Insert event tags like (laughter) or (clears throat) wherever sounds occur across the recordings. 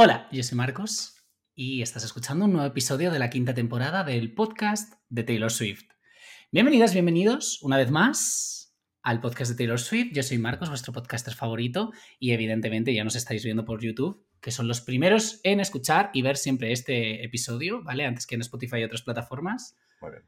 Hola, yo soy Marcos y estás escuchando un nuevo episodio de la quinta temporada del podcast de Taylor Swift. Bienvenidas, bienvenidos una vez más al podcast de Taylor Swift. Yo soy Marcos, vuestro podcaster favorito y evidentemente ya nos estáis viendo por YouTube, que son los primeros en escuchar y ver siempre este episodio, ¿vale? Antes que en Spotify y otras plataformas. Muy bien.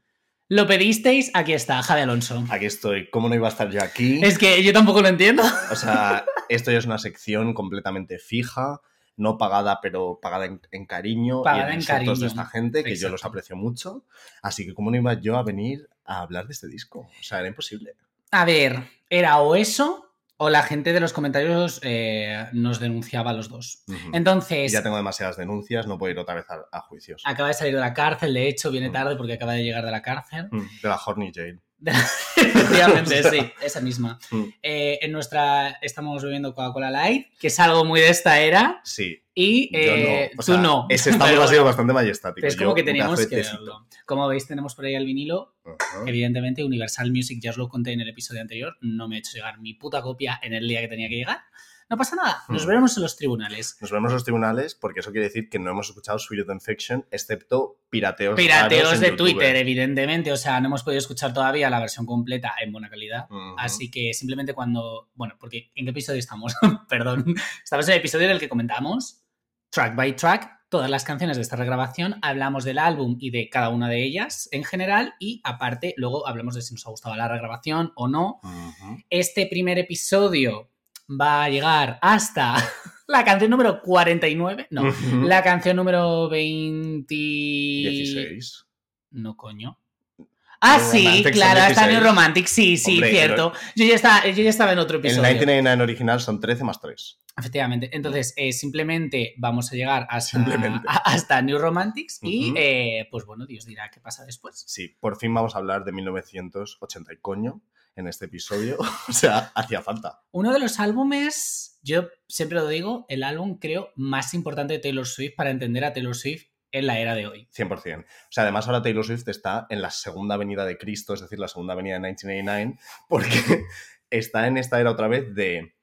Lo pedisteis, aquí está, Javi Alonso. Aquí estoy. ¿Cómo no iba a estar yo aquí? Es que yo tampoco lo entiendo. O sea, esto ya es una sección completamente fija, no pagada, pero pagada en, en cariño Pagada y en en cariño. de esta gente, que yo los aprecio mucho. Así que, ¿cómo no iba yo a venir a hablar de este disco? O sea, era imposible. A ver, era o eso o la gente de los comentarios eh, nos denunciaba a los dos. Entonces, ya tengo demasiadas denuncias, no puedo ir otra vez a, a juicios. acaba de salir de la cárcel, de hecho, viene Mm. tarde porque acaba de llegar de la cárcel. Mm, De la Horny Jail. (laughs) Efectivamente, (laughs) sí, esa misma. Mm, Eh, en nuestra estamos bebiendo Coca-Cola Light, que es algo muy de esta era, Sí, y eh, no. Tú sea, no. Ese (laughs) Pero ha sido bastante majestático. Es Yo como que teníamos que verlo. Como veis, tenemos por ahí el vinilo. Evidentemente, Universal Music ya os lo conté en el episodio anterior. No me he hecho llegar mi puta copia en el día que tenía que llegar. No pasa nada, nos Mm. veremos en los tribunales. Nos vemos en los tribunales porque eso quiere decir que no hemos escuchado Sweeter Than Fiction, excepto pirateos. Pirateos de YouTube. Twitter, evidentemente. O sea, no hemos podido escuchar todavía la versión completa en buena calidad. Así que simplemente cuando. Bueno, porque ¿en qué episodio estamos? (laughs) Perdón. Estamos en el episodio en el que comentamos, track by track, todas las canciones de esta regrabación. Hablamos del álbum y de cada una de ellas en general. Y aparte, luego hablamos de si nos ha gustado la regrabación o no. Este primer episodio va a llegar hasta (laughs) la canción número 49. No, la canción número 20. 16. No, coño. Ah, New sí, Romantic claro, 16. New Romantic, sí, sí, Hombre, cierto. Yo ya, estaba, yo ya estaba en otro El episodio. 99 original son 13 más 3. Efectivamente. Entonces, eh, simplemente vamos a llegar hasta, a- hasta New Romantics y, eh, pues bueno, Dios dirá qué pasa después. Sí, por fin vamos a hablar de 1980 y coño en este episodio. (laughs) o sea, hacía falta. Uno de los álbumes, yo siempre lo digo, el álbum creo más importante de Taylor Swift para entender a Taylor Swift en la era de hoy. 100%. O sea, además ahora Taylor Swift está en la segunda venida de Cristo, es decir, la segunda venida de 1989, (laughs) porque está en esta era otra vez de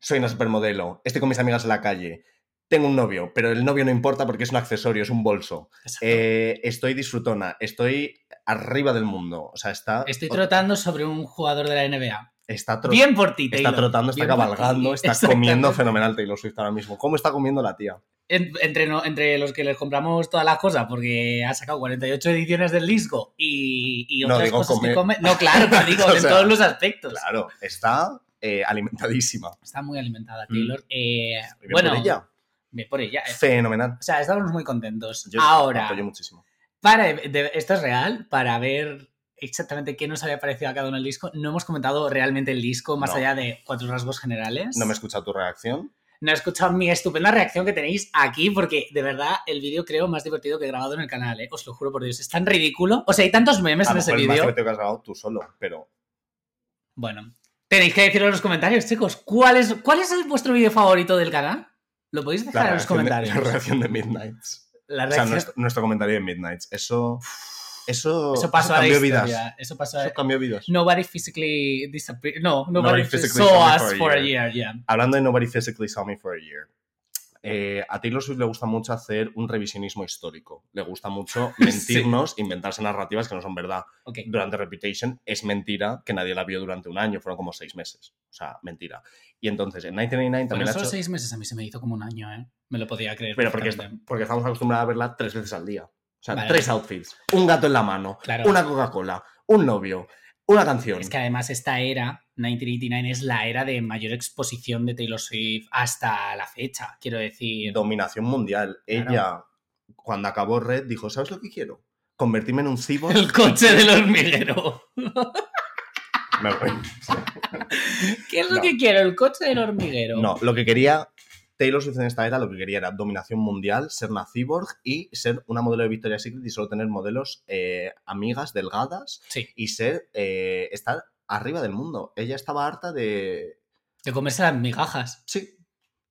soy una supermodelo, estoy con mis amigas en la calle, tengo un novio, pero el novio no importa porque es un accesorio, es un bolso. Eh, estoy disfrutona, estoy arriba del mundo. O sea, está. Estoy trotando sobre un jugador de la NBA. Está, Bien por ti, está Taylor. trotando, está Bien por cabalgando, está (laughs) comiendo fenomenal Taylor Swift ahora mismo. ¿Cómo está comiendo la tía? En- entre, no- entre los que les compramos todas las cosas porque ha sacado 48 ediciones del disco y, y No, otras digo cosas que come. No, claro, (laughs) te digo, O en todos los aspectos. Claro, está eh, alimentadísima. Está muy alimentada, Mm. Taylor. Eh, bueno, ella. Bien por ella. Fenomenal. O sea, estamos muy contentos. Yo Ahora, muchísimo. para, de- esto es real, para ver exactamente qué nos había parecido a cada uno el disco, no hemos comentado realmente el disco más No. allá de cuatro rasgos generales. No me he escuchado tu reacción. No he escuchado mi estupenda reacción que tenéis aquí, porque de verdad el vídeo creo más divertido que he grabado en el canal, ¿eh? os lo juro por Dios. Es tan ridículo. O sea, hay tantos memes A en ese mejor es más vídeo. divertido que has grabado tú solo, pero Bueno, tenéis que decirlo en los comentarios, chicos. ¿Cuál es, cuál es el- vuestro vídeo favorito del canal? Lo podéis dejar en los reacción, de, comentarios. la reacción de Midnights. La O sea, reacción- nuestro, nuestro comentario de Midnights. Eso. Eso, eso pasó a la cambió historia. vidas. Eso pasó a... Eso cambió vidas. Nobody physically disappeared. No, nobody, Nobody physically saw saw us for a for a year. year, yeah. Hablando de Nobody Physically Saw Me for a Year. Eh, a Taylor Swift le gusta mucho hacer un revisionismo histórico. Le gusta mucho (laughs) mentirnos, inventarse narrativas que no son verdad. Durante Reputation es mentira que nadie la vio durante un año, fueron como seis meses. O sea, mentira. Y entonces en 1999 Bueno, también ha solo hecho... seis meses a mí se me hizo como un año, ¿eh? Me lo podía creer. Pero porque, estamos acostumbrados a verla tres veces al día. O sea, Vale. tres outfits. Un gato en la mano, Claro. una Coca-Cola, un novio, una canción. Es que además esta era, 1989, es la era de mayor exposición de Taylor Swift hasta la fecha, quiero decir. Dominación mundial. Claro. Ella, cuando acabó Red, dijo, ¿sabes lo que quiero? Convertirme en un cyborg. El coche del hormiguero. (laughs) Me voy. ¿Qué es lo No. que quiero? El coche del hormiguero. No, lo que quería Taylor Swift en esta era, lo que quería era dominación mundial, ser una cyborg y ser una modelo de Victoria's Secret y solo tener modelos eh, amigas, delgadas Sí, y ser, eh, estar arriba del mundo. Ella estaba harta de... de comerse las migajas. Sí.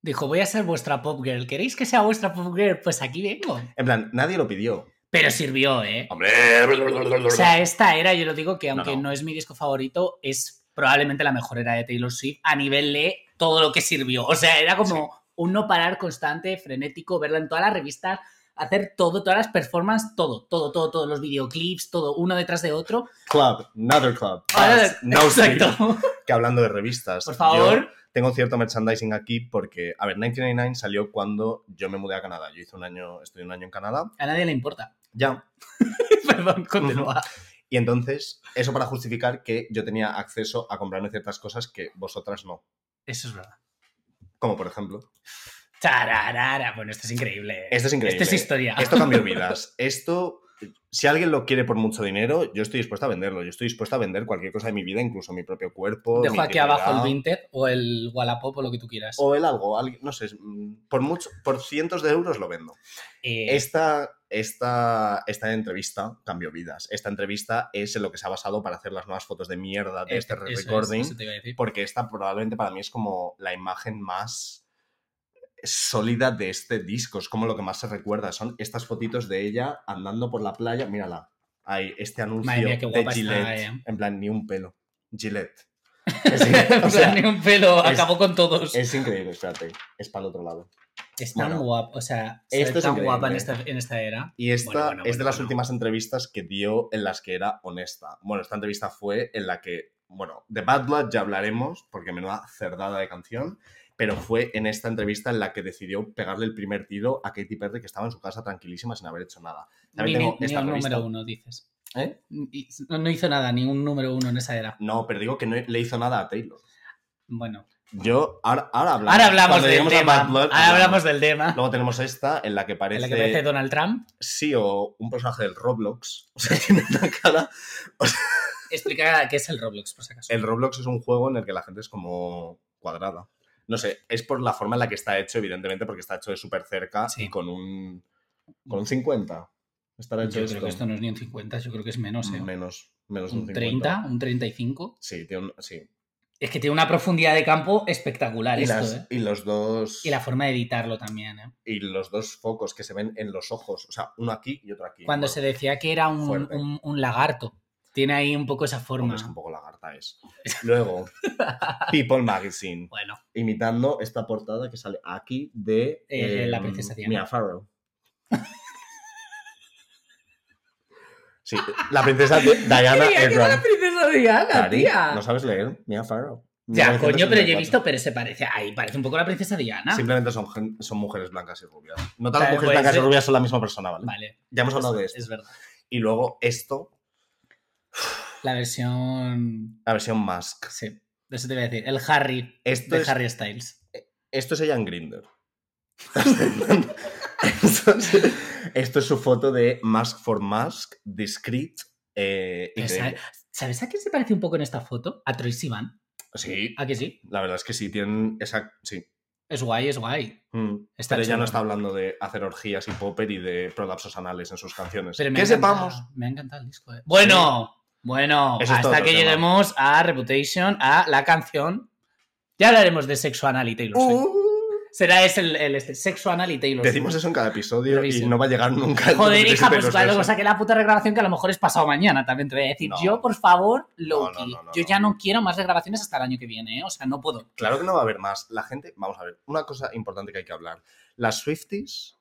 Dijo, voy a ser vuestra pop girl. ¿Queréis que sea vuestra pop girl? Pues aquí vengo. En plan, nadie lo pidió. Pero sirvió, ¿eh? Hombre. O sea, esta era, yo lo digo que aunque no, no. es mi disco favorito, es probablemente la mejor era de Taylor Swift a nivel de todo lo que sirvió. O sea, era como un no parar constante, frenético, verla en todas las revistas, hacer todo, todas las performances, todo, todo, todo, todos los videoclips, todo uno detrás de otro. Club, another club. Ah, no (laughs) sleep. Exacto. Que hablando de revistas. Por favor. yo tengo cierto merchandising aquí porque, a ver, 1999 salió cuando yo me mudé a Canadá. Yo hice un año, estudié un año en Canadá. A nadie le importa. (laughs) Ya. (laughs) Perdón, continúa. Y entonces, eso para justificar que yo tenía acceso a comprarme ciertas cosas que vosotras no. Eso es verdad. Como por ejemplo. Tararara. Bueno, esto es increíble. Esto es increíble. Esto es historia. Esto cambió (laughs) vidas. Esto, si alguien lo quiere por mucho dinero, yo estoy dispuesto a venderlo. Yo estoy dispuesto a vender cualquier cosa de mi vida, incluso mi propio cuerpo. Dejo mi aquí abajo el Vinted o el Wallapop o lo que tú quieras. O el algo, no sé, por mucho, por cientos de euros lo vendo. Eh, Esta, esta, esta entrevista cambió vidas. Esta entrevista es en lo que se ha basado para hacer las nuevas fotos de mierda de este recording. porque esta probablemente para mí es como la imagen más sólida de este disco, es como lo que más se recuerda, son estas fotitos de ella andando por la playa, mírala, hay este anuncio Madre mía, qué de guapa está, Gillette, eh. en plan, ni un pelo, Gillette. (laughs) Es, En plan, sea, ni un pelo, es- acabó con todos. es increíble, espérate, es para el otro lado. es tan bueno, guapa, o sea, esto es tan guapa en esta, en esta era. Y esta Bueno, bueno, es de las últimas entrevistas que dio en las que era honesta. Bueno, esta entrevista fue en la que, bueno, de Bad Blood ya hablaremos, porque menuda cerdada de canción, pero fue en esta entrevista en la que decidió pegarle el primer tiro a Katy Perry, que estaba en su casa tranquilísima sin haber hecho nada. También ni- tengo ni esta número uno, dices. ¿Eh? No, hizo nada, ni un número uno en esa era. No, pero digo que no le hizo nada a Taylor. Bueno, Yo, ahora, ahora hablamos. ahora hablamos del tema. Blood, ahora hablamos del tema. Luego tenemos esta en la que en parece, la que parece Donald Trump. sí o un personaje del Roblox. (laughs) O sea, tiene una cara Explica qué es el Roblox, por si acaso. El Roblox es un juego en el que la gente es como cuadrada. No sé, es por la forma en la que está hecho, evidentemente, porque está hecho de súper cerca Sí. y con un, con un 50. Estará Yo hecho creo esto. que esto no es ni un 50, yo creo que es menos, ¿eh? Menos, menos un Un 50. 30, un 35. Sí, tiene un- sí. Es que tiene una profundidad de campo espectacular Y, esto, las- ¿eh? y los dos Y la forma de editarlo también, ¿eh? y los dos focos que se ven en los ojos, o sea, uno aquí y otro aquí. Cuando se decía que era un- un lagarto. Tiene ahí un poco esa hombre, forma. es que un poco lagarta es. Luego, (laughs) People Magazine, Bueno, imitando esta portada que sale aquí de Eh, la em, princesa Diana. Mia Farrow. Sí, la princesa Di- (laughs) Diana Ebron. princesa Diana, Cari, ¿No sabes leer? Mia Farrow. Ya, coño, pero yo he 1974. visto, pero se parece. Ahí parece un poco la princesa Diana. Simplemente son, son mujeres blancas y rubias. No todas las mujeres blancas y rubias son la misma persona, ¿vale? Vale. Ya hemos es- hablado de esto. Es verdad. Y luego esto, La versión. la versión Mask. Sí, eso te iba a decir. El Harry Esto de es, Harry Styles. esto es ella en Grindr. (laughs) esto, es, esto es su foto de Mask for Mask, discreet. eh. ¿sabes- ¿Sabes a quién se parece un poco en esta foto? A Troy Sivan. Sí, ¿A que sí? la verdad es que sí, tienen esa. Sí. Es guay, es guay. Mm. Está Pero ella no está hablando de hacer orgías y popper y de prolapsos anales en sus canciones. Pero me que sepamos. Me ha encantado el disco. eh. Bueno, bueno, Eso hasta que tema. lleguemos a Reputation, a la canción. Ya hablaremos de Sexo Anal y Taylor Swift. Uh, Será ese el, el este, Sexo Anal y Taylor decimos eso en cada episodio y no va a llegar nunca. Joder, hija, pues claro, Swift. saqué la puta regrabación que a lo mejor es pasado mañana, también te voy a decir. No. Yo, por favor, Loki. no, no, no, yo ya no quiero más regrabaciones hasta el año que viene, ¿eh? O sea, no puedo. Claro que no va a haber más. La gente, vamos a ver, una cosa importante que hay que hablar. Las Swifties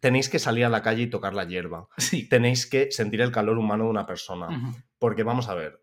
tenéis que salir a la calle y tocar la hierba. Sí. Tenéis que sentir el calor humano de una persona. Porque vamos a ver,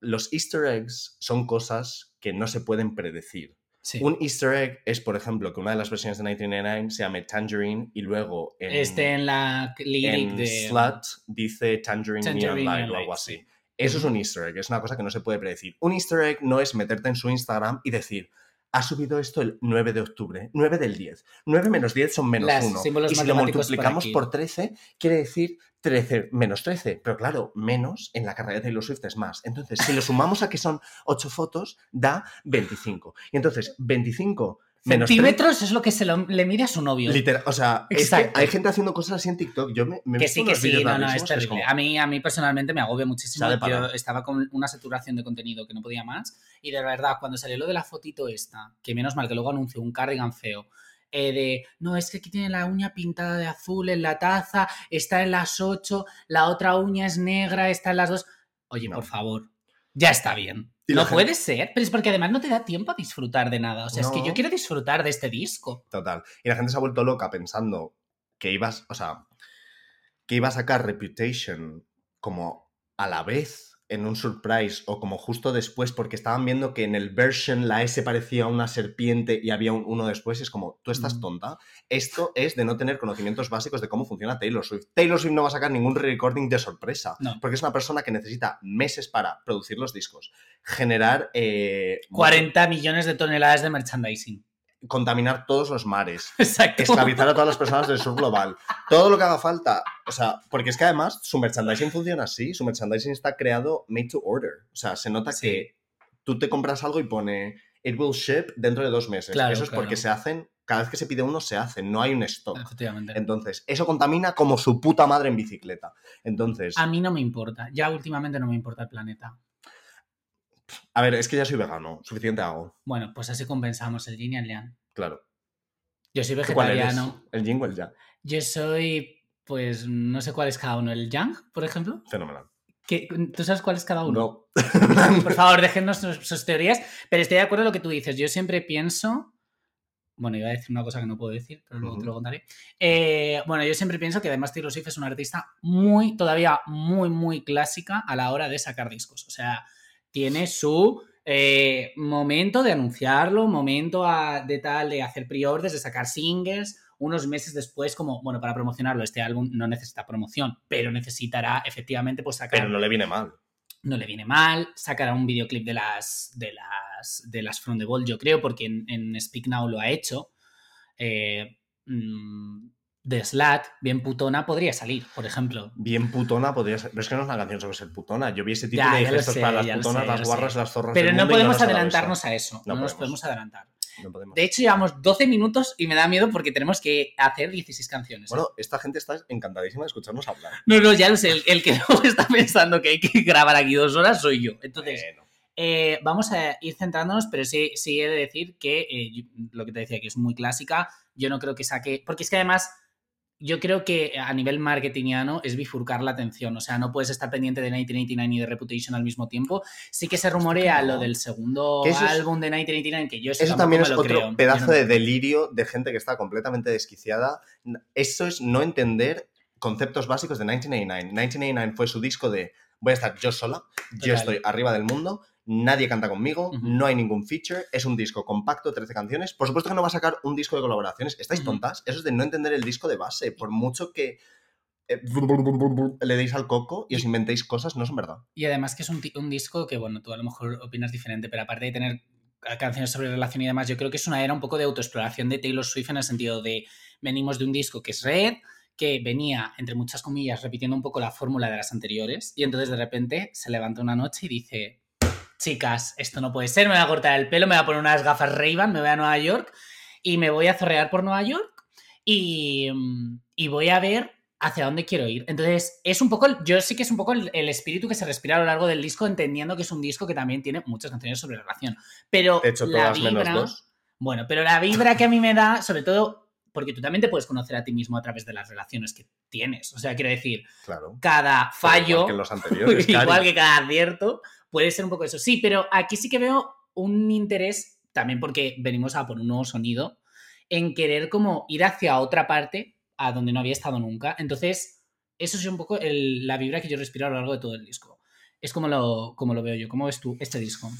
los easter eggs son cosas que no se pueden predecir. Sí. Un easter egg es, por ejemplo, que una de las versiones de 1999 se llame Tangerine y luego en, Este en la en de. Slut dice Tangerine, Tangerine Neon Light o algo así. sí. Eso es un easter egg, es una cosa que no se puede predecir. Un easter egg no es meterte en su Instagram y decir, ha subido esto el 9 de octubre, 9 del 10. 9 menos 10 son menos Las 1. símbolos Y si lo por multiplicamos aquí. por, 13, quiere decir 13 menos 13. Pero claro, menos en la carrera de Taylor Swift es más. Entonces, si lo sumamos a que son 8 fotos, da 25. Y entonces, 25 menos 13, Centímetros es lo que se lo- le mide a su novio. Literal, o sea, es que Exacto. hay gente haciendo cosas así en TikTok. Yo me, me Que sí, que sí, no, no, es terrible. como- A mí, a mí personalmente me agobia muchísimo. Yo estaba con una saturación de contenido que no podía más. Y de verdad, cuando salió lo de la fotito esta, que menos mal que luego anunció un cardigan feo, eh, de no, es que aquí tiene la uña pintada de azul en la taza, está en las 8, la otra uña es negra, está en las dos. Oye, No. por favor, ya está bien. No gente- puede ser, pero es porque además no te da tiempo a disfrutar de nada. O sea, es que yo quiero disfrutar de este disco. Total. Y la gente se ha vuelto loca pensando que ibas, o sea, que iba a sacar Reputation como a la vez en un surprise o como justo después, porque estaban viendo que en el version la S parecía una serpiente y había un- uno después. Y es como, tú estás tonta. Esto es de no tener conocimientos básicos de cómo funciona Taylor Swift. Taylor Swift no va a sacar ningún recording de sorpresa, No. porque es una persona que necesita meses para producir los discos, generar. eh, 40 millones de toneladas de merchandising. Contaminar todos los mares, (laughs) Exacto. esclavizar a todas las personas del sur global. Todo lo que haga falta. O sea, porque es que además su merchandising funciona así. Su merchandising está creado made to order. O sea, se nota Sí. que tú te compras algo y pone it will ship dentro de dos meses. Claro, eso es porque se hacen, cada vez que se pide uno, se hacen. No hay un stock. Efectivamente. Entonces, eso contamina como su puta madre en bicicleta. Entonces, A mí no me importa. Ya últimamente no me importa el planeta. A ver, es que ya soy vegano. Suficiente hago. Bueno, pues así compensamos el yin y el yang. Claro. Yo soy vegetariano. El yin o el ya. Yo soy, pues, no sé cuál es cada uno. ¿El yang, por ejemplo? Fenomenal. ¿Qué- ¿Tú sabes cuál es cada uno? No. (laughs) Por favor, (laughs) déjennos sus, teorías. Pero estoy de acuerdo en lo que tú dices. Yo siempre pienso. Bueno, iba a decir una cosa que no puedo decir, pero luego te lo contaré. Eh, bueno, yo siempre pienso que además Taylor Swift es una artista muy, todavía muy, muy clásica a la hora de sacar discos. O sea, tiene su eh, momento de anunciarlo, momento a- de tal, de hacer pre-orders, de sacar singles. Unos meses después, como, bueno, para promocionarlo, este álbum no necesita promoción, pero necesitará efectivamente pues sacar Pero no le viene mal. no le viene mal, sacará un videoclip de las de las de las From the Ball, yo creo, porque en, en Speak Now lo ha hecho. Eh, mm, de Slat, bien putona, podría salir, por ejemplo. Bien putona podría ser. Pero es que no es una canción sobre ser putona. Yo vi ese título es sé, para las putonas, sé, las guarras, sé. las zorras Pero del no mundo podemos adelantarnos a eso, no, No nos podemos. adelantar. No podemos. De hecho, llevamos 12 minutos y me da miedo porque tenemos que hacer 16 canciones. ¿eh? Bueno, esta gente está encantadísima de escucharnos hablar. no, no, ya lo sé, el, el que (laughs) luego está pensando que hay que grabar aquí dos horas soy yo. Entonces, Eh, vamos a ir centrándonos, pero sí, sí he de decir que eh, yo- lo que te decía, que es muy clásica. Yo no creo que saque. Porque es que además, yo creo que a nivel marketingiano es bifurcar la atención. O sea, no puedes estar pendiente de 1989 y de Reputation al mismo tiempo. Sí que se rumorea lo del segundo es- álbum de 1989, que yo eso, Eso también me es lo otro creo. Pedazo no- de delirio de gente que está completamente desquiciada. Eso es no entender conceptos básicos de 1989. 1989 fue su disco de voy a estar yo sola, yo estoy arriba del mundo, nadie canta conmigo, no hay ningún feature, es un disco compacto, 13 canciones. Por supuesto que no va a sacar un disco de colaboraciones. ¿Estáis tontas? Eso es de no entender el disco de base. Por mucho que eh, le deis al coco y os inventéis cosas, no son verdad. Y además que es un, un disco que, bueno, tú a lo mejor opinas diferente, pero aparte de tener canciones sobre relación y demás, yo creo que es una era un poco de autoexploración de Taylor Swift en el sentido de venimos de un disco que es Red, que venía, entre muchas comillas, repitiendo un poco la fórmula de las anteriores, y entonces de repente se levanta una noche y dice, chicas, esto no puede ser, me voy a cortar el pelo, me voy a poner unas gafas ray me voy a Nueva York y me voy a zorrear por Nueva York y, y voy a ver hacia dónde quiero ir. Entonces, es un poco, yo sí que es un poco el, el espíritu que se respira a lo largo del disco, entendiendo que es un disco que también tiene muchas canciones sobre relación. Pero hecho, la todas menos vibra, dos. bueno, pero la vibra que a mí me da, sobre todo, porque tú también te puedes conocer a ti mismo a través de las relaciones que tienes. O sea, quiero decir, Claro. cada fallo, Igual que los anteriores. (laughs) igual que cada acierto, puede ser un poco eso. Sí, pero aquí sí que veo un interés, también porque venimos a por un nuevo sonido, en querer como ir hacia otra parte a donde no había estado nunca. Entonces, eso es un poco la vibra que yo respiro a lo largo de todo el disco. Es como lo, como lo veo yo. ¿Cómo ves tú este disco?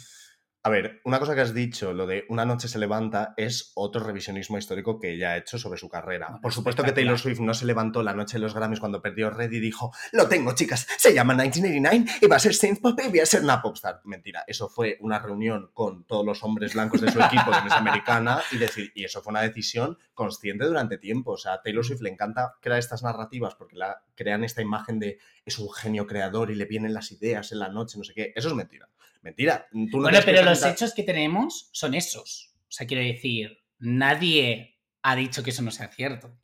A ver, una cosa que has dicho, lo de una noche se levanta, es otro revisionismo histórico que ella ha hecho sobre su carrera. Bueno, Por supuesto que. Taylor Swift no se levantó la noche de los Grammys cuando perdió Red y dijo, lo tengo chicas, se llama 1989 y va a ser Saint Pop y voy a ser una popstar. Mentira, eso fue una reunión con todos los hombres blancos de su equipo de Miss Americana y, decir, y eso fue una decisión consciente durante tiempo. O sea, a Taylor Swift le encanta crear estas narrativas porque la, crean esta imagen de es un genio creador y le vienen las ideas en la noche, no sé qué. Eso es mentira. Mentira. Tú no bueno, pero los hechos que tenemos son esos. O sea, quiero decir, nadie ha dicho que eso no sea cierto.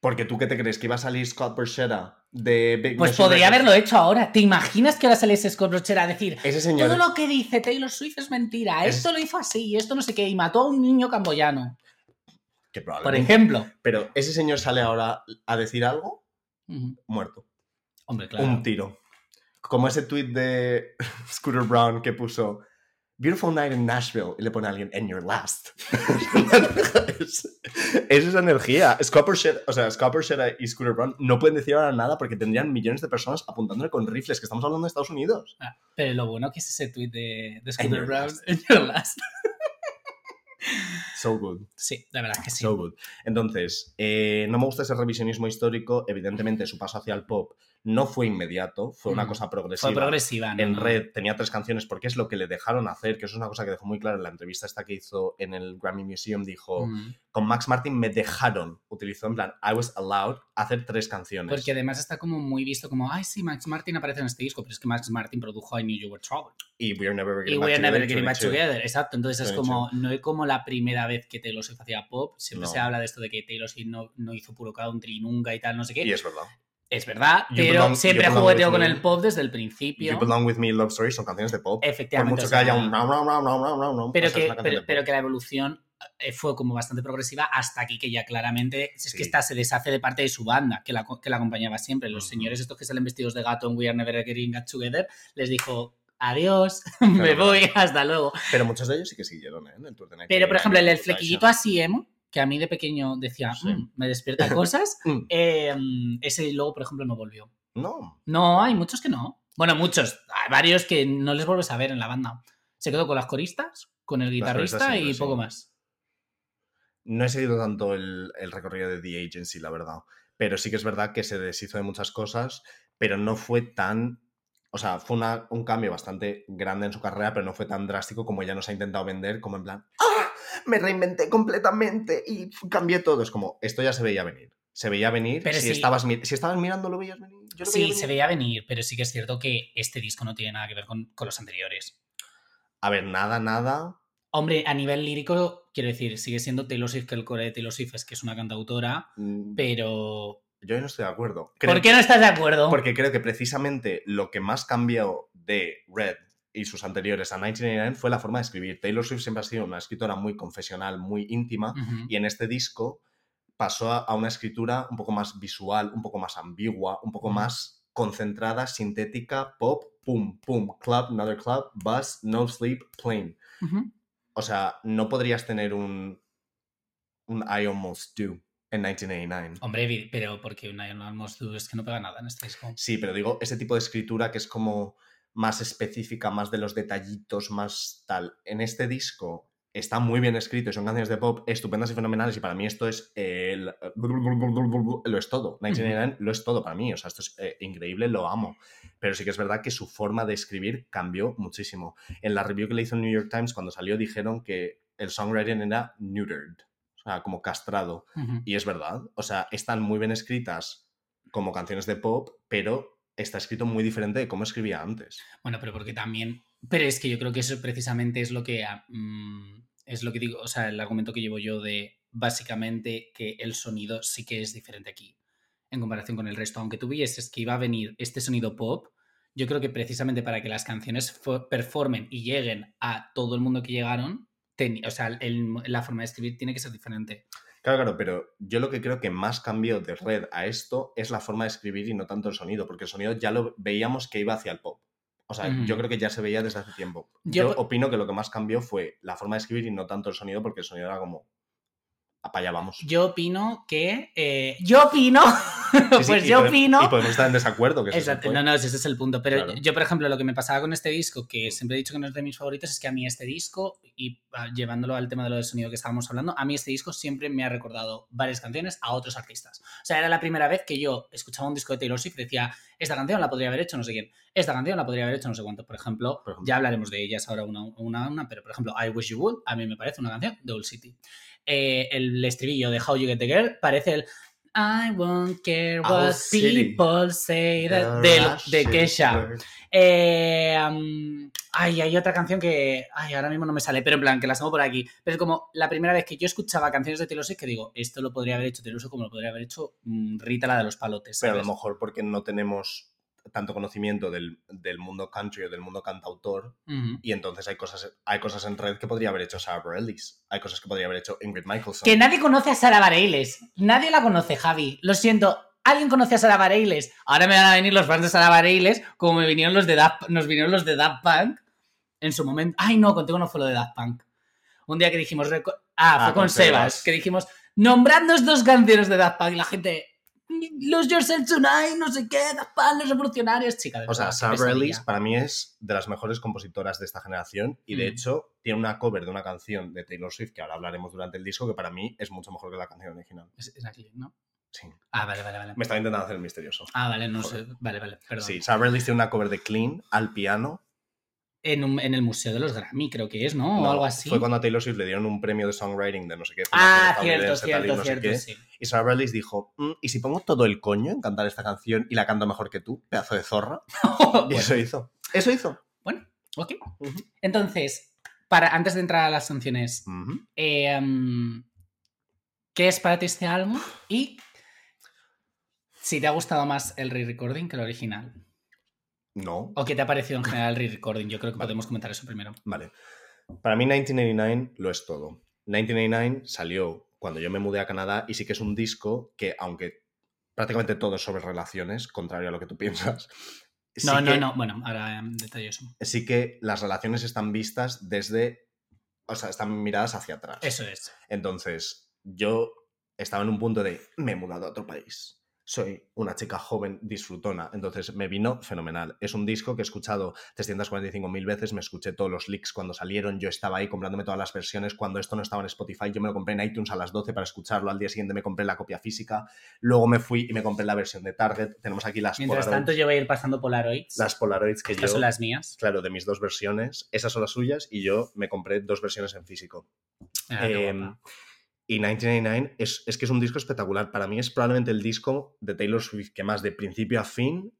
Porque tú qué te crees que iba a salir Scott Borchetta de Big Pues podría haberlo hecho ahora. ¿Te imaginas que ahora saliese Scott Brochera a decir Ese señor. todo lo que dice Taylor Swift es mentira? Es- Esto lo hizo así, esto no sé qué, y mató a un niño camboyano, Que por ejemplo. Pero ese señor sale ahora a decir algo, muerto. Hombre, claro. Un tiro. Como ese tweet de (laughs) Scooter Brown que puso. Beautiful Night in Nashville y le pone a alguien en your last. es, (laughs) es esa energía. Scopper Shed- o sea, y Scooter Braun no pueden decir ahora nada porque tendrían millones de personas apuntándole con rifles, que estamos hablando de Estados Unidos. Ah, pero lo bueno que es ese tweet de, Scooter Brown last. en your last. So good. Sí, la verdad que sí. So good. Entonces, eh, no me gusta ese revisionismo histórico. Evidentemente, su paso hacia el pop no fue inmediato, fue una Mm. cosa progresiva. Fue progresiva, ¿no? en red tenía tres canciones porque es lo que le dejaron hacer, que eso es una cosa que dejó muy clara en la entrevista esta que hizo en el Grammy Museum, dijo, Mm. con Max Martin me dejaron, utilizó en plan, I was allowed hacer tres canciones. Porque además está como muy visto como, ay, sí, Max Martin aparece en este disco, pero es que Max Martin produjo I Knew You Were Trouble. y We're Never Y Getting Back Never Together, Getting Back 22. Together. Exacto, entonces es 22. como, no es como la primera vez que Taylor Swift hacía pop, siempre No. se habla de esto de que Taylor Swift no, no hizo puro country nunca y tal, no sé qué. Y es verdad. Es verdad, You pero Belong- siempre With con Me. el pop desde el principio. You Belong With Me, Love Story son canciones de pop. Por Efectivamente. mucho o que haya sea, un... pero, esa es que, pero, pero que la evolución eh, fue como bastante progresiva hasta aquí que ya claramente es Sí. que esta se deshace de parte de su banda que la, que la acompañaba siempre. Los Ujú. señores estos que salen vestidos de gato en We Are Never Getting Back Together les dijo adiós, (laughs) me Claro. voy, hasta luego. Pero muchos de ellos sí que siguieron, ¿eh? En el Tour de Pero, por ejemplo, el Night, flequillito así emo, que a mí de pequeño decía, Sí. "Mm, me despierta (laughs) cosas, Mm. eh, mm, ese luego, por ejemplo, no volvió. No. No, hay muchos que no. Bueno, muchos. Hay varios que no les vuelves a ver en la banda. Se quedó con las coristas, con el guitarrista y poco más. No he seguido tanto el, el recorrido de The Agency, la verdad. Pero sí que es verdad que se deshizo de muchas cosas, pero no fue tan. O sea, fue una- un cambio bastante grande en su carrera, pero no fue tan drástico como ella nos ha intentado vender, como en plan. Me reinventé completamente y cambié todo. Es como, esto ya se veía venir. Se veía venir. Pero si, sí. estabas, mi- si estabas mirando, lo veías venir. Yo lo Sí, veía se venir. veía venir, pero sí que es cierto que este disco no tiene nada que ver con, con los anteriores. A ver, nada, nada. Hombre, a nivel lírico, quiero decir, sigue siendo Taylor Swift, que el core de Taylor Swift es que es una cantautora, mm, pero... Yo no estoy de acuerdo. ¿Por Creo- qué no estás de acuerdo? Porque creo que precisamente lo que más cambió de Red y sus anteriores a 1989 fue la forma de escribir. Taylor Swift siempre ha sido una escritora muy confesional, muy íntima, y en este disco pasó a, una escritura un poco más visual, un poco más ambigua, un poco más concentrada, sintética, pop, pum, pum, club, another club, bus, no sleep, plane. O sea, no podrías tener un, un I Almost Do en 1989. Hombre, pero porque una no Almost Do es que no pega nada en este disco. Sí, pero digo, ese tipo de escritura que es como más específica, más de los detallitos, más tal. En este disco está muy bien escrito y son canciones de pop estupendas y fenomenales y para mí esto es el... lo es todo. 1989 lo es todo para mí, o sea, esto es eh, increíble, lo amo. Pero sí que es verdad que su forma de escribir cambió muchísimo. En la review que le hizo el New York Times cuando salió dijeron que el songwriting era neutered, o sea, como castrado. Y es verdad, o sea, están muy bien escritas como canciones de pop, pero está escrito muy diferente de cómo escribía antes. Bueno, pero porque también. Pero es que yo creo que eso precisamente es lo que. ah, mm, es lo que digo. O sea, el argumento que llevo yo de básicamente que el sonido sí que es diferente aquí. En comparación con el resto. Aunque tú vieses que iba a venir este sonido pop. Yo creo que precisamente para que las canciones fo- performen y lleguen a todo el mundo que llegaron, o sea, el- la forma de escribir tiene que ser diferente. Claro, claro, pero yo lo que creo que más cambió de Red a esto es la forma de escribir y no tanto el sonido, porque el sonido ya lo veíamos que iba hacia el pop. O sea, yo creo que ya se veía desde hace tiempo. Yo- Yo, opino que lo que más cambió fue la forma de escribir y no tanto el sonido, porque el sonido era como... Para allá vamos. Yo opino que. eh, yo opino. (laughs) Sí, sí, pues yo podemos- opino. Y podemos estar en desacuerdo, que Exacto, no, no, ese es el punto. Pero Claro. yo, por ejemplo, lo que me pasaba con este disco, que siempre he dicho que no es de mis favoritos, es que a mí este disco, y ah, llevándolo al tema de lo del sonido que estábamos hablando, a mí este disco siempre me ha recordado varias canciones a otros artistas. O sea, era la primera vez que yo escuchaba un disco de Taylor Swift y decía, esta canción la podría haber hecho no sé quién, esta canción la podría haber hecho no sé cuánto. Por ejemplo, Por ejemplo. ya hablaremos de ellas ahora una, una a una, pero por ejemplo, I Wish You Would, a mí me parece una canción de Old City. Eh, el estribillo de How You Get the Girl parece el I won't care what City. people say that- de is Kesha. Eh, um, ay, hay otra canción que. Ay, ahora mismo no me sale, pero en plan, que las tengo por aquí. Pero es como la primera vez que yo escuchaba canciones de Taylor que digo, esto lo podría haber hecho Taylor como lo podría haber hecho mm, Rita, la de los palotes. Pero a lo mejor porque no tenemos tanto conocimiento del, del mundo country o del mundo cantautor y entonces hay cosas, hay cosas en red que podría haber hecho Sarah Bareilles, hay cosas que podría haber hecho Ingrid Michaelson. Que nadie conoce a Sara Bareilles. Nadie la conoce, Javi. Lo siento. ¿Alguien conoce a Sara Bareilles? Ahora me van a venir los fans de Sara Bareilles como me vinieron los de Daft- nos vinieron los de Daft Punk en su momento. Ay, no, contigo no fue lo de Daft Punk. Un día que dijimos. Ah, fue Ah, con, con Sebas, Sebas. que dijimos, nombradnos dos canciones de Daft Punk. Y la gente. Lose Yourself Tonight, no sé qué, Daft los revolucionarios, chica. de O sea, pesadilla. Bareilles para mí es de las mejores compositoras de esta generación y de Mm. hecho tiene una cover de una canción de Taylor Swift que ahora hablaremos durante el disco que para mí es mucho mejor que la canción original. Es, es aquí, ¿no? Sí. Ah, vale, vale, vale. Me estaba intentando hacer el misterioso. Ah, vale, no Joder. sé. Vale, vale, perdón. Sí, Sarah Bareilles tiene una cover de Clean al piano. En, un- en el Museo de los Grammy, creo que es, ¿no? O No, algo así. Fue cuando a Taylor Swift le dieron un premio de songwriting de no sé qué. Ah, cierto, cierto, no cierto, sí. Y Sarah Bareilles dijo, "Mm, ¿y si pongo todo el coño en cantar esta canción y la canto mejor que tú, pedazo de zorra? (laughs) Y Bueno, eso hizo. Eso hizo. ok. Ujú. Entonces, para, antes de entrar a las canciones, eh, mm, ¿qué es para ti este álbum? Y si te ha gustado más el re-recording que el original. No. ¿O qué te ha parecido en general el re-recording? Yo creo que Vale. podemos comentar eso primero. Vale. Para mí 1989 lo es todo. 1989 salió cuando yo me mudé a Canadá y sí que es un disco que, aunque prácticamente todo es sobre relaciones, contrario a lo que tú piensas, sí No, no, que- no. Bueno, ahora detallo eso. sí que las relaciones están vistas desde, o sea, están miradas hacia atrás. Eso es. Entonces, yo estaba en un punto de, me he mudado a otro país. Soy una chica joven disfrutona, entonces me vino fenomenal. Es un disco que he escuchado 345.000 veces, me escuché todos los leaks cuando salieron, yo estaba ahí comprándome todas las versiones, cuando esto no estaba en Spotify, yo me lo compré en iTunes a las 12 para escucharlo, al día siguiente me compré la copia física, luego me fui y me compré la versión de Target, tenemos aquí las Mientras Polaroids, tanto, yo voy a ir pasando Polaroids. las Polaroids que Estas yo... son las mías. Claro, de mis dos versiones, esas son las suyas y yo me compré dos versiones en físico. Ah, Em. Y 1989 es, es que es un disco espectacular. Para mí es probablemente el disco de Taylor Swift que más de principio a fin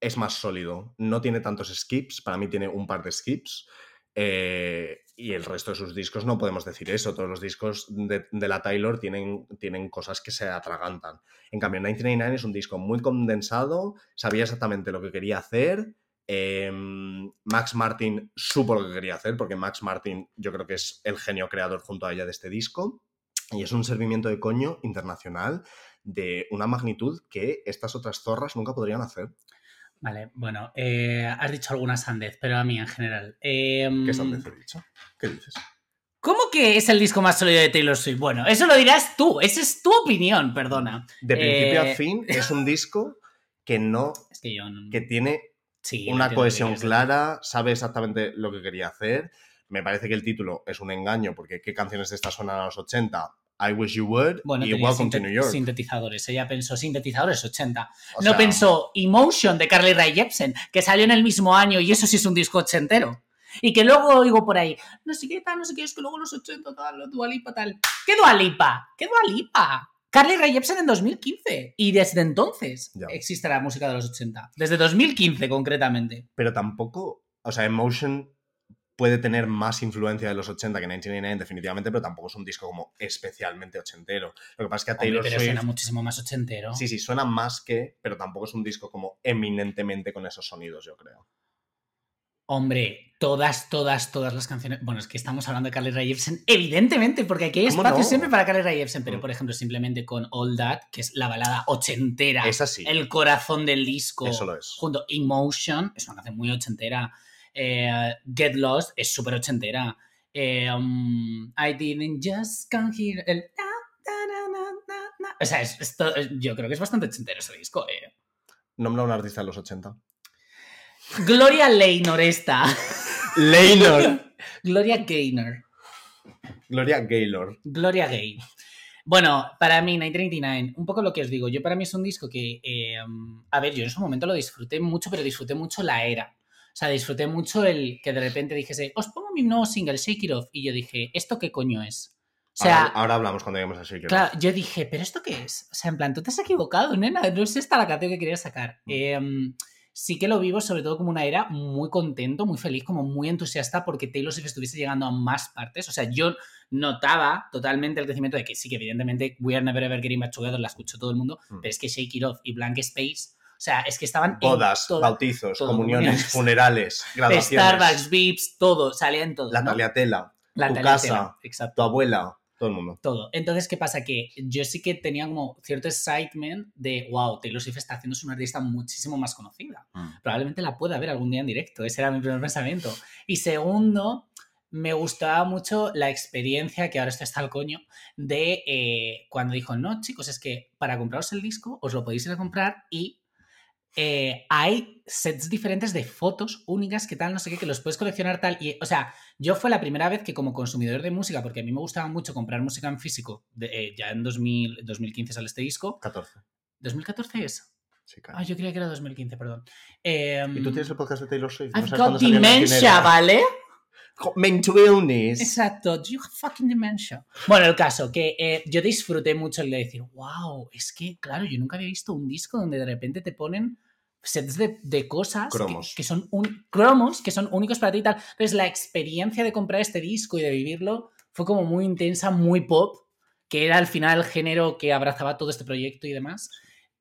es más sólido. No tiene tantos skips, para mí tiene un par de skips. eh, y el resto de sus discos no podemos decir eso. Todos los discos de, la Taylor tienen, tienen cosas que se atragantan. En cambio, 1989 es un disco muy condensado, sabía exactamente lo que quería hacer. eh, Max Martin supo lo que quería hacer, porque Max Martin yo creo que es el genio creador junto a ella de este disco. Y es un servimiento de coño internacional de una magnitud que estas otras zorras nunca podrían hacer. Vale, bueno, eh, has dicho alguna sandez, pero a mí en general. em, ¿Qué sandez he dicho? ¿Qué dices? ¿Cómo que es el disco más sólido de Taylor Swift? Bueno, eso lo dirás tú, esa es tu opinión, perdona. De principio Eh, a fin es un disco que no, (laughs) Es que yo no... que tiene sí, una cohesión clara, sabe exactamente lo que quería hacer. Me parece que el título es un engaño, porque ¿qué canciones de estas suenan a los 80? I Wish You Would Bueno, y Welcome to New York. sintetizadores. Ella pensó sintetizadores 80. O no sea, pensó Emotion de Carly Rae Jepsen, que salió en el mismo año y eso sí es un disco ochentero. Y que luego oigo por ahí, no sé qué tal, no sé qué, es que luego los 80 tal, los Dualipa tal. ¿Qué Dualipa? ¿Qué Dualipa? Carly Rae Jepsen en 2015. Y desde entonces Ya. existe la música de los 80. Desde 2015 concretamente. Pero tampoco, o sea, Emotion puede tener más influencia de los 80 que 1989 definitivamente, pero tampoco es un disco como especialmente ochentero. Lo que pasa es que a Hombre, Taylor pero Swift... suena muchísimo más ochentero. Sí, sí, suena más que, pero tampoco es un disco como eminentemente con esos sonidos, yo creo. Hombre, todas, todas, todas las canciones. Bueno, es que estamos hablando de Carly Rae Jepsen, evidentemente, porque aquí hay ¿Cómo espacio no? siempre para Carly Rae Jepsen, pero Mm. por ejemplo, simplemente con All That, que es la balada ochentera, Es así, el corazón del disco, eso lo es. junto Emotion, es una canción muy ochentera. Eh, Get Lost es súper ochentera. eh, um, I didn't just come here. El. O sea, es- yo creo que es bastante ochentero ese disco. eh. Nombra a un artista de los 80. Gloria Gaynor esta. Leynor. (laughs) Gloria Gaynor. Gloria Gaylor. Gloria Gay. Bueno, para mí, 1989, un poco lo que os digo, yo para mí es un disco que, eh, a ver, yo en su momento lo disfruté mucho, pero disfruté mucho la era. O sea, disfruté mucho el que de repente dijese, os pongo mi nuevo single, Shake It Off, y yo dije, ¿esto qué coño es? O sea, ahora, ahora hablamos cuando lleguemos a Shake It claro, Off. yo dije, ¿pero esto qué es? O sea, en plan, tú te has equivocado, nena, no es esta la canción que querías sacar. Mm. Eh, sí que lo vivo sobre todo como una era muy contento, muy feliz, como muy entusiasta porque Taylor Swift estuviese llegando a más partes. O sea, yo notaba totalmente el crecimiento de que sí, que evidentemente We Are Never Ever Getting Back Together la escuchó todo el mundo, Mm. pero es que Shake It Off y Blank Space, sea, es que estaban en Bodas, bautizos, todo, comuniones, funerales, (laughs) graduaciones. Starbucks, Vips, todo, salía en todo. La ¿no? tagliatela, La tu tagliatela, casa, exacto. tu abuela. todo el mundo. todo. Entonces, ¿qué pasa? Que yo sí que tenía como cierto excitement de, wow, Taylor Swift está haciéndose una artista muchísimo más conocida. Probablemente la pueda ver algún día en directo. Ese era mi primer pensamiento. Y segundo, me gustaba mucho la experiencia, que ahora esto está al coño, de eh, cuando dijo, no, chicos, es que para compraros el disco os lo podéis ir a comprar y eh, hay sets diferentes de fotos únicas que tal, no sé qué, que los puedes coleccionar tal. Y, o sea, yo fue la primera vez que como consumidor de música, porque a mí me gustaba mucho comprar música en físico, de, eh, ya en 2000, 2015 sale este disco. 14. ¿2014 es? Sí, claro. Ah, yo creía que era 2015, perdón. Em, ¿Y tú tienes el podcast de Taylor Swift? ¿No I've sabes got dementia? ¿vale? Mental illness. Exacto, do you have fucking dementia? Bueno, el caso, que eh, yo disfruté mucho el de decir, wow, es que, claro, yo nunca había visto un disco donde de repente te ponen sets de, de cosas que- Cromos. Que, son un, cromos que son únicos para ti y tal. Entonces, la experiencia de comprar este disco y de vivirlo fue como muy intensa, muy pop, que era al final el género que abrazaba todo este proyecto y demás.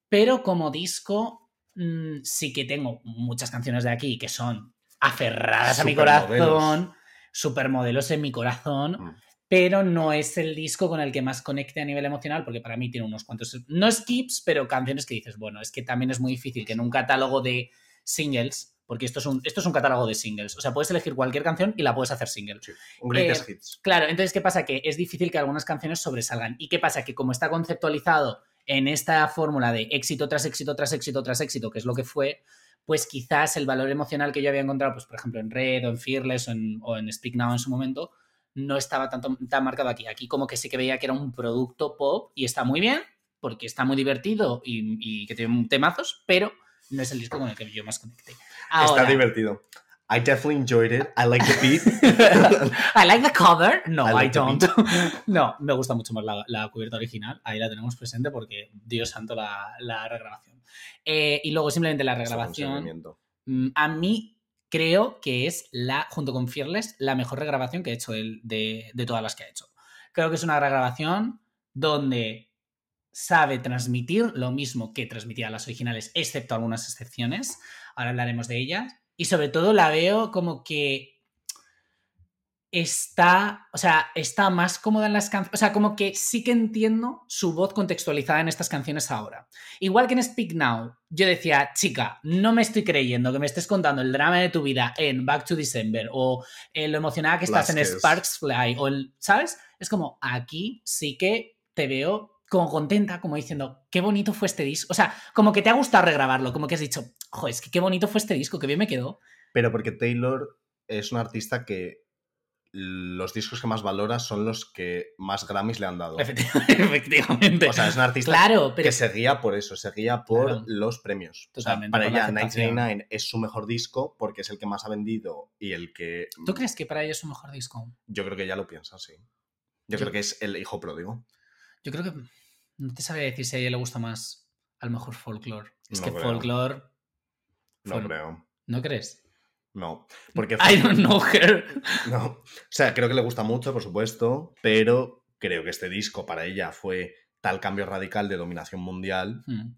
Pero como disco, mm, sí que tengo muchas canciones de aquí que son aferradas a mi corazón, supermodelos en mi corazón, Mm. pero no es el disco con el que más conecte a nivel emocional, porque para mí tiene unos cuantos, no skips, pero canciones que dices, bueno, es que también es muy difícil que en un catálogo de singles, porque esto es un, esto es un catálogo de singles, o sea, puedes elegir cualquier canción y la puedes hacer single. Sí, Un greatest Eh, hits. Claro, entonces, ¿qué pasa? Que es difícil que algunas canciones sobresalgan. ¿Y qué pasa? Que como está conceptualizado en esta fórmula de éxito tras éxito tras éxito tras éxito, que es lo que fue, pues quizás el valor emocional que yo había encontrado, pues por ejemplo en Red o en Fearless o en, o en Speak Now en su momento, no estaba tanto, tan marcado aquí. Aquí como que sí que veía que era un producto pop y está muy bien, porque está muy divertido y, y que tiene temazos, pero no es el disco con el que yo más conecté. Ahora, Está divertido. I definitely enjoyed it. I like the beat. (laughs) I like the cover. No, I like don't. (laughs) no, me gusta mucho más la, la cubierta original. Ahí la tenemos presente porque, Dios santo, la, la regrabación. Eh, y luego simplemente la regrabación. mm, A mí creo que es la, junto con Fearless, la mejor regrabación que he hecho él de, de todas las que ha hecho. Creo que es una regrabación donde sabe transmitir lo mismo que transmitía las originales, excepto algunas excepciones. Ahora hablaremos de ellas. Y sobre todo la veo como que está, o sea, está más cómoda en las canciones, o sea, como que sí que entiendo su voz contextualizada en estas canciones ahora. Igual que en Speak Now, yo decía, chica, no me estoy creyendo que me estés contando el drama de tu vida en Back to December o eh, lo emocionada que estás en. Sparks Fly o el, ¿sabes? Es como, aquí sí que te veo como contenta, como diciendo, qué bonito fue este disco. O sea, como que te ha gustado regrabarlo, como que has dicho, joder, es que qué bonito fue este disco, que bien me quedó. Pero porque Taylor es un artista que los discos que más valora son los que más Grammys le han dado. (laughs) Efectivamente. O sea, es un artista claro, pero que se guía por eso, se guía por Claro. los premios. O sea, Totalmente, para ella, aceptación. 1999 es su mejor disco porque es el que más ha vendido y el que. ¿tú crees que para ella es su mejor disco? Yo creo que ella lo piensa, sí. Yo, Yo- creo que es el hijo pródigo. Yo creo que no te sabría decir si a ella le gusta más a lo mejor folklore. Es No que creo. folklore, No creo. ¿no crees? No. Porque. I don't know her. (laughs) No. O sea, creo que le gusta mucho, por supuesto, pero creo que este disco para ella fue tal cambio radical de dominación mundial Hmm.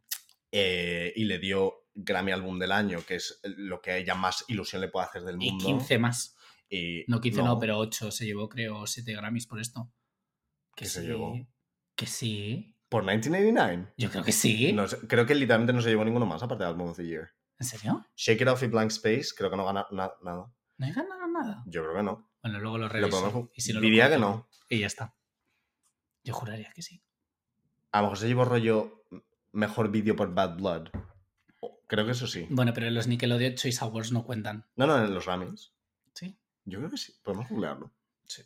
eh, y le dio Grammy Álbum del Año, que es lo que a ella más ilusión le puede hacer del Y mundo. 15 más. Y No 15 no, pero 8 se llevó, creo, 7 Grammys por esto. ¿Qué se llevó? Que sí. ¿Por 1989? Yo creo que sí. No creo que literalmente no se llevó ninguno más aparte de Album of the Year. ¿En serio? Shake It Off y Blank Space creo que no gana na- nada. No he ganado nada. Yo creo que no. Bueno, luego lo Lo reviso. podemos- y si no lo diría que no. Y ya está. Yo juraría que sí. A lo mejor se llevó rollo mejor vídeo por Bad Blood. Creo que eso sí. Bueno, pero los Nickelodeon Choice Awards no cuentan. No, no, en los Grammys. ¿Sí? Yo creo que sí. Podemos googlearlo. Sí.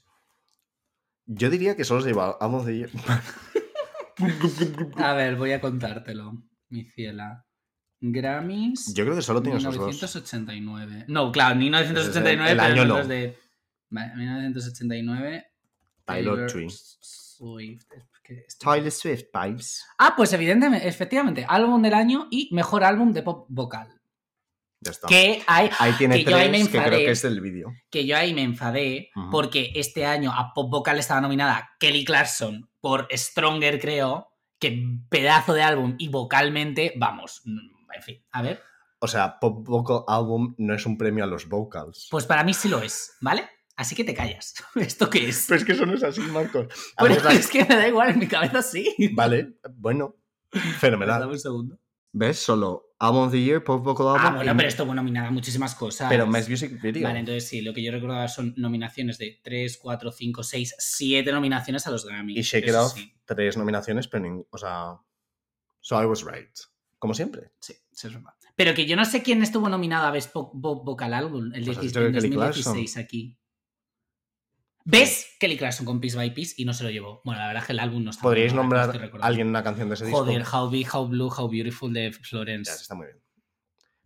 Yo diría que solo se lleva Album of the Year. (laughs) A ver, voy a contártelo, mi ciela. Grammys. Yo creo que solo tiene esos dos. 1989. No, claro, 1989, El pero año no no. de. Vale, 1989. Taylor Swift. Tyler Swift, Pipes. Ah, pues evidentemente, efectivamente, álbum del año y mejor álbum de pop vocal. Ya está. Que hay, Ahí tiene que yo ahí me tres que creo que es del vídeo. que yo ahí me enfadé porque este año a Pop Vocal estaba nominada Kelly Clarkson por Stronger, creo. Que pedazo de álbum y vocalmente, vamos, en fin, a ver. O sea, Pop Vocal Album no es un premio a los vocals. Pues para mí sí lo es, ¿vale? Así que te callas. (laughs) ¿Esto qué es? Pero es que eso no es así, Marcos. A (laughs) Bueno, es que me da igual, en mi cabeza sí. Vale, bueno. Dame Fenomenal. un segundo. ¿Ves? Solo Album of the Year, Pop Vocal Album. Ah, bueno, y- pero esto fue nominada a muchísimas cosas. pero Best Music Video. Vale, entonces sí, lo que yo recordaba son nominaciones de 3, 4, 5, 6, 7 nominaciones a los Grammy. Y Shake It Off, Sí, tres nominaciones, pero nin- o sea. So I was right. Como siempre. sí, sí, es verdad. Pero que yo no sé quién estuvo nominado a Best Vocal Album el Pues has 16 dicho que en Kelly 2016 aquí. ¿Ves? Kelly Clarkson con Piece by Piece y no se lo llevó. Bueno, la verdad es que el álbum no está ¿Podríais nombrar a alguien una canción de ese disco? Joder, How Big, How Blue, How Beautiful de Ya, Florence. eso está muy bien.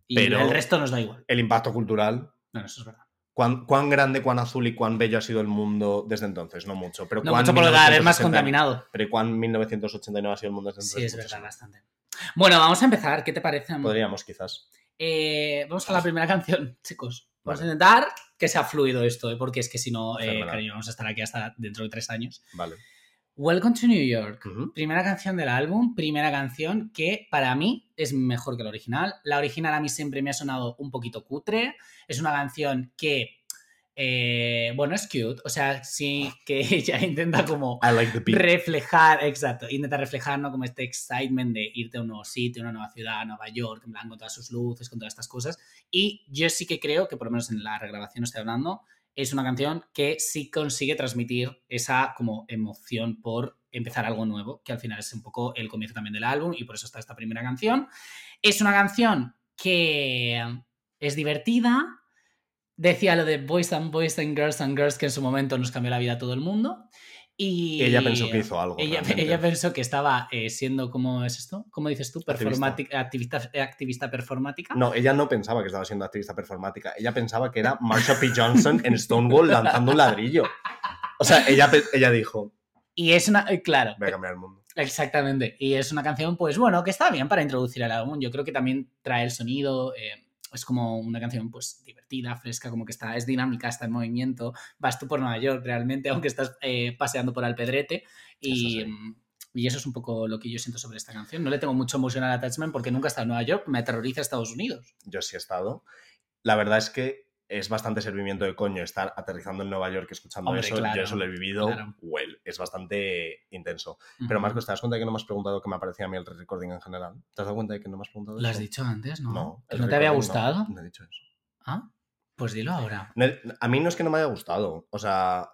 y pero- el resto nos da igual. El impacto cultural. Bueno, eso es verdad. ¿Cuán, cuán grande, cuán azul y cuán bello ha sido el mundo desde entonces? No mucho. Pero No cuán mucho por cada vez más 1980 contaminado. Pero cuán 1989 ha sido el mundo desde entonces? Sí, es verdad, bastante. Bueno, vamos a empezar. ¿Qué te parece? Podríamos, quizás. Eh, vamos a la primera canción, (laughs) chicos. Vamos Vale. a intentar que sea fluido esto, ¿eh? porque es que si no, eh, cariño, vamos a estar aquí hasta dentro de tres años. Vale. Welcome to New York. Ujú. Primera canción del álbum, primera canción que para mí es mejor que la original. La original a mí siempre me ha sonado un poquito cutre. Es una canción que, eh, bueno, es cute. O sea, sí que (laughs) ella intenta como I like reflejar, exacto, intenta reflejar ¿no? como este excitement de irte a un nuevo sitio, a una nueva ciudad, a Nueva York, en plan con todas sus luces, con todas estas cosas. Y yo sí que creo que, por lo menos en la regrabación estoy hablando, es una canción que sí consigue transmitir esa como emoción por empezar algo nuevo, que al final es un poco el comienzo también del álbum y por eso está esta primera canción. Es una canción que es divertida. Decía lo de boys and boys and girls and girls, que en su momento nos cambió la vida a todo el mundo. Y Ella pensó que hizo algo. ella, pensó que estaba eh, siendo, ¿cómo es esto? ¿Cómo dices tú? Activista. Activista, activista performática. No, ella no pensaba que estaba siendo activista performática. Ella pensaba que era Marsha P. Johnson en Stonewall lanzando un ladrillo. O sea, ella, ella dijo, Y es una, eh, claro, voy a cambiar el mundo. exactamente. Y es una canción, pues bueno, que está bien para introducir el álbum. Yo creo que también trae el sonido. eh, es como una canción, pues, divertida, fresca, como que está, es dinámica, está en movimiento. Vas tú por Nueva York realmente, (laughs) aunque estás eh, paseando por Alpedrete. Y, Eso sí. mm, y eso es un poco lo que yo siento sobre esta canción. No le tengo mucho emotional attachment porque nunca he estado en Nueva York, me aterroriza Estados Unidos. Yo sí he estado. La verdad es que es bastante servimiento de coño estar aterrizando en Nueva York escuchando Hombre, eso. claro, Yo eso lo he vivido. claro. Well, es bastante intenso. Pero. Marcos, ¿te das cuenta de que no me has preguntado qué me parecía a mí el recording en general? ¿Te has dado cuenta de que no me has preguntado ¿Lo has dicho antes, no? No. ¿Que el ¿No te había no. gustado? No he dicho eso. Ah, pues dilo ahora. No, A mí no es que no me haya gustado. O sea,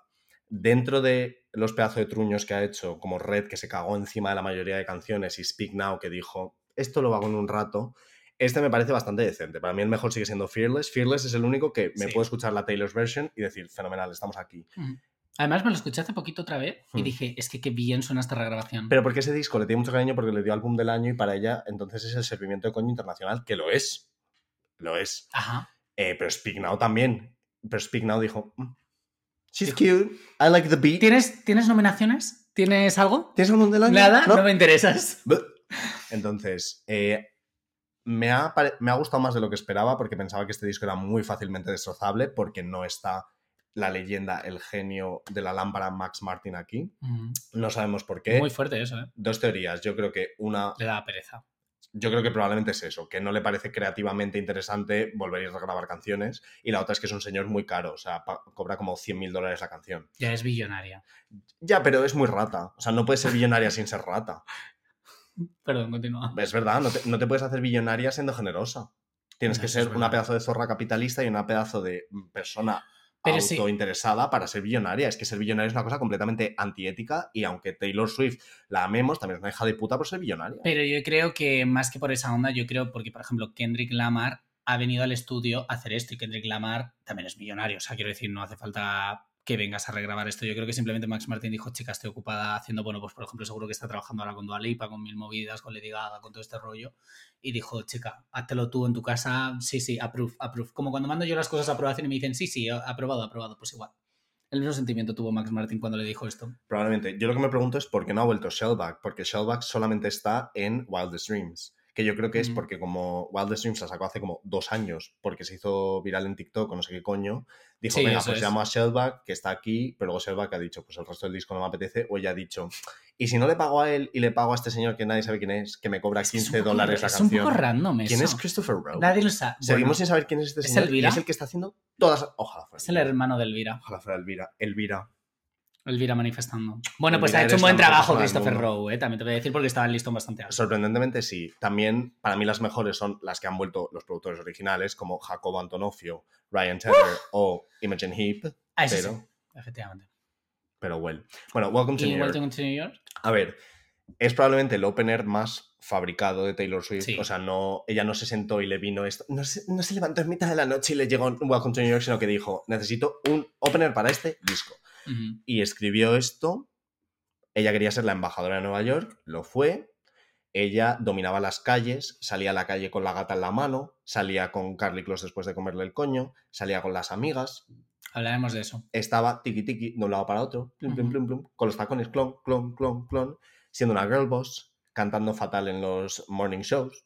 dentro de los pedazos de truños que ha hecho, como Red, que se cagó encima de la mayoría de canciones, y Speak Now, que dijo, esto lo hago en un rato, este me parece bastante decente. Para mí el mejor sigue siendo Fearless. Fearless es el único que me Sí. puedo escuchar la Taylor's version y decir, fenomenal, estamos aquí. Además, me lo escuché hace poquito otra vez y Hmm. dije, es que qué bien suena esta regrabación. Pero porque ese disco le tiene mucho cariño porque le dio álbum del año y para ella entonces es el servimiento de coño internacional, que lo es. Lo es. Ajá. Eh, pero Speak Now también. Pero Speak Now dijo, "Mm, she's cute, I like the beat. ¿Tienes, ¿Tienes nominaciones? ¿Tienes algo? ¿Tienes álbum del año? Nada, no, me interesas. Entonces, eh, me, ha, me ha gustado más de lo que esperaba porque pensaba que este disco era muy fácilmente destrozable porque no está la leyenda, el genio de la lámpara Max Martin aquí. No sabemos por qué. Muy fuerte eso, ¿eh? Dos teorías. Yo creo que una, Le da pereza. yo creo que probablemente es eso, que no le parece creativamente interesante volver a regrabar canciones. Y la otra es que es un señor muy caro, o sea, cobra como 100 mil dólares la canción. Ya es billonaria. Ya, pero es muy rata. O sea, no puedes ser billonaria sin ser rata. Perdón, continúa. Es verdad, no te, no te puedes hacer billonaria siendo generosa. Tienes No, que ser una pedazo de zorra capitalista y una pedazo de persona Pero sí. autointeresada para ser billonaria. Es que ser billonaria es una cosa completamente antiética y aunque Taylor Swift la amemos, también es una hija de puta por ser billonaria. Pero yo creo que más que por esa onda, yo creo porque, por ejemplo, Kendrick Lamar ha venido al estudio a hacer esto y Kendrick Lamar también es millonario. O sea, quiero decir, no hace falta que vengas a regrabar esto. Yo creo que simplemente Max Martin dijo, chica, estoy ocupada haciendo, bueno, pues por ejemplo, seguro que está trabajando ahora con Dua Lipa, con Mil Movidas, con Lady Gaga, con todo este rollo. Y dijo, chica, háztelo tú en tu casa. Sí, sí, approve, approve. Como cuando mando yo las cosas a aprobación y me dicen, sí, sí, aprobado, aprobado. Pues igual. El mismo sentimiento tuvo Max Martin cuando le dijo esto. Probablemente. Yo lo que me pregunto es por qué no ha vuelto Shellback, porque Shellback solamente está en Wildest Dreams, que yo creo que es porque como Wildest Dreams la sacó hace como dos años, porque se hizo viral en TikTok o no sé qué coño, dijo, Sí, venga, pues es. llamo a Shellback, que está aquí, pero luego Shellback ha dicho, pues el resto del disco no me apetece, o ella ha dicho, y si no le pago a él y le pago a este señor que nadie sabe quién es, que me cobra Es que es 15 un poco- dólares la Es un canción. poco random eso. ¿Quién es Christopher Rowe? Nadie lo sabe. Seguimos Bueno, sin saber quién es este ¿es señor Elvira? y es el que está haciendo todas... Ojalá fuera es el Elvira. hermano de Elvira. Ojalá fuera Elvira. Elvira. Elvira manifestando. Bueno, pues ha hecho un buen trabajo Christopher. Rowe, ¿eh? también te voy a decir porque estaba en listón bastante alto. Sorprendentemente sí. También para mí las mejores son las que han vuelto los productores originales, como Jacobo Antonofio, Ryan Tedder o Imogen Heap, Ah, pero, sí, efectivamente. pero well. Bueno, Welcome to ¿Y New York. Welcome to New York? A ver, es probablemente el opener más fabricado de Taylor Swift. Sí. O sea, no, ella no se sentó y le vino esto. No se, no se levantó en mitad de la noche y le llegó un Welcome to New York, sino que dijo, necesito un opener para este disco. Y escribió esto. Ella quería ser la embajadora de Nueva York, lo fue. Ella dominaba las calles, salía a la calle con la gata en la mano, salía con Carly Close después de comerle el coño, salía con las amigas, Hablaremos de eso. estaba tiki tiki de un lado para otro, plum, plum, plum, con los tacones clon, clon, clon, clon, siendo una girl boss, cantando fatal en los morning shows.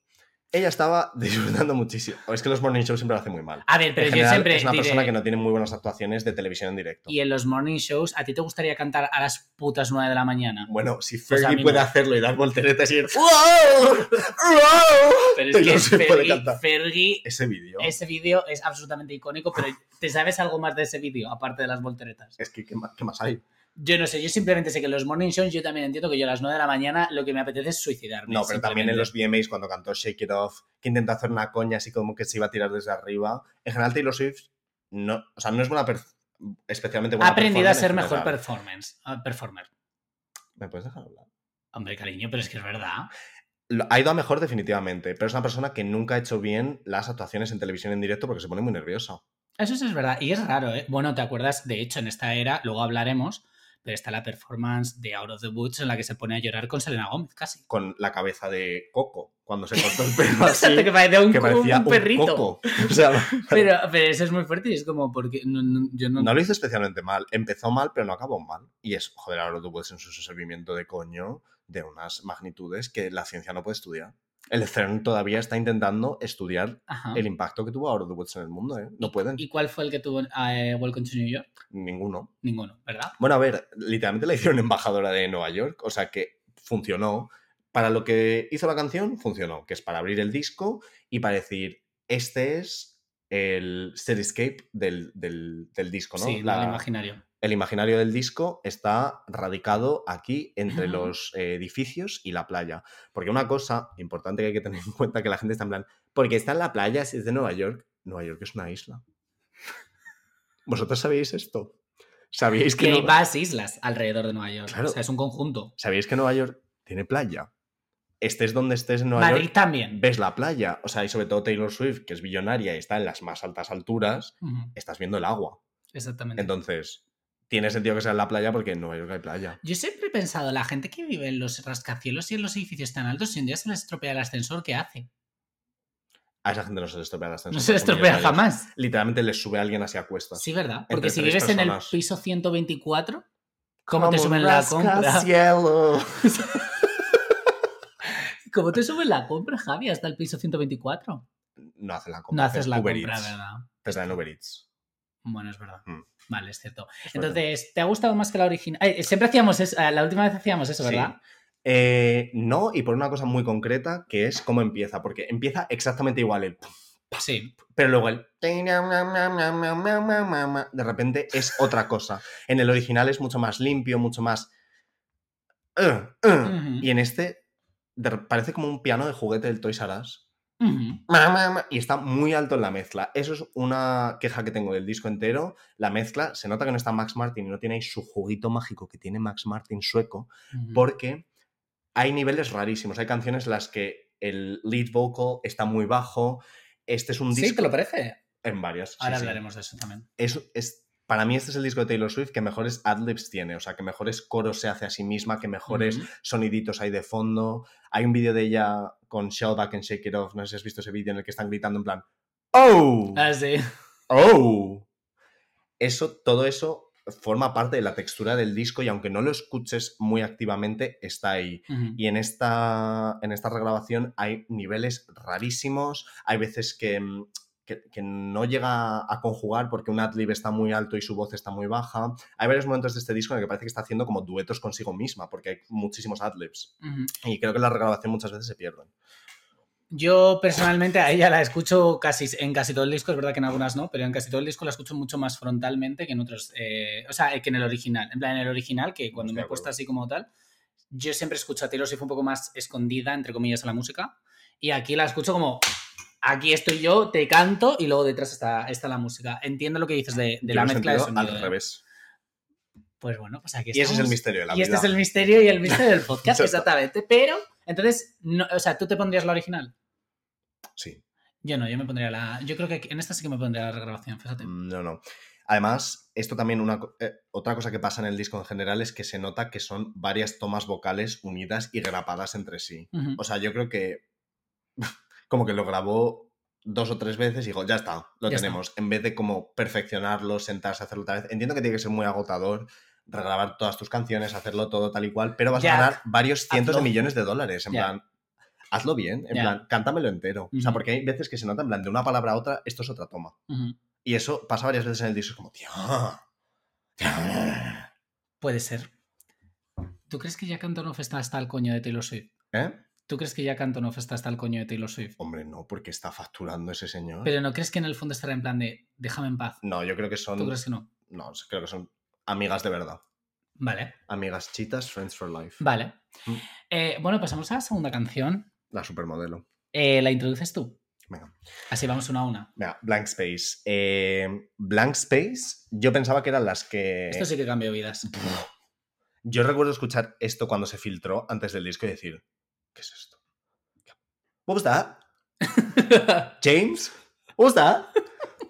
Ella estaba (laughs) disfrutando muchísimo. Es que los morning shows siempre lo hace muy mal. A ver, pero En yo general, siempre es una diré- persona que no tiene muy buenas actuaciones de televisión en directo. Y en los morning shows, ¿a ti te gustaría cantar a las putas 9 de la mañana? Bueno, si Pues Fergie puede no. hacerlo y dar volteretas y ir (laughs) ¡Wow! ¡Wow! Pero es que Fergie, Ese vídeo. ese vídeo es absolutamente icónico, pero ¿te sabes algo más de ese vídeo, aparte de las volteretas? Es que, ¿qué más, qué más hay? Yo no sé, yo simplemente sé que en los morning shows yo también entiendo que yo a las 9 de la mañana lo que me apetece es suicidarme. No, pero también en los VMAs cuando cantó Shake It Off, que intentó hacer una coña así como que se iba a tirar desde arriba. En general, Taylor Swift no, o sea, no es buena especialmente Ha buena aprendido a ser mejor performance, ah, performer. ¿Me puedes dejar hablar? Hombre, cariño, pero es que es verdad. Ha ido a mejor definitivamente, pero es una persona que nunca ha hecho bien las actuaciones en televisión en directo porque se pone muy nerviosa. Eso sí es verdad. Y es raro, ¿eh? Bueno, ¿te acuerdas? De hecho, en esta era, luego hablaremos, pero está la performance de Out of the Woods en la que se pone a llorar con Selena Gómez, casi. Con la cabeza de Coco, cuando se cortó el (laughs) pelo así. que parecía un, que parecía un un, perrito. coco. O sea, (laughs) Pero, pero eso es muy fuerte y es como porque no- no- yo no... no lo hizo especialmente mal. Empezó mal, pero no acabó mal. Y es, joder, ahora tú puedes en su servimiento de coño de unas magnitudes que la ciencia no puede estudiar. El CERN todavía está intentando estudiar Ajá. el impacto que tuvo Out of the Woods en el mundo, ¿eh? No pueden. ¿Y cuál fue el que tuvo eh, Welcome to New York? Ninguno. Ninguno, ¿verdad? Bueno, a ver, literalmente la hicieron embajadora de Nueva York, o sea que funcionó. Para lo que hizo la canción, funcionó, que es para abrir el disco y para decir, este es el cityscape del, del- del disco, ¿no? Sí, La- el imaginario. El imaginario del disco está radicado aquí entre los eh, edificios y la playa. Porque una cosa importante que hay que tener (laughs) en cuenta que la gente está en plan, porque está en la playa, si es de Nueva York, Nueva York es una isla. ¿Vosotros sabíais esto? ¿Sabíais Que que, hay no- más islas alrededor de Nueva York. Claro. O sea, es un conjunto. ¿Sabíais que Nueva York tiene playa? Estés donde estés en Nueva Madrid York, también. ves la playa. O sea, y sobre todo Taylor Swift, que es billonaria y está en las más altas alturas, estás viendo el agua. Exactamente. Entonces, tiene sentido que sea en la playa porque en Nueva York hay playa. Yo siempre he pensado, la gente que vive en los rascacielos y en los edificios tan altos, si un día se les estropea el ascensor, ¿qué hace? A esa gente no se le estropea el ascensor. No se les estropea jamás. Literalmente les sube a alguien hacia cuestas. Sí, ¿verdad? Entre Porque si vives en el piso 124, ¿cómo te Como suben la compra? (laughs) ¿Cómo te suben la compra, Javi, hasta el piso 124? No haces la compra. No haces la Uber compra, Eats. ¿verdad? Te la en Uber Eats. Bueno, es verdad. Mm. Vale, es cierto. Es verdad. Entonces, ¿te ha gustado más que la original? Siempre hacíamos eso, eh, la última vez hacíamos eso, Sí. ¿verdad? Eh, no, y por una cosa muy concreta, que es cómo empieza. Porque empieza exactamente igual el... Sí. Pero luego el... De repente es otra cosa. En el original es mucho más limpio, mucho más... uh, uh. Y en este parece como un piano de juguete del Toys R Us. Y está muy alto en la mezcla. Eso es una queja que tengo del disco entero. La mezcla, se nota que no está Max Martin y no tiene ahí su juguito mágico que tiene Max Martin sueco, porque hay niveles rarísimos. Hay canciones en las que el lead vocal está muy bajo. Este es un Sí, disco ¿te lo parece? en varias. sí, Ahora sí. hablaremos de eso también. Es, es- para mí este es el disco de Taylor Swift que mejores adlibs tiene, o sea, que mejores coros se hace a sí misma, que mejores Ujú. soniditos hay de fondo. Hay un vídeo de ella con Shellback en Shake It Off, no sé si has visto ese vídeo en el que están gritando en plan ¡Oh! Ah, sí. ¡Oh! Eso, todo eso forma parte de la textura del disco y aunque no lo escuches muy activamente, está ahí. Y en esta, en esta regrabación hay niveles rarísimos, hay veces que, mm, que, que no llega a conjugar porque un adlib está muy alto y su voz está muy baja. Hay varios momentos de este disco en el que parece que está haciendo como duetos consigo misma porque hay muchísimos adlibs. Ujú. Y creo que en la regrabación muchas veces se pierden. Yo personalmente a ella la escucho casi en casi todo el disco, es verdad que en algunas no, pero en casi todo el disco la escucho mucho más frontalmente que en otros, eh, o sea, que en el original. En plan, en el original, que cuando Estoy me he puesto así como tal, yo siempre escucho a Taylor Swift un poco más escondida, entre comillas, a la música, y aquí la escucho como, aquí estoy yo, te canto, y luego detrás está, está la música. Entiendo lo que dices de, la mezcla de sonido. al ¿eh? revés. Pues bueno, pues aquí Y ese es el estamos. misterio de la Y este vida. es el misterio y el misterio del (laughs) podcast, exactamente. Pero, entonces, no, o sea, ¿tú te pondrías la original? Sí. Yo no, yo me pondría la. Yo creo que en esta sí que me pondría la regrabación, fíjate. Mm, No, no. Además, esto también, una, eh, otra cosa que pasa en el disco en general es que se nota que son varias tomas vocales unidas y grapadas entre sí. O sea, yo creo que como que lo grabó dos o tres veces y dijo, ya está, lo Ya está. tenemos. En vez de como perfeccionarlo, sentarse a hacerlo otra vez. Entiendo que tiene que ser muy agotador regrabar todas tus canciones, hacerlo todo tal y cual, pero vas Jack, a ganar varios cientos hazlo. de millones de dólares. En plan, hazlo bien, en plan, cántamelo entero. O sea, porque hay veces que se nota en plan de una palabra a otra, esto es otra toma. Y eso pasa varias veces en el disco, es como, tío. tío". Puede ser. ¿Tú crees que Jack Antonoff está hasta el coño de Taylor Swift? ¿Eh? ¿Tú crees que Jack Antonoff está hasta el coño de Taylor Swift? Hombre, no, porque está facturando ese señor. Pero ¿no crees que en el fondo estará en plan de déjame en paz? No, yo creo que ¿Tú son. crees que no? No, creo que son amigas de verdad. Vale, Amigas chitas, friends for life. vale. Mm. Eh, bueno, pasamos a la segunda canción. La supermodelo. Eh, ¿La introduces tú? Venga. Así vamos una a una. Venga, Blank Space. Eh, Blank Space, yo pensaba que eran las que. Esto sí que cambió vidas. Yo recuerdo escuchar esto cuando se filtró antes del disco y decir, ¿qué es esto? What was that? James? What was that?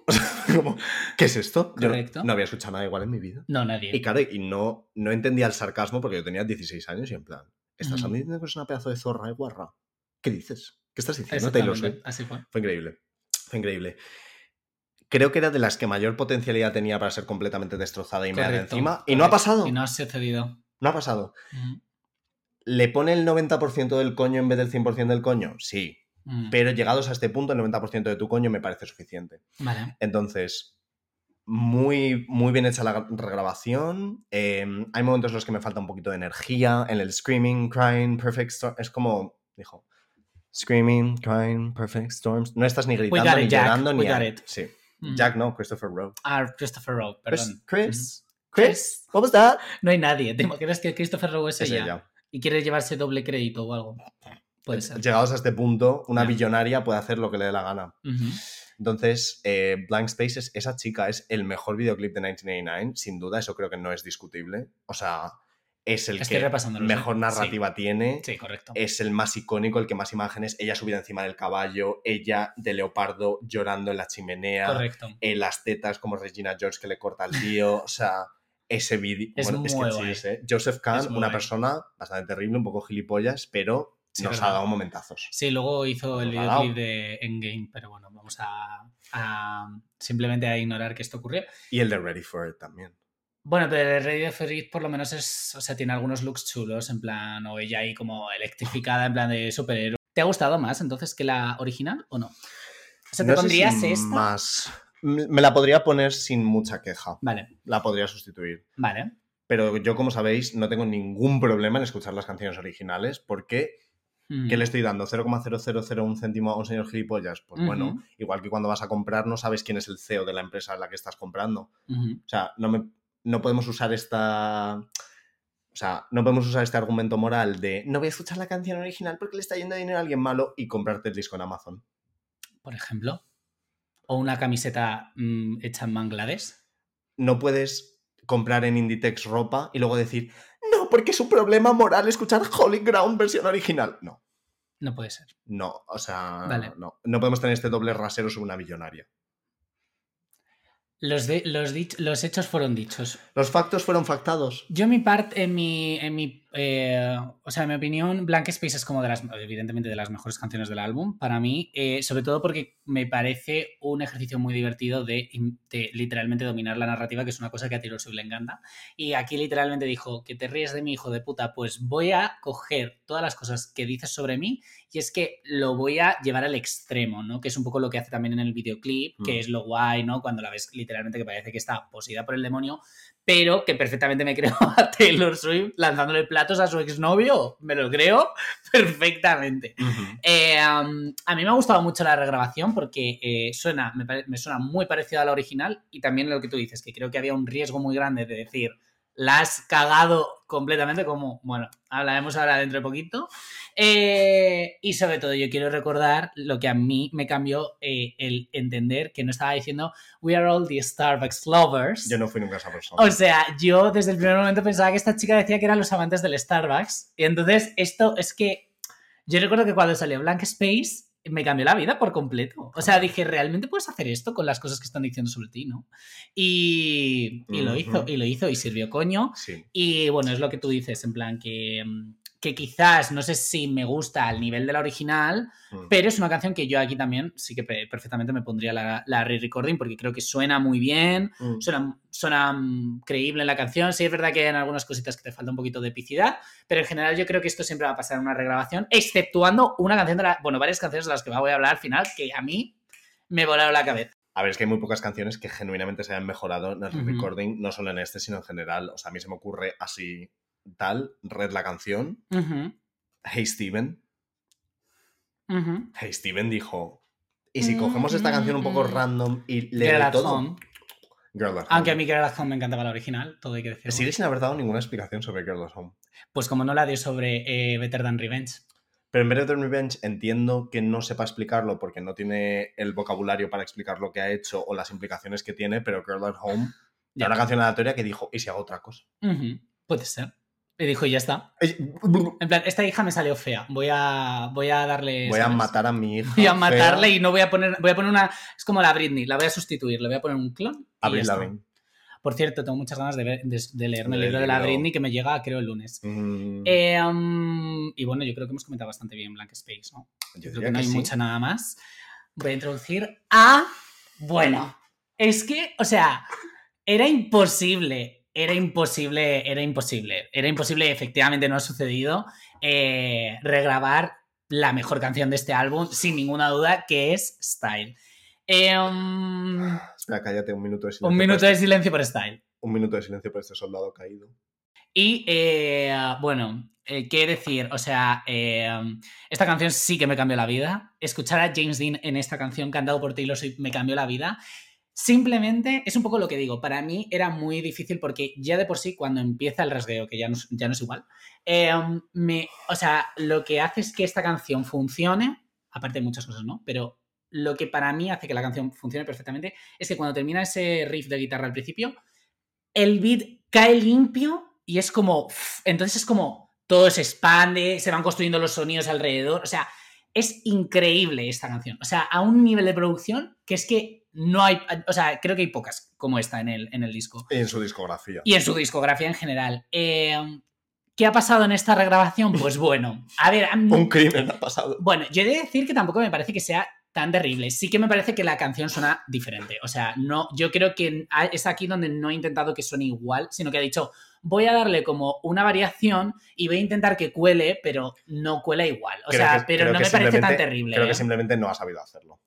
O sea, (laughs) como, ¿qué es esto? Yo Correcto. no había escuchado nada igual en mi vida. no, nadie. Y claro, y no, no entendía el sarcasmo porque yo tenía 16 años y en plan, ¿estás Ujú. diciendo que es una pedazo de zorra de guarra? ¿Qué dices? ¿Qué estás diciendo, Taylor? Así fue. Fue increíble. Fue increíble. Creo que era de las que mayor potencialidad tenía para ser completamente destrozada y Correcto, encima. Y no ha pasado. Y no ha sucedido. No ha pasado. Mm, ¿Le pone el 90% del coño en vez del 100% del coño? Sí. mm. Pero llegados a este punto, el 90% de tu coño me parece suficiente. Vale. Entonces, muy, muy bien hecha la regrabación. Eh, hay momentos en los que me falta un poquito de energía. En el screaming, crying, perfect storm. Es como, dijo, screaming, crying, perfect storms. No estás ni gritando, ni Jack. llorando, We ni... a-. Sí. Mm. Jack no, Christopher Rowe. Ah, Christopher Rowe, Chris, perdón. Chris, Chris. Chris, what was that? No hay nadie. ¿Te imaginas que Christopher Rowe es, Es ella? ella. Y quiere llevarse doble crédito o algo. Puede ser. Llegados a este punto, una billonaria puede hacer lo que le dé la gana. Entonces, eh, Blank Space, es, esa chica es el mejor videoclip de 1989, sin duda, eso creo que no es discutible. O sea, es el Estoy que mejor sí. narrativa tiene, Sí, correcto. es el más icónico, el que más imágenes, ella subida encima del caballo, ella de leopardo llorando en la chimenea, Correcto. eh, las tetas como Regina George que le corta al tío, o sea, ese vídeo... Es bueno, muy que guay. sí, ¿eh? Joseph Kahn, Es una guay. persona bastante terrible, un poco gilipollas, pero Sí, nos verdad. ha dado momentazos. Sí, luego hizo el Nos videoclip de Endgame, pero bueno, vamos a, a simplemente a ignorar que esto ocurrió. Y el de Ready for It también. Bueno, pero el Ready for It por lo menos es, o sea, tiene algunos looks chulos, en plan, o ella ahí como electrificada, en plan de superhéroe. ¿Te ha gustado más entonces que la original o no? O sea, ¿te No pondrías esta? Más. Me la podría poner sin mucha queja. Vale, La podría sustituir. vale. Pero yo, como sabéis, no tengo ningún problema en escuchar las canciones originales porque Mm. ¿qué le estoy dando? ¿0,0001 céntimo a un señor gilipollas? Pues bueno, igual que cuando vas a comprar no sabes quién es el CEO de la empresa a la que estás comprando. O sea, no, me, no podemos usar esta... O sea, no podemos usar este argumento moral de no voy a escuchar la canción original porque le está yendo dinero a alguien malo y comprarte el disco en Amazon. Por ejemplo. O una camiseta mm, hecha en Bangladesh. no puedes comprar en Inditex ropa y luego decir, no, porque es un problema moral escuchar Holy Ground versión original. No, No puede ser. no, o sea, Vale. no, no podemos tener este doble rasero sobre una millonaria. Los, de, los, los hechos fueron dichos. Los factos fueron factados. Yo en mi parte, en mi, en mi eh, o sea, en mi opinión, Blank Space es como de las, evidentemente, de las mejores canciones del álbum para mí, eh, sobre todo porque me parece un ejercicio muy divertido de, de, literalmente dominar la narrativa, que es una cosa que a Taylor Swift le encanta. Y aquí literalmente dijo, que te ríes de mi hijo de puta, pues voy a coger todas las cosas que dices sobre mí y es que lo voy a llevar al extremo, ¿no? Que es un poco lo que hace también en el videoclip, que Mm. es lo guay, ¿no? Cuando la ves literalmente que parece que está poseída por el demonio, pero que perfectamente me creo (laughs) a Taylor Swift lanzándole platos a su exnovio. Me lo creo (laughs) perfectamente. Eh, um, a mí me ha gustado mucho la regrabación porque eh, suena, me, me suena muy parecido a la original y también lo que tú dices, que creo que había un riesgo muy grande de decir, la has cagado completamente, como, bueno, hablaremos ahora dentro de poquito. Eh, y sobre todo yo quiero recordar lo que a mí me cambió eh, el entender que no estaba diciendo, we are all the Starbucks lovers. Yo no fui nunca esa persona. O sea, yo desde el primer momento pensaba que esta chica decía que eran los amantes del Starbucks. Y entonces esto es que yo recuerdo que cuando salió Blank Space me cambió la vida por completo. O sea, dije, ¿realmente puedes hacer esto con las cosas que están diciendo sobre ti, no? Y, y lo hizo, y lo hizo, y sirvió coño. Sí. Y bueno, es lo que tú dices, en plan que, mm, que quizás, no sé si me gusta al nivel de la original, Mm. pero es una canción que yo aquí también sí que pe- perfectamente me pondría la, la re-recording porque creo que suena muy bien, Mm. suena, suena mm, creíble en la canción. Sí, es verdad que hay en algunas cositas que te falta un poquito de epicidad, pero en general yo creo que esto siempre va a pasar en una regrabación, exceptuando una canción de la. Bueno, varias canciones de las que voy a hablar al final que a mí me volaron la cabeza. A ver, es que hay muy pocas canciones que genuinamente se hayan mejorado en el Ujú. recording, no solo en este, sino en general. O sea, a mí se me ocurre así tal, Red la canción, Hey Steven. Hey Steven dijo, ¿y si cogemos esta canción un poco Mm. random y le Girl todo? Home. Girl at Home. Aunque a mí Girl at Home me encantaba la original, todo hay que decirlo. Sigue sin haber dado ninguna explicación sobre Girl at Home. Pues como no la dio sobre eh, Better Than Revenge. Pero en Better Than Revenge entiendo que no sepa explicarlo porque no tiene el vocabulario para explicar lo que ha hecho o las implicaciones que tiene, pero Girl at Home Ya. era una canción aleatoria que dijo, ¿y si hago otra cosa? Puede ser. Y dijo, y ya está. En plan, esta hija me salió fea. Voy a, voy a darle. Voy a matar a mi hija. Voy a matarle fea, y no voy a poner. Voy a poner una. Es como la Britney, la voy a sustituir. Le voy a poner un clon. está. Lavigne. Por cierto, tengo muchas ganas de, ver- de, de leerme el libro de la. Britney que me llega, creo, el lunes. Mm, Eh, um, y bueno, yo creo que hemos comentado bastante bien Blank Space, ¿no? yo creo que no hay sí. mucha nada más. Voy a introducir a. Bueno, es que, o sea, era imposible. Era imposible, era imposible. Era imposible, efectivamente no ha sucedido. eh, regrabar la mejor canción de este álbum, sin ninguna duda, que es Style. Eh, um, Espera, cállate un minuto de silencio. un minuto de este- silencio por Style. Un minuto de silencio por este soldado caído. Y eh, bueno, eh, qué decir, o sea, eh, esta canción sí que me cambió la vida. Escuchar a James Dean en esta canción cantado por Taylor Swift me cambió la vida. Simplemente es un poco lo que digo. Para mí era muy difícil porque ya de por sí, cuando empieza el rasgueo, que ya no, ya no es igual, eh, me, o sea, lo que hace es que esta canción funcione, aparte de muchas cosas, ¿no? Pero lo que para mí hace que la canción funcione perfectamente es que cuando termina ese riff de guitarra al principio, el beat cae limpio y es como. Entonces es como todo se expande, se van construyendo los sonidos alrededor. O sea, es increíble esta canción. O sea, a un nivel de producción que es que no hay. O sea, creo que hay pocas como esta en el, en el disco. Y en su discografía. Y en su discografía en general. Eh, ¿Qué ha pasado en esta regrabación? Pues bueno, a ver. Un crimen ha pasado. bueno, yo he de decir que tampoco me parece que sea tan terrible. Sí que me parece que la canción suena diferente. O sea, no, yo creo que es aquí donde no he intentado que suene igual, sino que ha dicho, voy a darle como una variación y voy a intentar que cuele, pero no cuela igual. O Creo sea, que- pero no me parece tan terrible. Creo ¿eh? que simplemente no ha sabido hacerlo.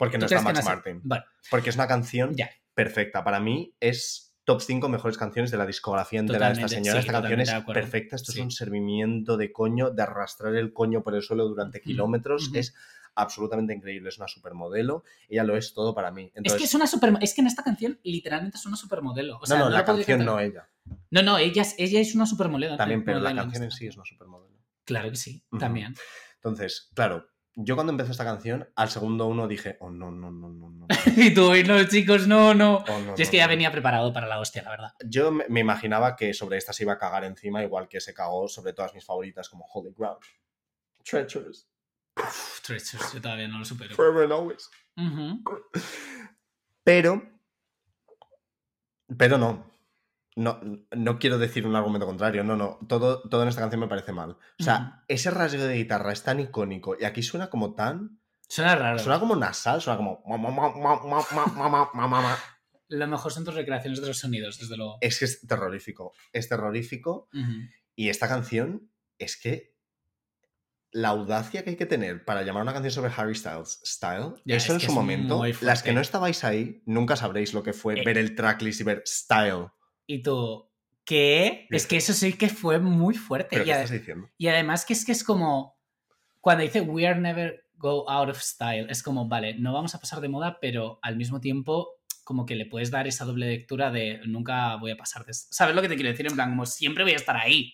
Porque no ¿Tú está Max no Martin. Porque es una canción ya. perfecta. Para mí es top 5 mejores canciones de la discografía entera de esta señora. sí, esta canción es perfecta. Esto Sí. es un servimiento de coño, de arrastrar el coño por el suelo durante kilómetros. Es absolutamente increíble. Es una supermodelo. Ella lo es todo para mí. es que es una super, es que en esta canción literalmente es una supermodelo. O sea, no, no, la canción cantar- no ella. No, no, ella es, ella es una supermodelo. También, pero la canción en sí es una supermodelo. Claro que sí, también. Entonces, claro, yo cuando empezó esta canción, al segundo uno dije, oh no, no, no, no, no. (laughs) y tú, "Ay, no, chicos, no, no. oh, no, Yo es no, que ya no". venía preparado para la hostia, la verdad. Yo me imaginaba que sobre esta se iba a cagar encima, igual que se cagó sobre todas mis favoritas como Holy Ground, Treacherous, Uf, Treacherous, yo todavía no lo supero. Forever and Always. Pero, pero no no, no quiero decir un argumento contrario, no, no, todo, todo en esta canción me parece mal. O sea, ese rasgo de guitarra es tan icónico y aquí suena como tan... Suena raro. Suena como nasal, suena como... Lo mejor son tus recreaciones de los sonidos, desde luego. Es que es terrorífico, es terrorífico. Uh. Y esta canción es que la audacia que hay que tener para llamar una canción sobre Harry Styles Style, ya, eso es en su momento, las que no estabais ahí, nunca sabréis lo que fue ver el tracklist y ver Style y tú, ¿qué? Es que eso sí que fue muy fuerte. ¿Pero Y, qué estás diciendo? y además que es que es como, cuando dice we are never go out of style, es como, vale, no vamos a pasar de moda, pero al mismo tiempo como que le puedes dar esa doble lectura de nunca voy a pasar de. ¿Sabes lo que te quiero decir? En plan, como siempre voy a estar ahí.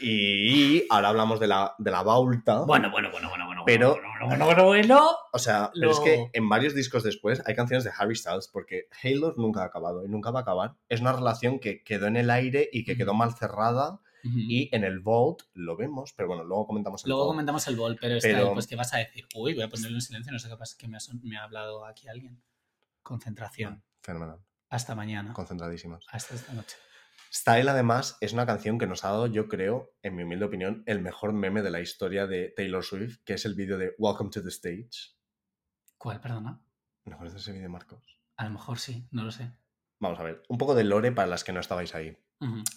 Y ahora hablamos de la, de la Baulta. Bueno, bueno, bueno, bueno, bueno. Pero- bueno, bueno, bueno. O sea, pero es que en varios discos después hay canciones de Harry Styles porque Halo nunca ha acabado y nunca va a acabar. Es una relación que quedó en el aire y que quedó mal cerrada y en el Vault lo vemos, pero bueno, luego comentamos el Luego Vault. comentamos el bol, pero, Pero- está, pues ¿qué vas a decir? Uy, voy a ponerlo en silencio, no sé qué pasa, que me ha, son- me ha hablado aquí alguien. Concentración. Fenomenal, Hasta mañana. concentradísimos. Hasta esta noche. Style además es una canción que nos ha dado, yo creo, en mi humilde opinión, el mejor meme de la historia de Taylor Swift, que es el vídeo de Welcome to the Stage. ¿Cuál, perdona? ¿No conoces ese vídeo, Marcos? A lo mejor sí, no lo sé. Vamos a ver, un poco de lore para las que no estabais ahí.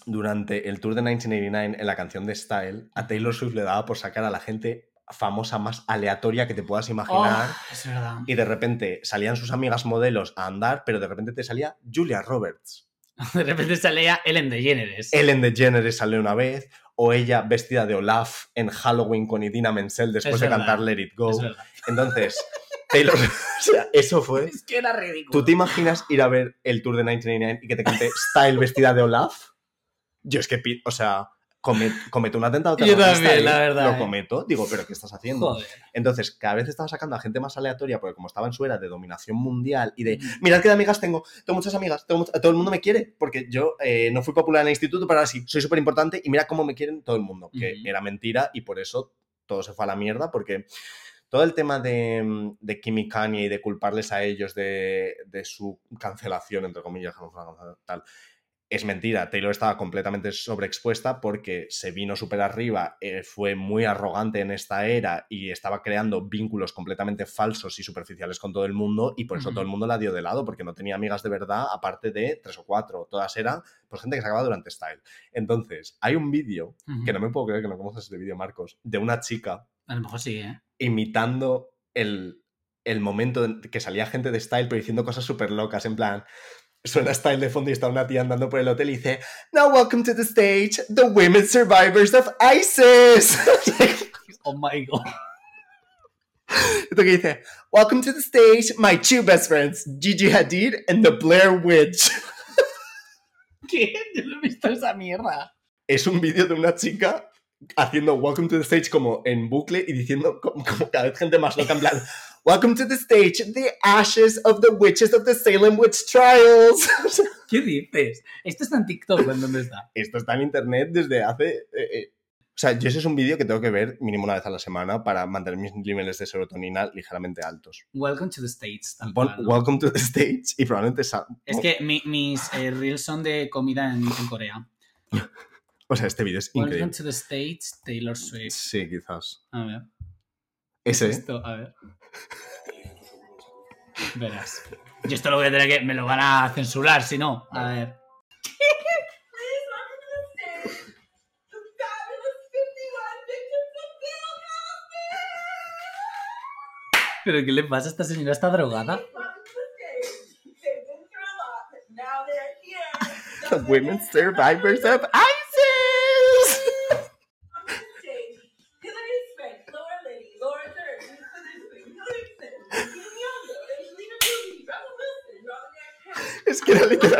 Durante el tour de 1989 en la canción de Style, a Taylor Swift le daba por sacar a la gente famosa más aleatoria que te puedas imaginar. Oh, es verdad. Y de repente salían sus amigas modelos a andar, pero de repente te salía Julia Roberts. (laughs) De repente salía Ellen DeGeneres. Ellen DeGeneres salió una vez, o ella vestida de Olaf en Halloween con Idina Menzel después Es de verdad. cantar Let It Go. (laughs) Entonces, Taylor, (laughs) o sea, eso fue. Es que era ridículo. ¿Tú te imaginas ir a ver el tour de 1989 y que te cante Style vestida de Olaf? Yo es que, o sea, come- cometo un atentado (laughs) Yo terrorista también, ahí, la verdad, Lo eh. cometo, digo, ¿pero qué estás haciendo? Joder. Entonces, cada vez estaba sacando a gente más aleatoria, porque como estaba en su era de dominación mundial y de, mirad qué de amigas tengo, tengo muchas amigas, tengo much- todo el mundo me quiere, porque yo eh, no fui popular en el instituto, pero ahora sí, soy súper importante y mira cómo me quieren todo el mundo, que Ujú. era mentira y por eso todo se fue a la mierda, porque todo el tema de, de Kim y Kanye y de culparles a ellos de, de su cancelación, entre comillas, tal, es mentira. Taylor estaba completamente sobreexpuesta porque se vino súper arriba, eh, fue muy arrogante en esta era y estaba creando vínculos completamente falsos y superficiales con todo el mundo y por eso todo el mundo la dio de lado porque no tenía amigas de verdad aparte de tres o cuatro. Todas eran pues gente que se acababa durante Style. Entonces, hay un vídeo, que no me puedo creer que no conoces este vídeo, Marcos, de una chica A lo mejor sí, ¿eh? imitando el, el momento en que salía gente de Style, pero diciendo cosas súper locas, en plan, suena Style de fondo y está una tía andando por el hotel y dice, Now welcome to the stage, the women survivors of ISIS. (laughs) Oh my god. Esto que dice, Welcome to the stage, my two best friends, Gigi Hadid and the Blair Witch. (laughs) ¿Qué? Yo no he visto esa mierda. Es un vídeo de una chica haciendo Welcome to the stage como en bucle y diciendo como, como cada vez gente más loca en plan Welcome to the stage, the ashes of the witches of the Salem Witch Trials. (laughs) ¿Qué dices? Esto está en TikTok, ¿en dónde está? Esto está en internet desde hace... eh, eh, O sea, yo ese es un vídeo que tengo que ver mínimo una vez a la semana para mantener mis niveles de serotonina ligeramente altos. Welcome to the tal cual, ¿no? Welcome to the stage y probablemente... sa- Es que mi- mis eh, reels son de comida en, en Corea. (laughs) O sea, este vídeo es Welcome increíble. to the States, Taylor Swift. Sí, quizás. A ver. Ese. Esto, a ver. Verás. Yo esto lo voy a tener que. Me lo van a censurar, si no. A ver. ¿Pero qué le pasa? ¿Esta señora está drogada? The (laughs) Women Survivors of I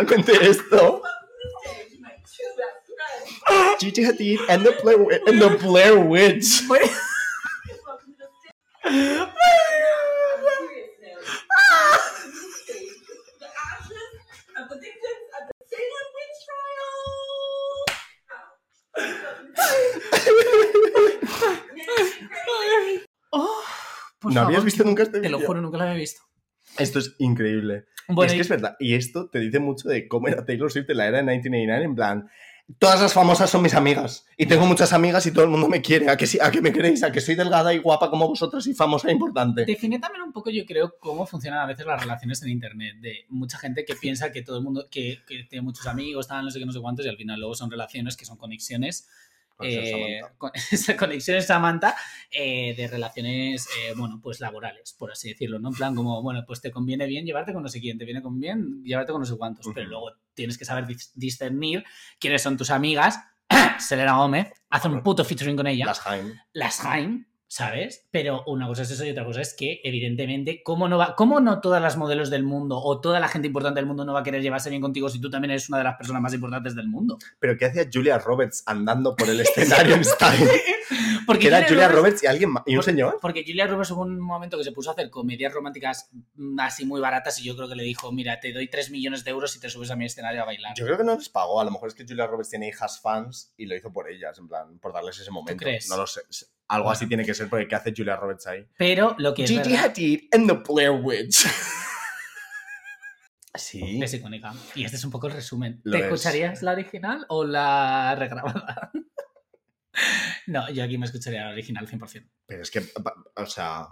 realmente esto. Gigi Hadid and the Blair and the Blair Witch. oh, (laughs) ¿No habías visto nunca este Te lo juro, nunca lo había visto. Esto es increíble. Bueno, es que y- es verdad. Y esto te dice mucho de cómo era Taylor Swift en la era de 1989, en plan... Todas las famosas son mis amigas. Y tengo muchas amigas y todo el mundo me quiere. ¿A que, sí? ¿A que me queréis? ¿A que soy delgada y guapa como vosotras y famosa e importante? Define también un poco, yo creo, cómo funcionan a veces las relaciones en internet. De mucha gente que piensa que todo el mundo, que, que tiene muchos amigos, tal, no sé qué, no sé cuántos, y al final luego son relaciones que son conexiones. Conexión eh, Samantha. con- (laughs) esa conexiones Samantha eh, de relaciones, eh, bueno, pues laborales, por así decirlo, ¿no? En plan, como, bueno, pues te conviene bien llevarte con no sé quién, te viene con bien llevarte con no sé cuántos, pero luego tienes que saber dis- discernir quiénes son tus amigas. (clears throat) Selena Gómez, hace un puto featuring con ella Las Haim. las Haim, ¿sabes? Pero una cosa es eso y otra cosa es que, evidentemente, ¿cómo no, va, ¿cómo no todas las modelos del mundo o toda la gente importante del mundo no va a querer llevarse bien contigo si tú también eres una de las personas más importantes del mundo? Pero ¿qué hacía Julia Roberts andando por el escenario en Style? (laughs) Porque Que era Julia Roberts- Roberts y alguien más. ¿Y un Por- señor? Porque Julia Roberts hubo un momento que se puso a hacer comedias románticas mm, así muy baratas y yo creo que le dijo, mira, te doy 3 millones de euros si te subes a mi escenario a bailar. Yo creo que no les pagó. A lo mejor es que Julia Roberts tiene hijas fans y lo hizo por ellas, en plan, por darles ese momento. crees? No lo sé. Algo así tiene que ser porque ¿qué hace Julia Roberts ahí? Pero lo que es Gigi verdad Hadid and the Blair Witch. (laughs) sí. es icónica. Y este es un poco el resumen. Lo ¿Te es. escucharías la original o la regrabada? (laughs) no, yo aquí me escucharía la original 100%. Pero es que, o sea...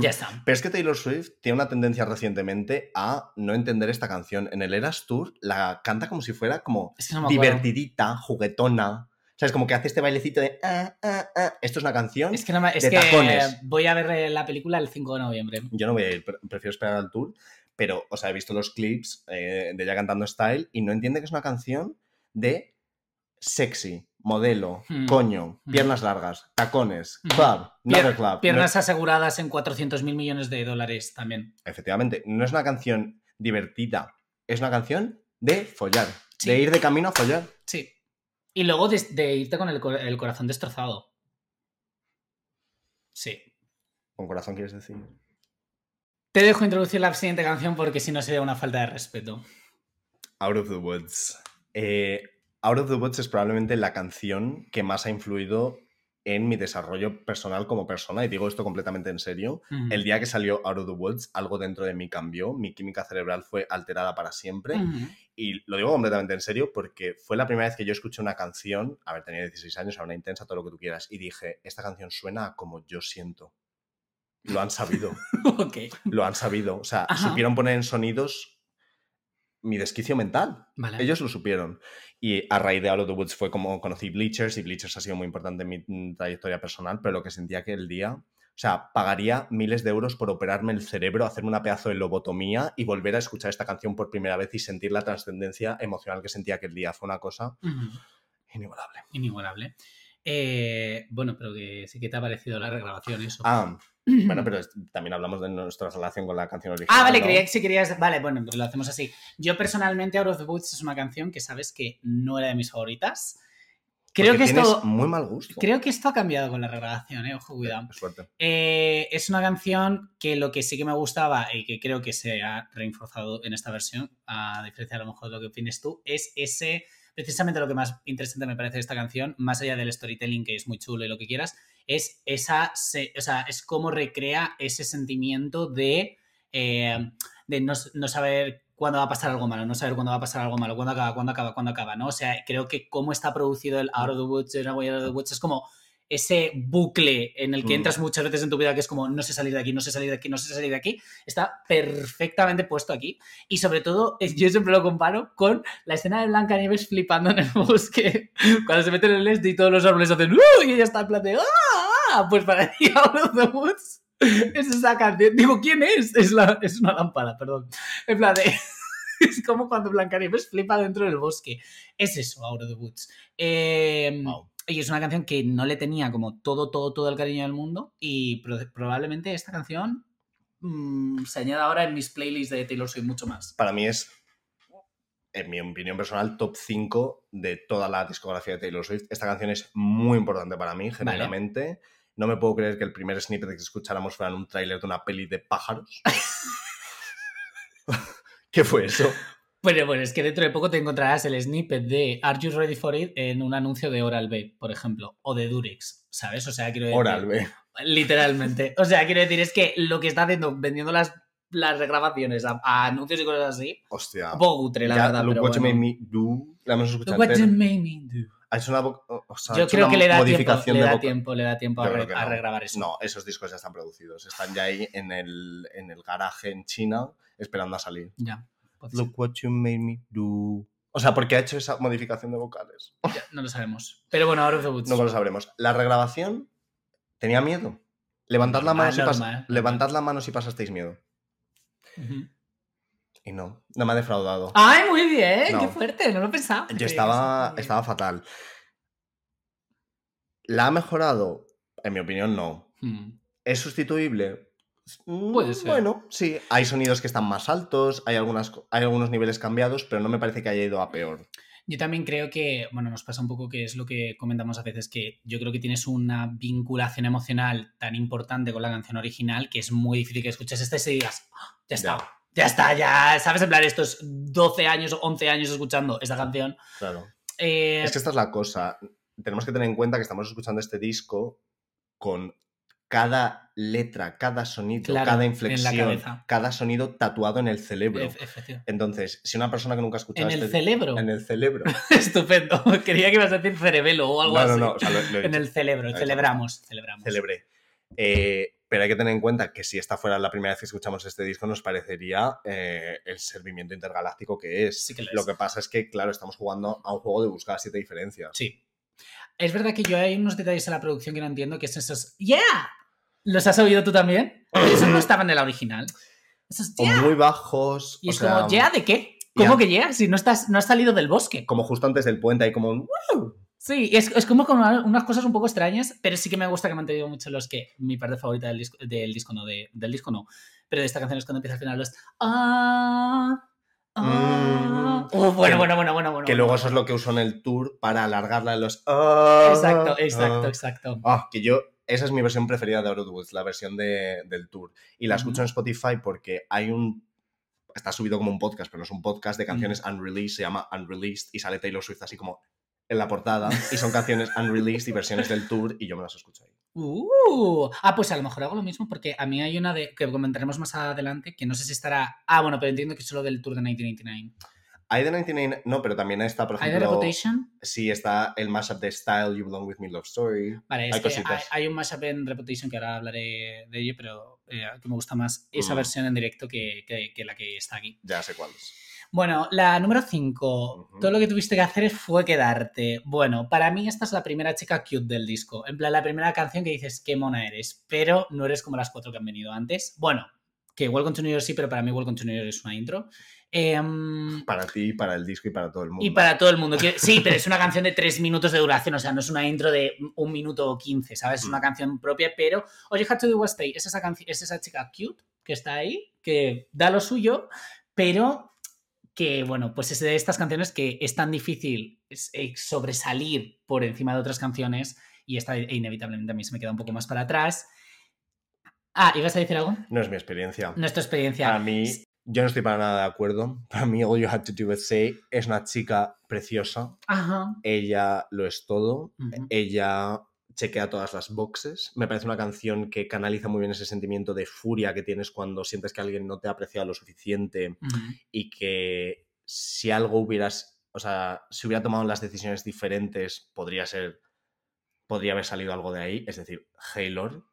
Ya está. Pero es que Taylor Swift tiene una tendencia recientemente a no entender esta canción. En el Eras Tour la canta como si fuera como Es que no me acuerdo. divertidita, juguetona. ¿Sabes? Como que hace este bailecito de... ah, ah, ah. Esto es una canción. Es que, no me- es de que tacones. voy a ver eh, la película el 5 de noviembre. Yo no voy a ir, pre- prefiero esperar al tour. Pero, o sea, he visto los clips eh, de ella cantando Style y no entiende que es una canción de sexy, modelo, Hmm. coño, Hmm. piernas largas, tacones, Hmm. club, Pier- not a club. Piernas aseguradas en 400 mil millones de dólares también. Efectivamente, no es una canción divertida, es una canción de follar, Sí. de ir de camino a follar. Y luego de, de irte con el corazón destrozado. Sí. Con corazón quieres decir. Te dejo introducir la siguiente canción porque si no sería una falta de respeto. Out of the Woods. Eh, Out of the Woods es probablemente la canción que más ha influido en mi desarrollo personal como persona, y digo esto completamente en serio. El día que salió Out of the Woods, algo dentro de mí cambió, mi química cerebral fue alterada para siempre. Y lo digo completamente en serio porque fue la primera vez que yo escuché una canción, a ver, tenía 16 años, era una intensa, todo lo que tú quieras, y dije, esta canción suena a como yo siento. Lo han sabido, (laughs) lo han sabido. O sea, Ajá. supieron poner en sonidos mi desquicio mental. Vale. Ellos lo supieron. Y a raíz de Out of the Woods fue como conocí Bleachers y Bleachers ha sido muy importante en mi mm, trayectoria personal, pero lo que sentía que el día, o sea, pagaría miles de euros por operarme el cerebro, hacerme una pedazo de lobotomía y volver a escuchar esta canción por primera vez y sentir la trascendencia emocional que sentía aquel día. Fue una cosa Ujú. inigualable. Inigualable. Eh, bueno, pero que sí que te ha parecido la regrabación eso. Ah, bueno, pero también hablamos de nuestra relación con la canción original. Ah, vale, ¿no? creía que si querías. Vale, bueno, pues lo hacemos así. Yo personalmente, Out of the Woods es una canción que sabes que no era de mis favoritas. Creo Porque que esto. muy mal gusto. Creo que esto ha cambiado con la regrabación, eh. Ojo, cuidado. Es fuerte. Eh, es una canción que lo que sí que me gustaba y que creo que se ha reforzado en esta versión, a diferencia a lo mejor de lo que opines tú, es ese, precisamente lo que más interesante me parece de esta canción, más allá del storytelling que es muy chulo y lo que quieras, es esa, se- o sea, es cómo recrea ese sentimiento de, eh, de no, no saber cuándo va a pasar algo malo, no saber cuándo va a pasar algo malo, cuándo acaba, cuándo acaba, cuándo acaba, ¿no? O sea, creo que cómo está producido el Out of the Woods, Out of the Woods, es como ese bucle en el que Mm. entras muchas veces en tu vida que es como no sé salir de aquí, no sé salir de aquí, no sé salir de aquí, está perfectamente puesto aquí. Y sobre todo, yo siempre lo comparo con la escena de Blancanieves flipando en el bosque, (laughs) cuando se meten en el este y todos los árboles hacen ¡Uh! y ella está en plan de ¡Ah! Pues para ti, Out of the Woods es esa canción. Digo, ¿quién es? Es, la, es una lámpara, perdón. En plan de... (laughs) Es como cuando Blancanieves flipa dentro del bosque. Es eso, Out of the Woods. Eh, Wow. y es una canción que no le tenía como todo, todo, todo el cariño del mundo. Y pro- probablemente esta canción mm, se añada ahora en mis playlists de Taylor Swift mucho más. Para mí es, en mi opinión personal, top 5 de toda la discografía de Taylor Swift. Esta canción es muy importante para mí, genuinamente. No me puedo creer que el primer snippet que escucháramos fuera un tráiler de una peli de pájaros. (laughs) ¿Qué fue eso? Pero bueno, es que dentro de poco te encontrarás el snippet de Are You Ready for It en un anuncio de Oral B, por ejemplo, o de Durex, ¿sabes? O sea, quiero decir. Oral, ve. Literalmente. O sea, quiero decir, es que lo que está haciendo, vendiendo las las regrabaciones a, a anuncios y cosas así. Hostia. Un poco cutre, la Ya, verdad. Look pero What You bueno. Made Me Do. La hemos escuchado Look what you made me do. Ha hecho una, o sea, Yo hecho creo una que le da tiempo, le da tiempo, le da tiempo a, re- no. regrabar eso. No, esos discos ya están producidos. Están ya ahí en el, en el garaje en China esperando a salir. Ya, puede ser. Look what you made me do. O sea, porque ha hecho esa modificación de vocales. Ya, no lo sabemos. Pero bueno, Woods. No lo sabremos. La regrabación tenía miedo. Levantad la mano, Normal, si, pas- normal, levantad la mano si pasasteis miedo. Ujú. Y no, no me ha defraudado. ¡Ay, muy bien! No. ¡Qué fuerte! No lo pensaba. Yo estaba, estaba fatal. ¿La ha mejorado? En mi opinión, no. Hmm. ¿Es sustituible? Mm, Puede ser. Bueno, sí. Hay sonidos que están más altos, hay, algunas, hay algunos niveles cambiados, pero no me parece que haya ido a peor. Yo también creo que, bueno, nos pasa un poco que es lo que comentamos a veces, que yo creo que tienes una vinculación emocional tan importante con la canción original que es muy difícil que escuches esta y se digas, "Ah, ya está, Ya. Ya está, ya, ¿sabes? En plan, estos 12 años o 11 años escuchando esta canción. Claro. Eh, Es que esta es la cosa. Tenemos que tener en cuenta que estamos escuchando este disco con cada letra, cada sonido, Claro, cada inflexión, cada sonido tatuado en el cerebro. Entonces, si una persona que nunca ha escuchado En el este- cerebro. En el cerebro. (laughs) Estupendo. Quería que ibas a decir cerebelo o algo no, así. no, no. o sea, lo- lo he En el cerebro. Celebramos. Celebramos. Celebré. Eh, pero hay que tener en cuenta que si esta fuera la primera vez que escuchamos este disco, nos parecería eh, el servimiento intergaláctico que es. Sí que lo es. Lo que pasa es que, claro, estamos jugando a un juego de buscar siete diferencias. Sí. Es verdad que yo hay unos detalles en la producción que no entiendo, que es esos ¡Yeah! ¿Los has oído tú también? Esos no estaban en la original. Esos O ¡Yeah! muy bajos. Y o es sea, como ¿Yeah de qué? ¿Cómo que yeah? Si no, estás, no has salido del bosque. Como justo antes del puente, hay como un. Sí, es, es como con una- unas cosas un poco extrañas, pero sí que me gusta que me han tenido mucho los que mi parte favorita del disco, del disco no, de- del disco no, pero de esta canción es cuando empieza al final los ah, ah. Mm. Uh, bueno, bueno, bueno, bueno, bueno. Que luego eso es lo que usó en el tour para alargarla en los. ah, Exacto, exacto, ah. exacto. Ah, que yo, esa es mi versión preferida de Out of the Woods, la versión de- del tour. Y la escucho en Spotify porque hay un. Está subido como un podcast, pero no es un podcast de canciones unreleased, se llama Unreleased y sale Taylor Swift así como en la portada. Y son canciones unreleased y versiones del tour y yo me las escucho ahí. Uh, ah, pues a lo mejor hago lo mismo porque a mí hay una de que comentaremos más adelante que no sé si estará. Ah, bueno, pero entiendo que es solo del tour de 1989. Hay de 99, no, pero también está, por ¿Hay de ejemplo. Reputation? Sí, está el mashup de Style, You Belong With Me, Love Story. Vale, es Hay que cositas. hay, hay un mashup en Reputation que ahora hablaré de ello, pero eh, que me gusta más esa Mm. versión en directo que, que- que la que está aquí. Ya sé cuál es. Bueno, la número 5. Ujú. Todo lo que tuviste que hacer fue quedarte. Bueno, para mí esta es la primera chica cute del disco. En plan, la primera canción que dices qué mona eres, pero no eres como las cuatro que han venido antes. Bueno, que Welcome to New York sí, pero para mí Welcome to New York es una intro. Em, Para ti, para el disco y para todo el mundo. y para todo el mundo. Sí, pero es una canción de tres minutos de duración, o sea, no es una intro de un minuto o quince, ¿sabes? Es una Mm. canción propia, pero Oye, Had to Do Was Stay es esa, es esa chica cute que está ahí, que da lo suyo, pero que, bueno, pues es de estas canciones que es tan difícil eh, sobresalir por encima de otras canciones y esta e inevitablemente a mí se me queda un poco más para atrás. Ah, ¿ibas a decir algo? No es mi experiencia. Nuestra experiencia. Para mí, yo no estoy para nada de acuerdo. Para mí, All You Had to Do Was Say es una chica preciosa. Ajá. Ella lo es todo. Ella chequea todas las boxes. Me parece una canción que canaliza muy bien ese sentimiento de furia que tienes cuando sientes que alguien no te ha apreciado lo suficiente y que si algo hubieras, o sea, si hubiera tomado las decisiones diferentes, podría ser, podría haber salido algo de ahí. Es decir, Haylor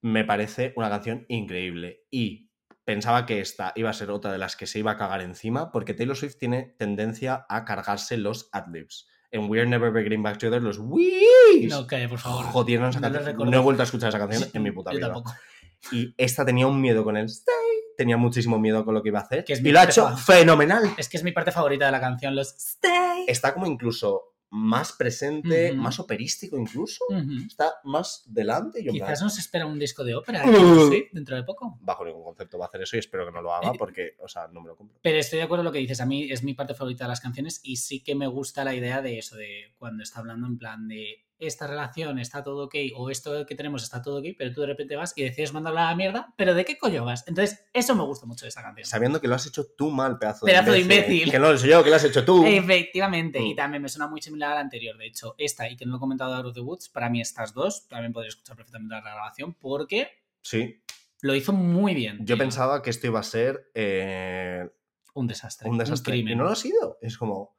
me parece una canción increíble y pensaba que esta iba a ser otra de las que se iba a cagar encima porque Taylor Swift tiene tendencia a cargarse los adlibs. En We're Never Getting Back Together, los wees No, calla, por favor. jodieron esa No canción. he vuelto a escuchar esa canción en mi puta Yo vida. tampoco. Y esta tenía un miedo con el stay, tenía muchísimo miedo con lo que iba a hacer. Que es y lo ha hecho fenomenal. Es que es mi parte favorita de la canción, los Stay. Está como incluso más presente, más operístico incluso. Está más delante. y yo Quizás nos espera un disco de ópera (laughs) Swift, dentro de poco. bajo ningún concepto va a hacer eso y espero que no lo haga Eh, porque, o sea, no me lo compro. Pero estoy de acuerdo en lo que dices. A mí es mi parte favorita de las canciones y sí que me gusta la idea de eso, de cuando está hablando en plan de esta relación está todo ok o esto que tenemos está todo ok, pero tú de repente vas y decides mandarla a la mierda, pero ¿de qué coño vas? Entonces, eso me gusta mucho de esa canción. Sabiendo que lo has hecho tú mal, pedazo, Pedazo de imbécil. Que no lo sé yo, que lo has hecho tú. Efectivamente, Mm. y también me suena muy similar a la anterior. De hecho, esta y que no lo he comentado de Out of the Woods, para mí estas dos, también podría escuchar perfectamente la grabación porque Sí, Lo hizo muy bien. Yo tío. pensaba que esto iba a ser eh, Un desastre. un desastre. crimen. y no lo ha sido. Es como.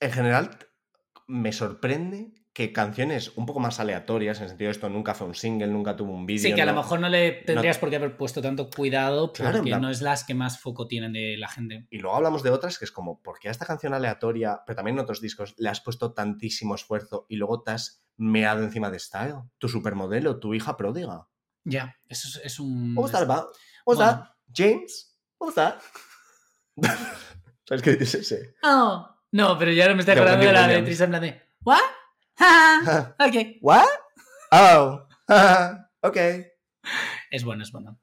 En general, me sorprende que canciones un poco más aleatorias, en el sentido de esto nunca fue un single, nunca tuvo un vídeo. Sí, que a lo no- mejor no le tendrías por qué haber puesto tanto cuidado Claro, porque plan- no es las que más foco tienen de la gente. Y luego hablamos de otras que es como, ¿por qué a esta canción aleatoria, pero también en otros discos, le has puesto tantísimo esfuerzo y luego te has meado encima de Style? Tu supermodelo, tu hija pródiga. Ya, eso es, es un... What was that about? What was Bueno. that? James? Was (laughs) that? ¿Sabes qué dice ese? Oh, no, pero ya no me estoy De acordando de la de en plan de... ¿What? Ok. What? Oh, ok. Es bueno, es bueno.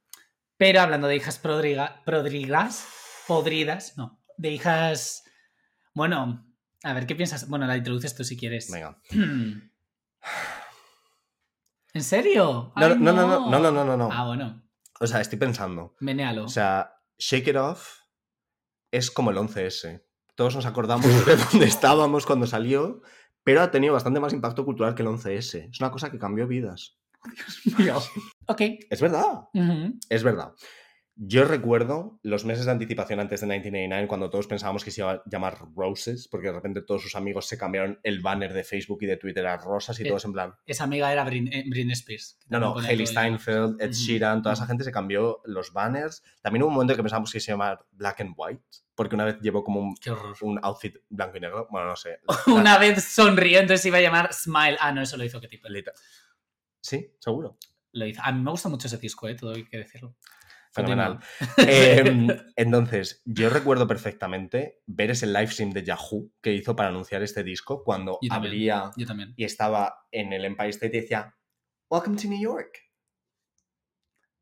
Pero hablando de hijas prodriga, prodrigas, podridas, no, de hijas... Bueno, a ver, ¿qué piensas? Bueno, la introduces tú si quieres. Venga. (clears throat) ¿En serio? No, Ay, no, no, no, no, no, no, no, no. Ah, bueno, O sea, estoy pensando. menéalo. O sea, Shake It Off es como el 11S. Todos nos acordamos de (laughs) dónde estábamos cuando salió, pero ha tenido bastante más impacto cultural que el 11S. Es una cosa que cambió vidas. ok. (laughs) Es verdad, es verdad. Yo recuerdo los meses de anticipación antes de 1989 cuando todos pensábamos que se iba a llamar Roses, porque de repente todos sus amigos se cambiaron el banner de Facebook y de Twitter a rosas y Eh, todos en plan... Esa amiga era Brin- eh, Spears. que No, no, el- Steinfeld, Ed. Sheeran, toda esa gente se cambió los banners. También hubo un momento que pensábamos que se iba a llamar Black and White, porque una vez llevó como un, un outfit blanco y negro. Bueno, no sé. (laughs) Una vez sonrió, entonces se iba a llamar Smile. Ah, no, eso lo hizo Perry. Lita- Sí, seguro. Lo hizo. A mí me gusta mucho ese disco, eh, todo hay que decirlo. Fenomenal. Em, (laughs) entonces, yo recuerdo perfectamente ver ese live stream de Yahoo que hizo para anunciar este disco cuando Yo abría Yo también. y estaba en el Empire State y decía Welcome to New York.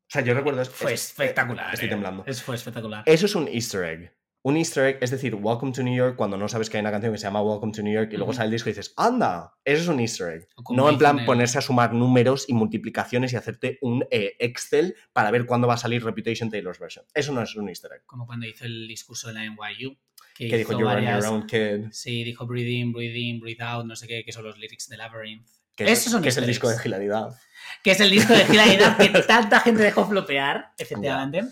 O sea, yo recuerdo... Fue es- espectacular. Estoy eh. temblando. Es, fue espectacular. Eso es un easter egg. Un easter egg es decir, Welcome to New York cuando no sabes que hay una canción que se llama Welcome to New York y luego sale el disco y dices, anda, eso es un easter egg. No en plan ponerse a sumar números y multiplicaciones y hacerte un eh, Excel para ver cuándo va a salir Reputation Taylor's version. Eso no es un easter egg. Como cuando hizo el discurso en la NYU. Que, Que dijo You're on varias- your own kid. Sí, dijo breathe in, breathe in, breathe out, no sé qué, que son los lyrics de Labyrinth. Que es, Esos son que es el disco de hilaridad. Que es el disco de hilaridad que (laughs) tanta gente dejó flopear, efectivamente.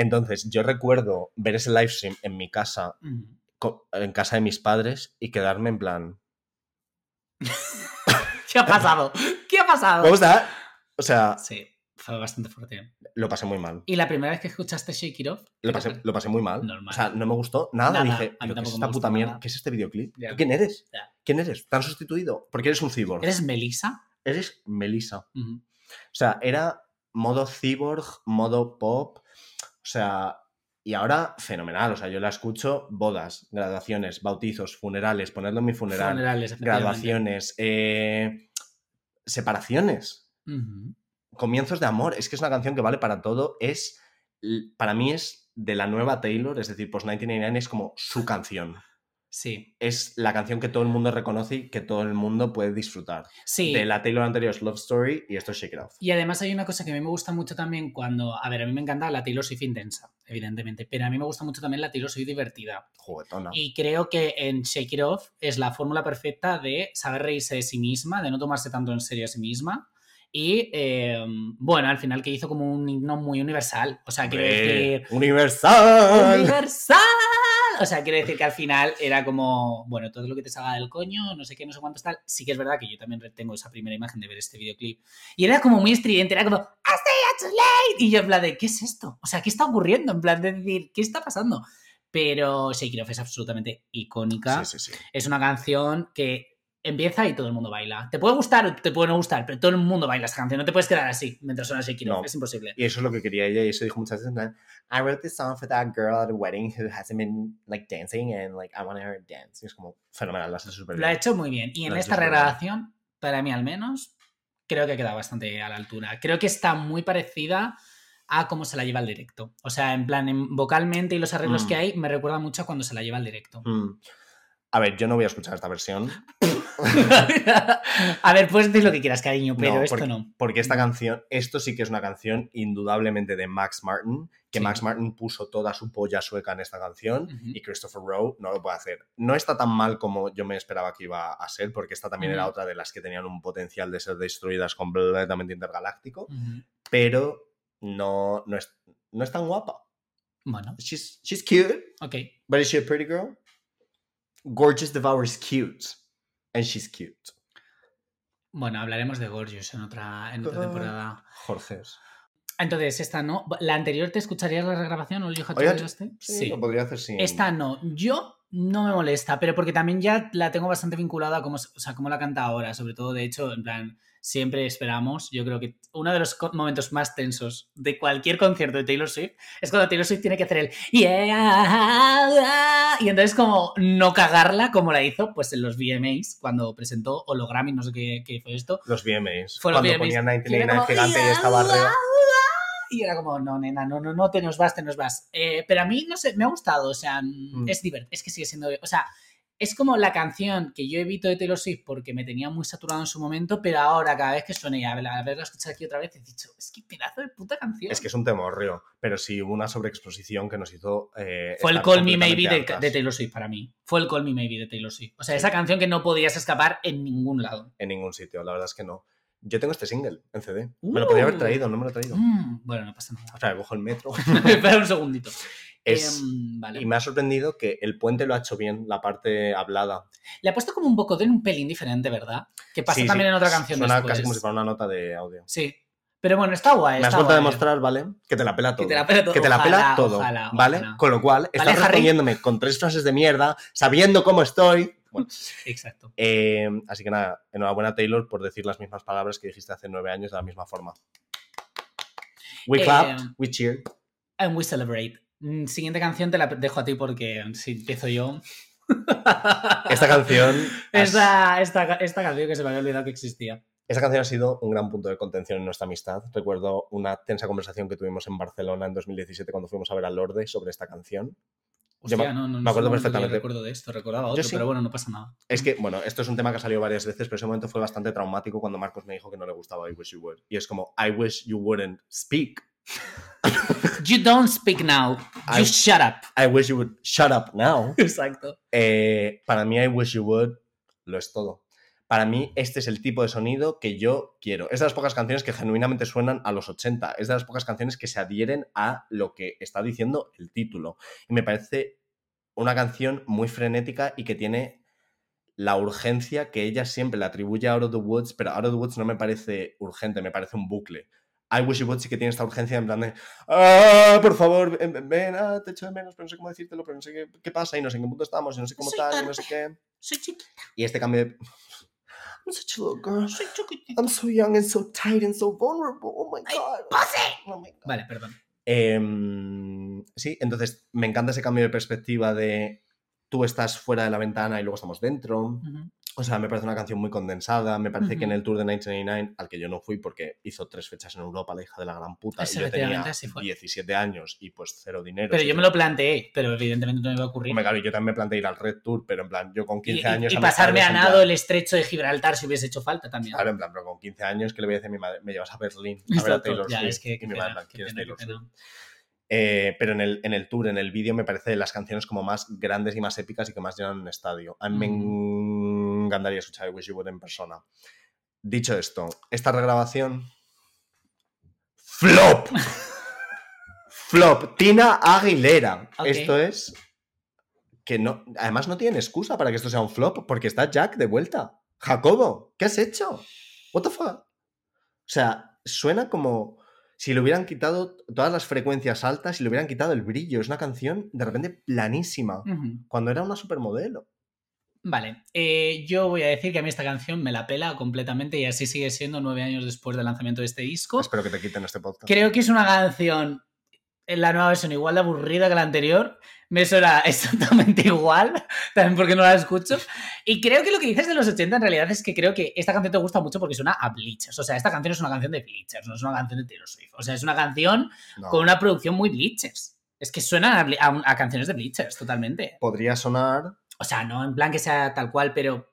Entonces, yo recuerdo ver ese live stream en mi casa, co- en casa de mis padres, y quedarme en plan. (laughs) ¿Qué ha pasado? ¿Qué ha pasado? ¿Cómo está? O sea, Sí, fue bastante fuerte. lo pasé muy mal. ¿Y la primera vez que escuchaste Shake It Off? Lo pasé, lo pasé muy mal. Normal. O sea, no me gustó nada. Nada, Dije, a mí ¿pero qué es esta puta mierda? nada. ¿Qué es este videoclip? Ya. ¿Tú ¿Quién eres? Ya. ¿Quién eres? ¿Te han sustituido? Porque eres un cyborg. ¿Eres Melissa? Eres Melissa. O sea, era modo cyborg, modo pop. O sea, y ahora fenomenal. O sea, yo la escucho bodas, graduaciones, bautizos, funerales, ponerlo en mi funeral, Funerales, graduaciones, eh, separaciones, comienzos de amor. Es que es una canción que vale para todo. Es, para mí es de la nueva Taylor, es decir, post 1999 es como su canción. Sí, Es la canción que todo el mundo reconoce y que todo el mundo puede disfrutar. sí. De la Taylor anterior es Love Story y esto es Shake It Off. Y además hay una cosa que a mí me gusta mucho también cuando... A ver, a mí me encanta la Taylor Swift intensa, evidentemente, pero a mí me gusta mucho también la Taylor Swift divertida. Juguetona. Y creo que en Shake It Off es la fórmula perfecta de saber reírse de sí misma, de no tomarse tanto en serio a sí misma. Y eh, bueno, al final que hizo como un himno muy universal. O sea, quiero decir... ¡Universal! ¡Universal! O sea, quiero decir que al final era como, bueno, todo lo que te salga del coño, no sé qué, no sé cuántos tal. Sí que es verdad que yo también tengo esa primera imagen de ver este videoclip. Y era como muy estridente, era como, ¡I stay too late! Y yo en plan de, ¿qué es esto? O sea, ¿qué está ocurriendo? En plan de decir, ¿qué está pasando? Pero Shake It Off es absolutamente icónica. Sí, sí, sí. Es una canción que empieza y todo el mundo baila. Te puede gustar o te puede no gustar, pero todo el mundo baila esta canción. No te puedes quedar así mientras suena Off. No. Es imposible. Y eso es lo que quería ella y eso dijo muchas veces en plan, I wrote this song for that girl at a wedding who hasn't been like dancing and like I want her to dance. Y es como fenomenal, lo hace súper Lo ha bien. hecho muy bien. Y en ha esta bien. regrabación, para mí al menos, creo que queda bastante a la altura. Creo que está muy parecida a cómo se la lleva al directo. O sea, en plan, en- vocalmente y los arreglos Mm. que hay, me recuerda mucho a cuando se la lleva al directo. Mm. A ver, yo no voy a escuchar esta versión. (laughs) a ver, puedes decir lo que quieras, cariño, pero No, esto porque, no. Porque esta canción, esto sí que es una canción indudablemente de Max Martin, que Sí. Max Martin puso toda su polla sueca en esta canción y Christopher Rowe no lo puede hacer. No está tan mal como yo me esperaba que iba a ser, porque esta también era otra de las que tenían un potencial de ser destruidas completamente intergaláctico, pero no, no, es, no es tan guapa. Bueno, She's, she's cute, ok. but is she a pretty girl? Gorgeous Devour is cute, and she's cute. Bueno, hablaremos de Gorgeous en otra, en otra temporada. Jorges. Entonces, esta no. ¿La anterior te escucharías la regrabación o el Do Este? Sí, lo podría hacer sin... Esta no. Yo no me molesta, pero porque también ya la tengo bastante vinculada a cómo, o sea, cómo la canta ahora. Sobre todo, de hecho, en plan, siempre esperamos. Yo creo que uno de los momentos más tensos de cualquier concierto de Taylor Swift es cuando Taylor Swift tiene que hacer el yeah. Y entonces, como no cagarla como la hizo, pues en los VMAs, cuando presentó Hologrammy, no sé qué, qué fue esto. Los VMAs. Fue los cuando VMAs, ponían que era 1999 como, gigante y estaba arriba. Y era como, no, nena, no, no, no, te nos vas, te nos vas. Eh, pero a mí, no sé, me ha gustado, o sea, Mm. es divertido, es que sigue siendo, o sea, es como la canción que yo evito de Taylor Swift porque me tenía muy saturado en su momento, pero ahora cada vez que suena y a ver- a verla escuchar aquí otra vez, he dicho, es que pedazo de puta canción. Es que es un temorrio, pero sí hubo una sobreexposición que nos hizo. eh, Fue el Call Me Maybe de Taylor Swift para mí. Fue el Call Me Maybe de Taylor Swift. O sea, esa canción que no podías escapar en ningún lado. En ningún sitio, la verdad es que no. Yo tengo este single en CD. Me lo podría haber Uh. traído, no me lo he traído. Mm, bueno, no pasa nada. O sea, cojo el metro. (laughs) Espera un segundito. Es- Em, vale. Y me ha sorprendido que el puente lo ha hecho bien, la parte hablada. Le ha puesto como un vocodón un pelín diferente, ¿verdad? Que pasa Sí, sí, también en otra canción Suena después. casi como si fuera una nota de audio. Sí. Pero bueno, está guay. Me has vuelto a demostrar, ¿vale? Que te la pela todo. Que te la pela todo. Que te la pela Ojalá, todo, ojalá, ¿vale? ojalá. Con lo cual, estás Harry? respondiéndome con tres frases de mierda, sabiendo cómo estoy. Bueno, (laughs) Exacto. eh, así que nada, enhorabuena Taylor por decir las mismas palabras que dijiste hace nueve años de la misma forma. We Eh, clapped, we cheered. And we celebrate. Mm, Siguiente canción te la dejo a ti porque si empiezo yo. (laughs) Esta canción, (laughs) Esta, esta, esta canción que se me había olvidado que existía. esta canción ha sido un gran punto de contención en nuestra amistad. Recuerdo una tensa conversación que tuvimos en Barcelona en 2017 cuando fuimos a ver a Lorde sobre esta canción. Yo Hostia, me- no, no, me acuerdo perfectamente. recuerdo de esto, recordaba Yo otro, sí. pero bueno, no pasa nada. Es que, bueno, esto es un tema que ha salido varias veces, pero ese momento fue bastante traumático cuando Marcos me dijo que no le gustaba I Wish You Would. Y es como, I wish you wouldn't speak. (laughs) You don't speak now. You I- shut up. I wish you would shut up now. (laughs) Exacto. Eh, para mí, I wish you would lo es todo. Para mí, este es el tipo de sonido que yo quiero. Es de las pocas canciones que genuinamente suenan a los 80. Es de las pocas canciones que se adhieren a lo que está diciendo el título. Y me parece una canción muy frenética y que tiene la urgencia que ella siempre le atribuye a Out of the Woods, pero Out of the Woods no me parece urgente, me parece un bucle. I Wish You Would sí que tiene esta urgencia en plan de, ah, por favor, ven, ven, ah, te echo de menos, pero no sé cómo decírtelo, pero no sé qué, qué pasa y no sé en qué punto estamos y no sé cómo Soy tal y no sé qué. Soy chiquita, Y este cambio de... I'm such a little girl. I'm so young and so tight and so vulnerable. Oh my god. Oh my God. Vale, perdón. Em, sí, entonces me encanta ese cambio de perspectiva de tú estás fuera de la ventana y luego estamos dentro. Ujú. O sea, me parece una canción muy condensada. Me parece que en el tour de 1989, al que yo no fui porque hizo tres fechas en Europa, la hija de la gran puta, y yo tenía Efectivamente, así fue. 17 años y pues cero dinero. Pero yo me que- lo planteé, pero evidentemente no me iba a ocurrir. Hombre, claro, yo también me planteé ir al Red Tour, pero en plan, yo con Y, 15 y- años. y a pasarme a nado plan- el estrecho de Gibraltar si hubiese hecho falta también. Claro, en plan, pero con 15 años, ¿qué le voy a decir a mi madre? Me llevas a Berlín a ver a Taylor ya, Swift. es que y mi madre, en pena, plan, qué ¿quién es pena, qué Taylor. Swift? Eh, pero en el, en el tour, en el vídeo, me parece de las canciones como más grandes y más épicas y que más llenan un estadio. A mí me encantaría escuchar I Wish You Would en persona. Dicho esto, esta regrabación. ¡Flop! (laughs) ¡Flop! Tina Aguilera. Esto es. Que no. Además, no tienen excusa para que esto sea un flop, porque está Jack de vuelta. Jacobo, ¿qué has hecho? ¿What the fuck? O sea, suena como si le hubieran quitado todas las frecuencias altas y le hubieran quitado el brillo. Es una canción de repente planísima, cuando era una supermodelo. Vale, eh, yo voy a decir que a mí esta canción me la pela completamente y así sigue siendo nueve años después del lanzamiento de este disco. Espero que te quiten este podcast. Creo que es una canción en la nueva versión igual de aburrida que la anterior. Me suena (laughs) exactamente igual, también porque no la escucho. Y creo que lo que dices de los 80 en realidad es que creo que esta canción te gusta mucho porque suena a Bleachers. O sea, esta canción es una canción de Bleachers, no es una canción de Taylor Swift. O sea, es una canción No. con una producción muy Bleachers. Es que suena a, a canciones de Bleachers, totalmente. Podría sonar O sea, no en plan que sea tal cual, pero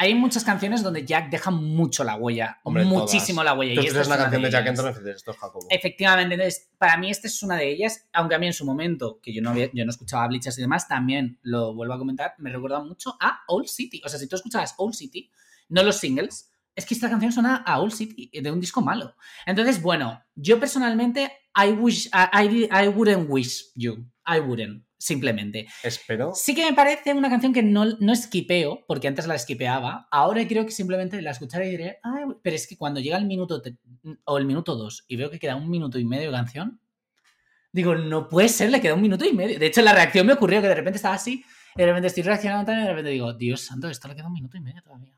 hay muchas canciones donde Jack deja mucho la huella, Hombre, muchísimo todas. la huella. Tú y esta es una canción de Jack. Antonoff y dices, esto es Jacobo. Efectivamente, entonces, para mí esta es una de ellas, aunque a mí en su momento, que yo no, había- yo no escuchaba Bleachers y demás, también lo vuelvo a comentar, me recuerda mucho a Old City. O sea, si tú escuchabas Old City, no los singles, es que esta canción suena a Old City, de un disco malo. Entonces, bueno, yo personalmente, I, wish, I, I- I wouldn't wish you. I wouldn't, simplemente. Espero. Sí que me parece una canción que no, no esquipeo, porque antes la esquipeaba. Ahora creo que simplemente la escucharé y diré, "Ay, pero es que cuando llega el minuto te- o el minuto dos y veo que queda un minuto y medio de canción, digo, no puede ser, le queda un minuto y medio. De hecho, la reacción me ocurrió que de repente estaba así, y de repente estoy reaccionando también, y de repente digo, Dios santo, esto le queda un minuto y medio todavía.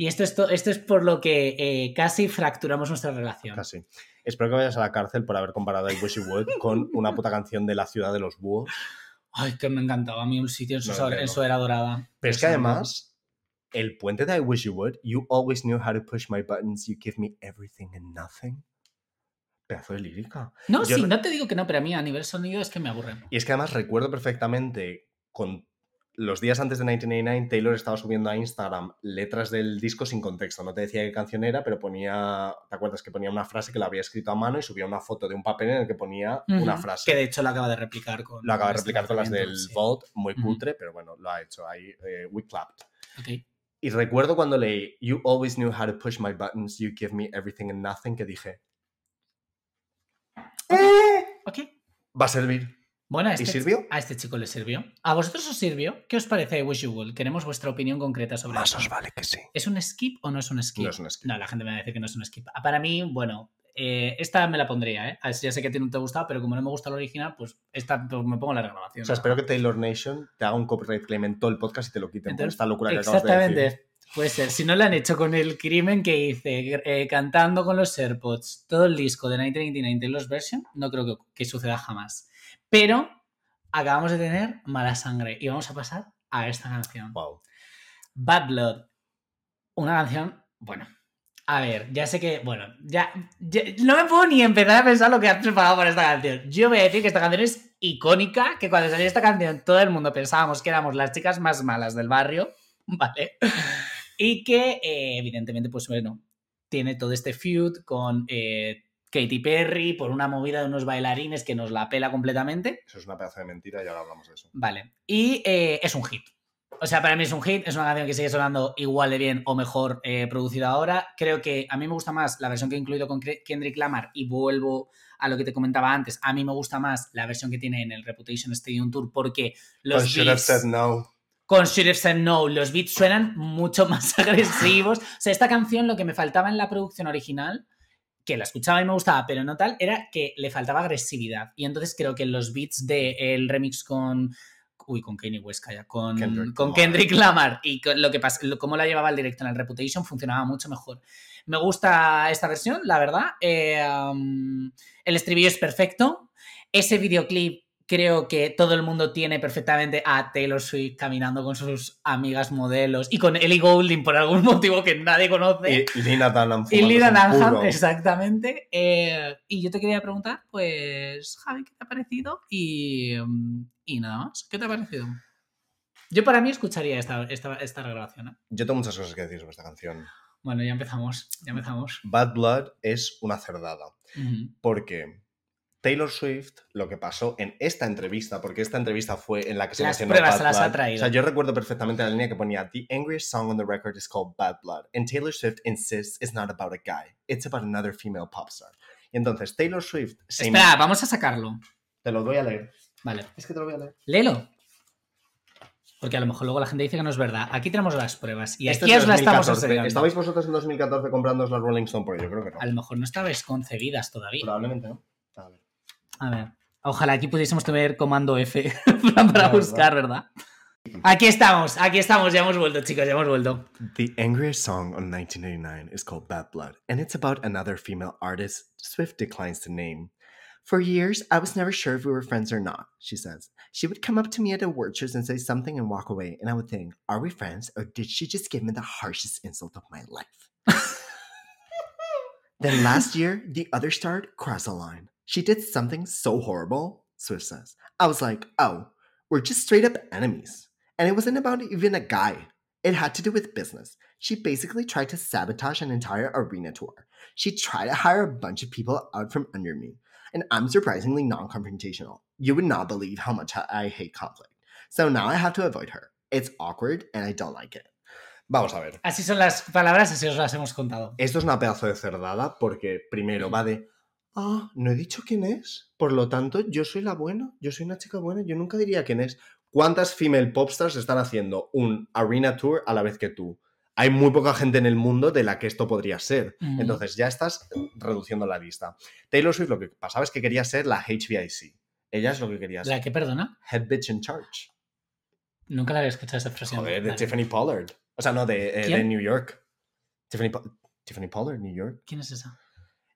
Y esto es, to- esto es por lo que eh, casi fracturamos nuestra relación. Casi. Espero que vayas a la cárcel por haber comparado I Wish You Would con una puta canción de la ciudad de los búhos. Ay, que me encantaba a mí un sitio en su, No, en no. su era dorada. Pero es que además, el puente de I Wish You Would, You always knew how to push my buttons, you give me everything and nothing. Pedazo de lírica. No, Yo sí, no- no te digo que no, pero a mí a nivel sonido es que me aburre. Y es que además recuerdo perfectamente con los días antes de 1989, Taylor estaba subiendo a Instagram letras del disco sin contexto. No te decía qué canción era, pero ponía, ¿te acuerdas? Que ponía una frase que la había escrito a mano y subía una foto de un papel en el que ponía una frase. Que de hecho lo acaba de replicar con. Lo acaba de este replicar con las del sí. Vault, muy cutre, pero bueno, lo ha hecho ahí. eh, we clapped. Ok. Y recuerdo cuando leí You always knew how to push my buttons, you give me everything and nothing, que dije, Ok. va a servir. Bueno, a ¿Y este, sirvió? a este chico le sirvió. ¿A vosotros os sirvió? ¿Qué os parece I Wish You Would? Queremos vuestra opinión concreta sobre Más esto. os vale que sí. ¿Es un skip o no es un skip? No es un skip. No, la gente me va a decir que no es un skip. Ah, Para mí, bueno, eh, esta me la pondría, ¿eh? Ya sé que a ti no te gusta, pero como no me gusta la original, pues esta pues, me pongo la regrabación. O sea, espero que Taylor Nation te haga un copyright claim en todo el podcast y te lo quiten por Entonces, esta locura que acabas de decir. Exactamente. Puede ser. Si no lo han hecho con el crimen que hice, eh, cantando con los AirPods, todo el disco de 1989 Taylor's Version, no creo que, que suceda jamás. Pero acabamos de tener mala sangre y vamos a pasar a esta canción. Wow. Bad Blood. Una canción, bueno. A ver, ya sé que, bueno, ya, ya- no me puedo ni empezar a pensar lo que has preparado para esta canción. Yo voy a decir que esta canción es icónica, que cuando salió esta canción todo el mundo pensábamos que éramos las chicas más malas del barrio, (laughs) ¿vale? Y que, eh, evidentemente, pues bueno, tiene todo este feud con eh, Katy Perry por una movida de unos bailarines que nos la pela completamente. Eso es una pedazo de mentira y ahora hablamos de eso. Vale. Y eh, es un hit. O sea, para mí es un hit, es una canción que sigue sonando igual de bien o mejor eh, producida ahora. Creo que a mí me gusta más la versión que he incluido con Kendrick Lamar y vuelvo a lo que te comentaba antes. A mí me gusta más la versión que tiene en el Reputation Stadium Tour porque los But should have beats said no. con Should Have Said No, los beats suenan mucho más (laughs) agresivos. O sea, esta canción lo que me faltaba en la producción original, que la escuchaba y me gustaba, pero no tal, era que le faltaba agresividad. Y entonces creo que los beats del remix con... Uy, con Kanye West, calla, con Kendrick con Lamar. Kendrick Lamar y con lo que pasa, cómo la llevaba el directo en el Reputation funcionaba mucho mejor. Me gusta esta versión, la verdad. Eh, um, el estribillo es perfecto. Ese videoclip creo que todo el mundo tiene perfectamente a Taylor Swift caminando con sus amigas modelos y con Ellie Goulding por algún (laughs) motivo que nadie conoce. Y Lina Dunham Y Lina Dunham, exactamente. Eh, y yo te quería preguntar, pues, Javi, ¿qué te ha parecido? Y, y nada más, ¿qué te ha parecido? Yo para mí escucharía esta, esta, esta grabación. ¿eh? Yo tengo muchas cosas que decir sobre esta canción. Bueno, ya empezamos, ya empezamos. Bad Blood es una cerdada. Ujú. Porque Taylor Swift, lo que pasó en esta entrevista, porque esta entrevista fue en la que se Las pruebas Bad se las ha traído. O sea, yo recuerdo perfectamente la línea que ponía The angriest song on the record is called Bad Blood. And Taylor Swift insists it's not about a guy. It's about another female pop star. Y entonces Taylor Swift se Espera, vamos a sacarlo. Te lo voy a leer. Vale, Es que te lo voy a leer. léelo. Porque a lo mejor luego la gente dice que no es verdad. Aquí tenemos las pruebas y aquí es os la estamos 2014. enseñando. ¿Estabais vosotros en 2014 comprando las Rolling Stone? Porque yo creo que no. A lo mejor no estabais concebidas todavía. Probablemente no. A ver. A ver. Ojalá aquí pudiésemos tener comando F (laughs) para buscar, ¿verdad? Aquí estamos, aquí estamos, ya hemos vuelto, chicos, ya hemos vuelto. The angriest song on 1989 is called Bad Blood, and it's about another female artist Swift declines to name. For years, I was never sure if we were friends or not, she says. She would come up to me at award shows and say something and walk away, and I would think, are we friends, or did she just give me the harshest insult of my life? (laughs) then last year, the other starred crossed a line. She did something so horrible, Swift says. I was like, oh, we're just straight up enemies. And it wasn't about even a guy. It had to do with business. She basically tried to sabotage an entire arena tour. She tried to hire a bunch of people out from under me. And I'm surprisingly non confrontational. You would not believe how much I hate conflict. So now I have to avoid her. It's awkward and I don't like it. Vamos a ver. Así son las palabras, así os las hemos contado. Esto es una pedazo de cerdada porque primero va de, ah, no he dicho quién es, por lo tanto yo soy la buena, yo soy una chica buena, yo nunca diría quién es. ¿Cuántas female popstars están haciendo un arena tour a la vez que tú? Hay muy poca gente en el mundo de la que esto podría ser. Ujú. Entonces ya estás reduciendo la lista. Taylor Swift lo que pasaba es que quería ser la HBIC. Ella es lo que quería ser. ¿La que perdona? Head bitch in charge. Nunca la había escuchado esa expresión. Joder, de Vale. Tiffany Pollard. O sea, no, de, eh. New York. Tiffany, Tiffany Pollard, New York. ¿Quién es esa?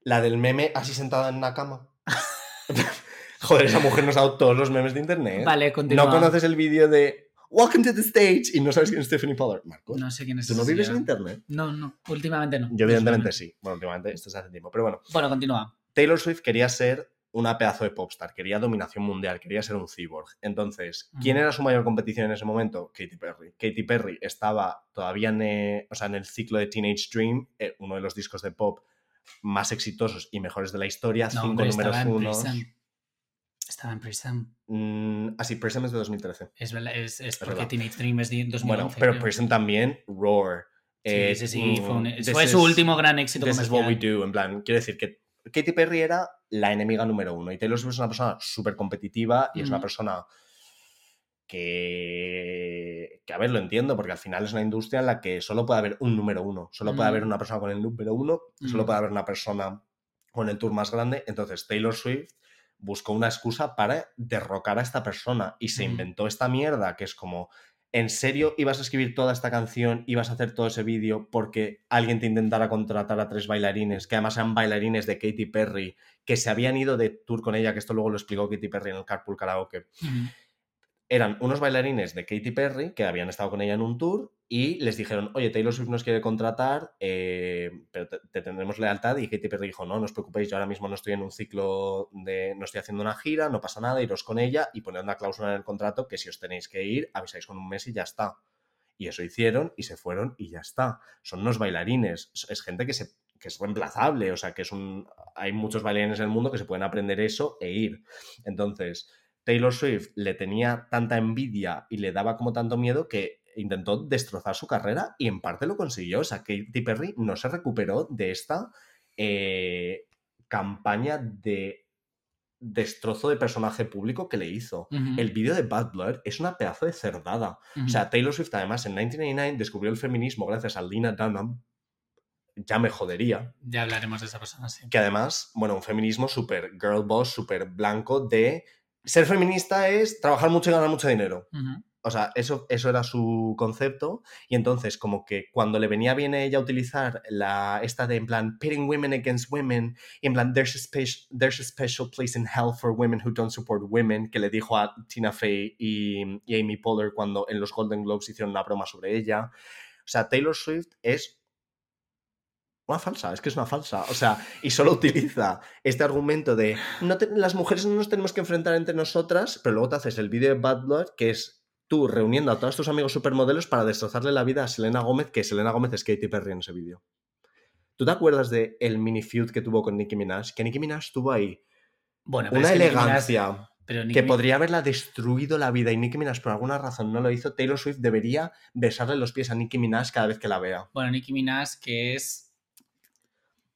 La del meme así sentada en una cama. (laughs) Joder, esa mujer nos ha dado todos los memes de internet. Vale, continúa. ¿No conoces el vídeo de Welcome to the stage y no sabes quién es Tiffany Pollard? Marcos, No sé quién es ¿tú no vives en internet? No, no, últimamente no. Yo evidentemente sí. Bueno, últimamente esto es hace tiempo. Pero bueno, Bueno, continúa. Taylor Swift quería ser una pedazo de popstar, quería dominación mundial, quería ser un cyborg. Entonces, ¿quién Ujú. era su mayor competición en ese momento? Katy Perry. Katy Perry estaba todavía en, eh, o sea, en el ciclo de Teenage Dream, eh, uno de los discos de pop más exitosos y mejores de la historia, No, cinco números estaba en. Prism. Estaba en Prism. Mm, así, Prism es de 2013. Es, verdad, es, es porque verdad. Teenage Dream es de 2011. Bueno, pero creo. Prism también, Roar. Sí, eh, sí, sí, fue, un- mm, fue su último gran éxito This is what we do. En plan, quiero decir que Katy Perry era la enemiga número uno y Taylor Swift es una persona súper competitiva y es una persona que, que, a ver, lo entiendo, porque al final es una industria en la que solo puede haber un número uno, solo puede Mm. haber una persona con el número uno, solo Mm. puede haber una persona con el tour más grande. Entonces Taylor Swift buscó una excusa para derrocar a esta persona y se Mm. inventó esta mierda que es como, ¿en serio ibas a escribir toda esta canción, ibas a hacer todo ese vídeo porque alguien te intentara contratar a tres bailarines, que además eran bailarines de Katy Perry, que se habían ido de tour con ella, que esto luego lo explicó Katy Perry en el Carpool Karaoke? Eran unos bailarines de Katy Perry que habían estado con ella en un tour y les dijeron, oye, Taylor Swift nos quiere contratar, eh, pero te, te tendremos lealtad. Y Katy Perry dijo, no, no os preocupéis, yo ahora mismo no estoy en un ciclo de, no estoy haciendo una gira, no pasa nada, iros con ella y poned una cláusula en el contrato que si os tenéis que ir, avisáis con un mes y ya está. Y eso hicieron y se fueron y ya está. Son unos bailarines, es- es gente que se que es reemplazable, o sea, que es un hay muchos bailarines en el mundo que se pueden aprender eso e ir. Entonces, Taylor Swift le tenía tanta envidia y le daba como tanto miedo que intentó destrozar su carrera y en parte lo consiguió. O sea, Katy Perry no se recuperó de esta eh, campaña de destrozo de personaje público que le hizo. El vídeo de Bad Blood es una pedazo de cerdada. O sea, Taylor Swift además en 1999 descubrió el feminismo gracias a Lena Dunham. Ya me jodería ya hablaremos de esa persona, sí. que además, bueno, un feminismo súper girl boss, súper blanco de ser feminista es trabajar mucho y ganar mucho dinero. O sea, eso, eso era su concepto. Y entonces, como que cuando le venía bien a ella utilizar la, esta de en plan, pitting women against women, y en plan, there's a, spe- there's a special place in hell for women who don't support women, que le dijo a Tina Fey y, y Amy Poehler cuando en los Golden Globes hicieron una broma sobre ella. O sea, Taylor Swift es una falsa, es que es una falsa. O sea, y solo utiliza este argumento de no te- las mujeres no nos tenemos que enfrentar entre nosotras, pero luego te haces el vídeo de Bad Blood, que es tú reuniendo a todos tus amigos supermodelos para destrozarle la vida a Selena Gómez, que Selena Gómez es Katy Perry en ese vídeo. ¿Tú te acuerdas de el mini feud que tuvo con Nicki Minaj? Que Nicki Minaj tuvo ahí Bueno, una Minaj- elegancia pero que podría haberla destruido la vida y Nicki Minaj por alguna razón no lo hizo. Taylor Swift debería besarle los pies a Nicki Minaj cada vez que la vea. Bueno, Nicki Minaj, que es.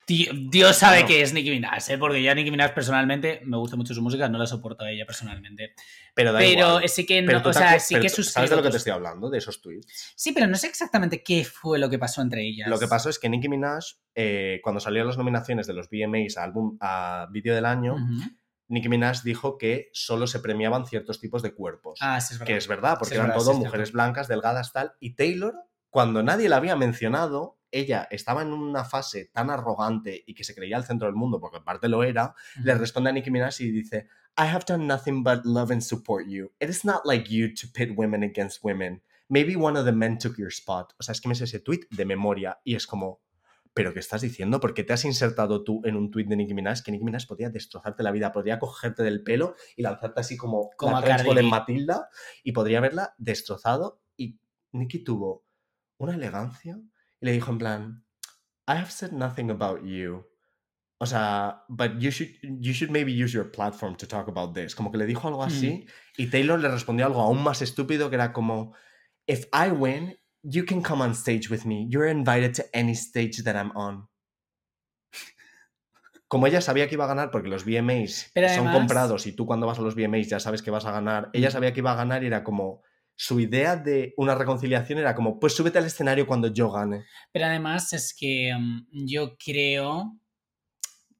Di- Dios sabe que es Nicki Minaj, ¿eh? porque ya Nicki Minaj personalmente me gusta mucho su música, no la soporto a ella personalmente. Pero da Pero igual. sí que no, Pero o sea, sí pero que. ¿Sabes de lo que te estoy hablando? De esos tweets. Sí, pero no sé exactamente qué fue lo que pasó entre ellas. Lo que pasó es que Nicki Minaj, eh, cuando salieron las nominaciones de los VMAs a, álbum, a vídeo del año. Nicki Minaj dijo que solo se premiaban ciertos tipos de cuerpos. Ah, sí, es verdad. que es verdad, porque Sí, es eran verdad, todo sí, mujeres blancas, delgadas, tal. Y Taylor, cuando nadie la había mencionado, ella estaba en una fase tan arrogante y que se creía el centro del mundo, porque en parte lo era, le responde a Nicki Minaj y dice, I have done nothing but love and support you. It is not like you to pit women against women. Maybe one of the men took your spot. O sea, es que me sé ese tweet de memoria y es como, ¿pero qué estás diciendo? ¿Por qué te has insertado tú en un tuit de Nicki Minaj? Que Nicki Minaj podría destrozarte la vida, podría cogerte del pelo y lanzarte así como, Como la B. Matilda y podría haberla destrozado. Y Nicki tuvo una elegancia y le dijo en plan, I have said nothing about you. O sea, but you should, you should maybe use your platform to talk about this. Como que le dijo algo así y Taylor le respondió algo aún más estúpido que era como, if I win, you can come on stage with me. You're invited to any stage that I'm on. Como ella sabía que iba a ganar, porque los VMAs Pero son además- comprados y tú cuando vas a los VMAs ya sabes que vas a ganar, ella Mm. sabía que iba a ganar y era como, su idea de una reconciliación era como, pues súbete al escenario cuando yo gane. Pero además es que mm, yo creo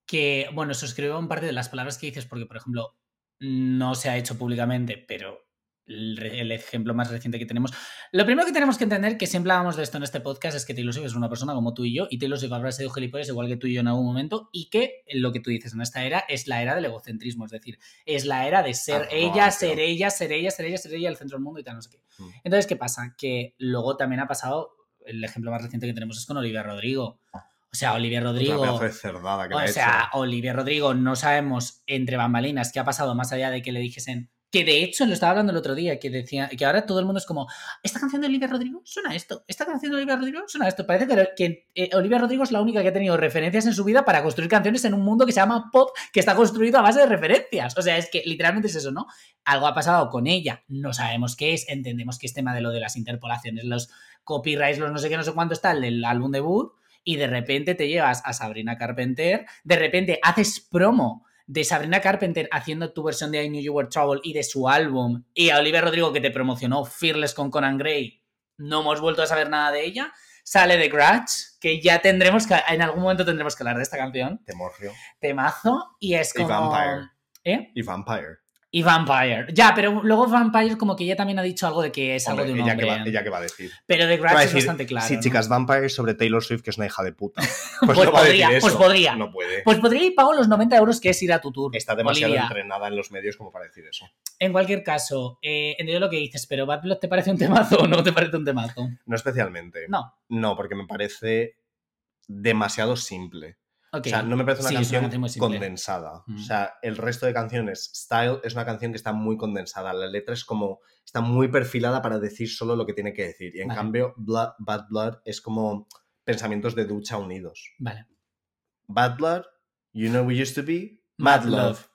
que, bueno, suscribo en parte de las palabras que dices, porque, por ejemplo, no se ha hecho públicamente, pero el, ejemplo más reciente que tenemos. Lo primero que tenemos que entender, que siempre hablamos de esto en este podcast, es que Taylor Swift es una persona como tú y yo, y Taylor Swift habrá sido gilipollas igual que tú y yo en algún momento, y que lo que tú dices en esta era es la era del egocentrismo, es decir, es la era de ser Ah, ella, ser ella, ser ella, ser ella, ser ella, el centro del mundo y tal, no sé qué. Mm. Entonces, ¿qué pasa? Que luego también ha pasado, el ejemplo más reciente que tenemos es con Olivia Rodrigo. O sea, Olivia Rodrigo. O sea. Olivia Rodrigo, no sabemos entre bambalinas qué ha pasado más allá de que le dijesen. Que de hecho lo estaba hablando el otro día, que decía que ahora todo el mundo es como, esta canción de Olivia Rodrigo suena a esto, esta canción de Olivia Rodrigo suena a esto. Parece que, que, eh, Olivia Rodrigo es la única que ha tenido referencias en su vida para construir canciones en un mundo que se llama pop, que está construido a base de referencias. O sea, es que literalmente es eso, ¿no? Algo ha pasado con ella, no sabemos qué es, entendemos que es tema de lo de las interpolaciones, los copyrights, los no sé qué, no sé cuánto está, el del álbum debut, y de repente te llevas a Sabrina Carpenter, de repente haces promo de Sabrina Carpenter haciendo tu versión de I Knew You Were Trouble y de su álbum, y a Olivia Rodrigo que te promocionó Fearless con Conan Gray, no hemos vuelto a saber nada de ella, sale de Grudge, que ya tendremos que, en algún momento tendremos que hablar de esta canción, Te morrió. temazo, y es Y como... Vampire. ¿Eh? Y Vampire. Y Vampire. Ya, pero luego Vampire como que ella también ha dicho algo de que es Hombre, algo de un ella, hombre. que va, ella que va a decir. Pero de Grudge es bastante claro. Sí, ¿no? chicas, Vampire sobre Taylor Swift, que es una hija de puta. (laughs) Pues no va a podría, pues podría. No puede. Pues podría ir pago los 90 euros que es ir a tu tour. Está demasiado Olivia. entrenada en los medios como para decir eso. En cualquier caso, eh, entiendo lo que dices, pero Bad Blood te parece un temazo o no te parece un temazo? No especialmente. No. No, porque me parece demasiado simple. O sea, no me parece una Sí, una canción simple. condensada. Mm. O sea, el resto de canciones, Style, es una canción que está muy condensada. La letra es como, está muy perfilada para decir solo lo que tiene que decir. Y en Vale. cambio, Blood- Bad Blood es como pensamientos de ducha unidos. Vale. Bad Blood, You Know We Used to Be, Mad Love.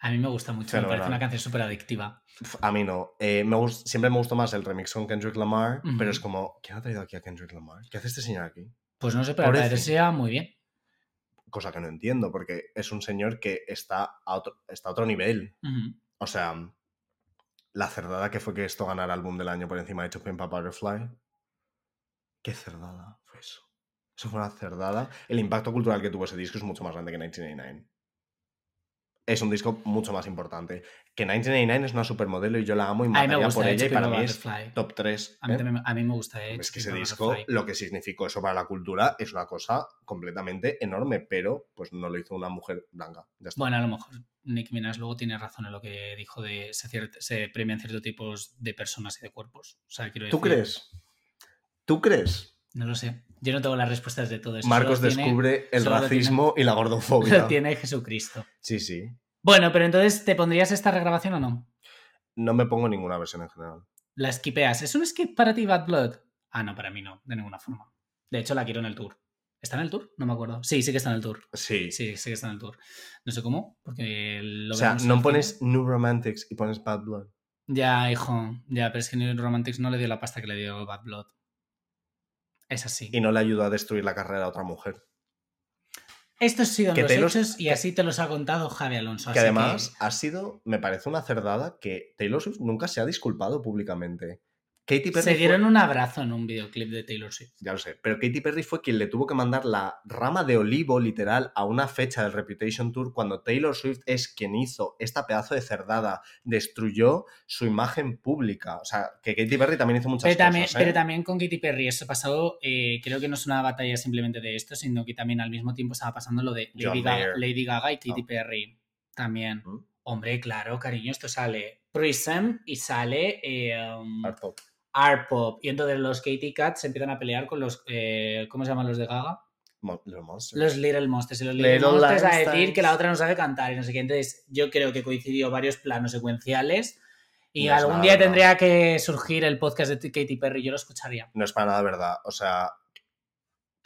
A mí me gusta mucho, me parece una canción súper adictiva. A mí no. Eh, me gust- siempre me gustó más el remix con Kendrick Lamar, pero es como, ¿quién ha traído aquí a Kendrick Lamar? ¿Qué hace este señor aquí? Pues no sé, pero parecía muy bien. Cosa que no entiendo, porque es un señor que está a otro, está a otro nivel. O sea, la cerdada que fue que esto ganara álbum del año por encima de To Pimp a Butterfly. ¿Qué cerdada fue eso? Eso fue una cerdada. El impacto cultural que tuvo ese disco es mucho más grande que 1989. Es un disco mucho más importante. Que 1989 es una supermodelo y yo la amo y A mí me mataría gusta por ella y para mí es top 3. A mí, también- a mí me gusta, eh. Es que ese disco, Butterfly. lo que significó eso para la cultura es una cosa completamente enorme, pero pues no lo hizo una mujer blanca. Ya está. Bueno, a lo mejor Nick Minaj luego tiene razón en lo que dijo de se, se premian ciertos tipos de personas y de cuerpos. O sea, quiero ¿Tú crees? ¿Tú crees? No lo sé. Yo no tengo las respuestas de todo eso. Marcos solo tiene- descubre el lo racismo y la Lo gordofobia. (laughs) tiene Jesucristo. Sí, sí. Bueno, pero entonces, ¿te pondrías esta regrabación o no? No me pongo ninguna versión en general. La skipeas. ¿Es un skip para ti, Bad Blood? Ah, no, para mí no, de ninguna forma. De hecho, la quiero en el tour. ¿Está en el tour? No me acuerdo. Sí, sí que está en el tour. Sí. Sí, sí que está en el tour. No sé cómo, porque lo o sea, no pones. New Romantics y pones Bad Blood. Ya, hijo. Ya, pero es que New Romantics no le dio la pasta que le dio Bad Blood. Es así. Y no le ayuda a destruir la carrera a otra mujer. Estos han sido los Taylor- hechos y que- así te los ha contado Javi Alonso. que además ha sido, me parece una cerdada que Taylor Swift nunca se ha disculpado públicamente. Katy Perry se fue- dieron un abrazo en un videoclip de Taylor Swift. Ya lo sé, pero Katy Perry fue quien le tuvo que mandar la rama de olivo literal a una fecha del Reputation Tour cuando Taylor Swift es quien hizo esta pedazo de cerdada, destruyó su imagen pública. O sea, que Katy Perry también hizo muchas Pero también, cosas. ¿eh? pero también con Katy Perry eso pasó, eh, creo que no es una batalla simplemente de esto, sino que también al mismo tiempo estaba pasando lo de Lady, Gaga, Mayer. Lady Gaga y Katy Oh. Perry también. ¿Mm? Hombre, claro, cariño, esto sale Prism y sale eh, um, Art Pop. Art Pop. Y entonces los Katy Cats se empiezan a pelear con los, eh, ¿cómo se llaman los de Gaga? Mo- Little Monsters. Los Little Monsters y los Little, Little Monsters a decir que la otra no sabe cantar y no sé qué. Entonces, yo creo que coincidió varios planos secuenciales y No algún nada día tendría que surgir el podcast de Katy Perry y yo lo escucharía. No es para nada verdad. O sea,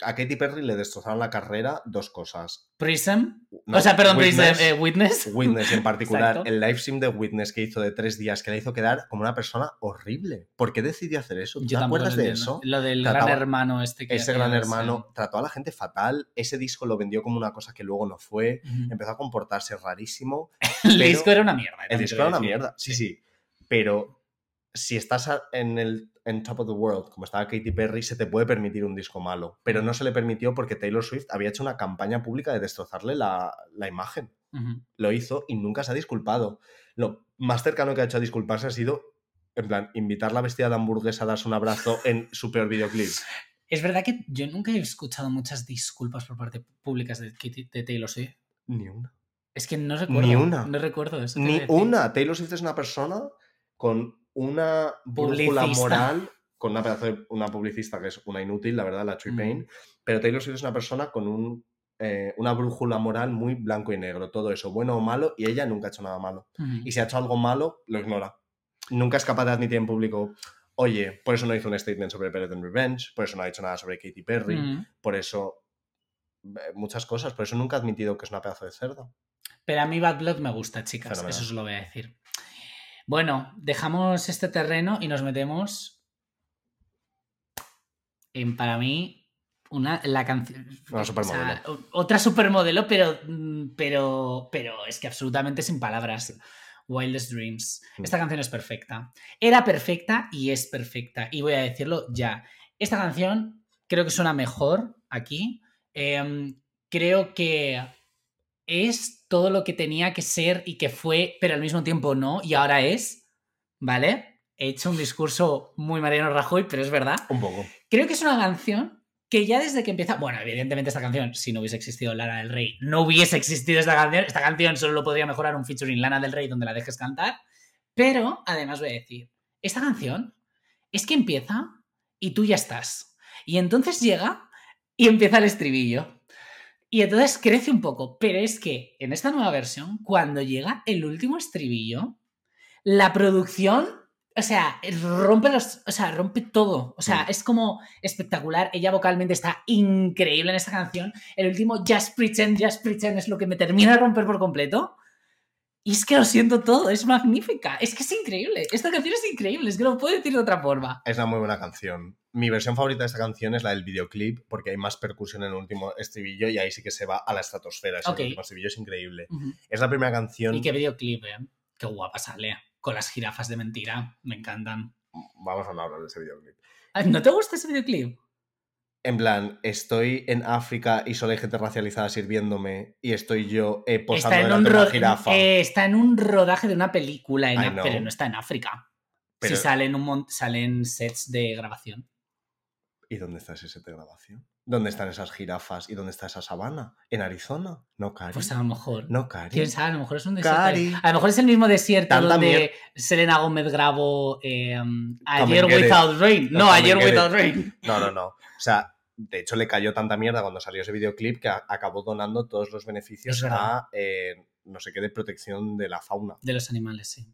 a Katy Perry le destrozaron la carrera dos cosas. Prism. No, o sea, perdón, Witness, Prism. eh, Witness. (laughs) Witness en particular, Exacto. el live stream de Witness que hizo de tres días, que la hizo quedar como una persona horrible. ¿Por qué decidió hacer eso? ¿Tú Yo ¿Te acuerdas de eso? Lo del Trataba- gran hermano este que Ese gran sí. hermano trató a la gente fatal. Ese disco lo vendió como una cosa que luego no fue. Empezó a comportarse rarísimo. (laughs) El pero- disco era una mierda. El disco era una mierda, sí, sí. Pero si estás en el en top of the world, como estaba Katy Perry, se te puede permitir un disco malo. Pero no se le permitió porque Taylor Swift había hecho una campaña pública de destrozarle la, la imagen. Lo hizo y nunca se ha disculpado. Lo más cercano que ha hecho a disculparse ha sido, en plan, invitarla vestida de hamburguesa a darse un abrazo en su peor videoclip. (laughs) Es verdad que yo nunca he escuchado muchas disculpas por parte públicas de, de Taylor Swift. Ni una. Es que no recuerdo. Ni una. No recuerdo eso. Ni una. Taylor Swift es una persona con una brújula moral, con una pedazo de- (laughs) una publicista que es una inútil, la verdad, la Tree Mm. Payne, pero Taylor Swift es una persona con un, eh, una brújula moral muy blanco y negro, todo eso, bueno o malo, y ella nunca ha hecho nada malo. Ujú. Y si ha hecho algo malo, lo ignora. Nunca es capaz de admitir en público, oye, por eso no hizo un statement sobre Better Than Revenge, por eso no ha dicho nada sobre Katy Perry, Ujú. por eso eh, muchas cosas, por eso nunca ha admitido que es una pedazo de cerdo. Pero a mí Bad Blood me gusta, chicas. Fenomenal. Eso os lo voy a decir. Bueno, dejamos este terreno y nos metemos en, para mí, una, la canción... Una supermodelo. otra supermodelo, pero, pero, pero es que absolutamente sin palabras. Wildest Dreams. Mm. Esta canción es perfecta. Era perfecta y es perfecta. Y voy a decirlo ya. Esta canción creo que suena mejor aquí. Em, creo que es todo lo que tenía que ser y que fue, pero al mismo tiempo no, y ahora es. ¿Vale? He hecho un discurso muy Mariano Rajoy, pero es verdad. Un poco. Creo que es una canción que ya desde que empieza. Bueno, evidentemente esta canción, si no hubiese existido Lana del Rey, no hubiese existido esta canción. Esta canción solo lo podría mejorar un featuring Lana del Rey donde la dejes cantar. Pero, además voy a decir, esta canción es que empieza y tú ya estás. Y entonces llega y empieza el estribillo. Y entonces crece un poco. Pero es que en esta nueva versión, cuando llega el último estribillo, la producción, o sea, rompe los, o sea, rompe todo. O sea, Mm. es como espectacular. Ella vocalmente está increíble en esta canción. El último Just Pretend, Just Pretend es lo que me termina de romper por completo. Y es que lo siento todo, es magnífica. Es que es increíble. Esta canción es increíble, es que no lo puedo decir de otra forma. Es una muy buena canción. Mi versión favorita de esta canción es la del videoclip, porque hay más percusión en el último estribillo y ahí sí que se va a la estratosfera. Ese Ok. último estribillo es increíble. Es la primera canción. Y qué videoclip, ¿eh? Qué guapa sale. Con las jirafas de mentira. Me encantan. Vamos a hablar de ese videoclip. ¿No te gusta ese videoclip? En plan, estoy en África y solo hay gente racializada sirviéndome y estoy yo eh, posando Está en, un una jirafa. eh, está en un rodaje de una película, en pero no está en África. Pero- Si salen, un salen sets de grabación. ¿Y dónde está ese set de grabación? ¿Dónde están esas jirafas? ¿Y dónde está esa sabana? ¿En Arizona? No, Cari. Pues a lo mejor. No, Cari. ¿Quién sabe? A lo mejor es un desierto. Cari. A lo mejor es el mismo desierto Tanta donde mier- Selena Gómez grabó eh, and Ayer. Without Rain. No, Ayer. Without Rain. No, no, no. O sea, de hecho le cayó tanta mierda cuando salió ese videoclip que a- acabó donando todos los beneficios a eh, no sé qué de protección de la fauna. De los animales, sí.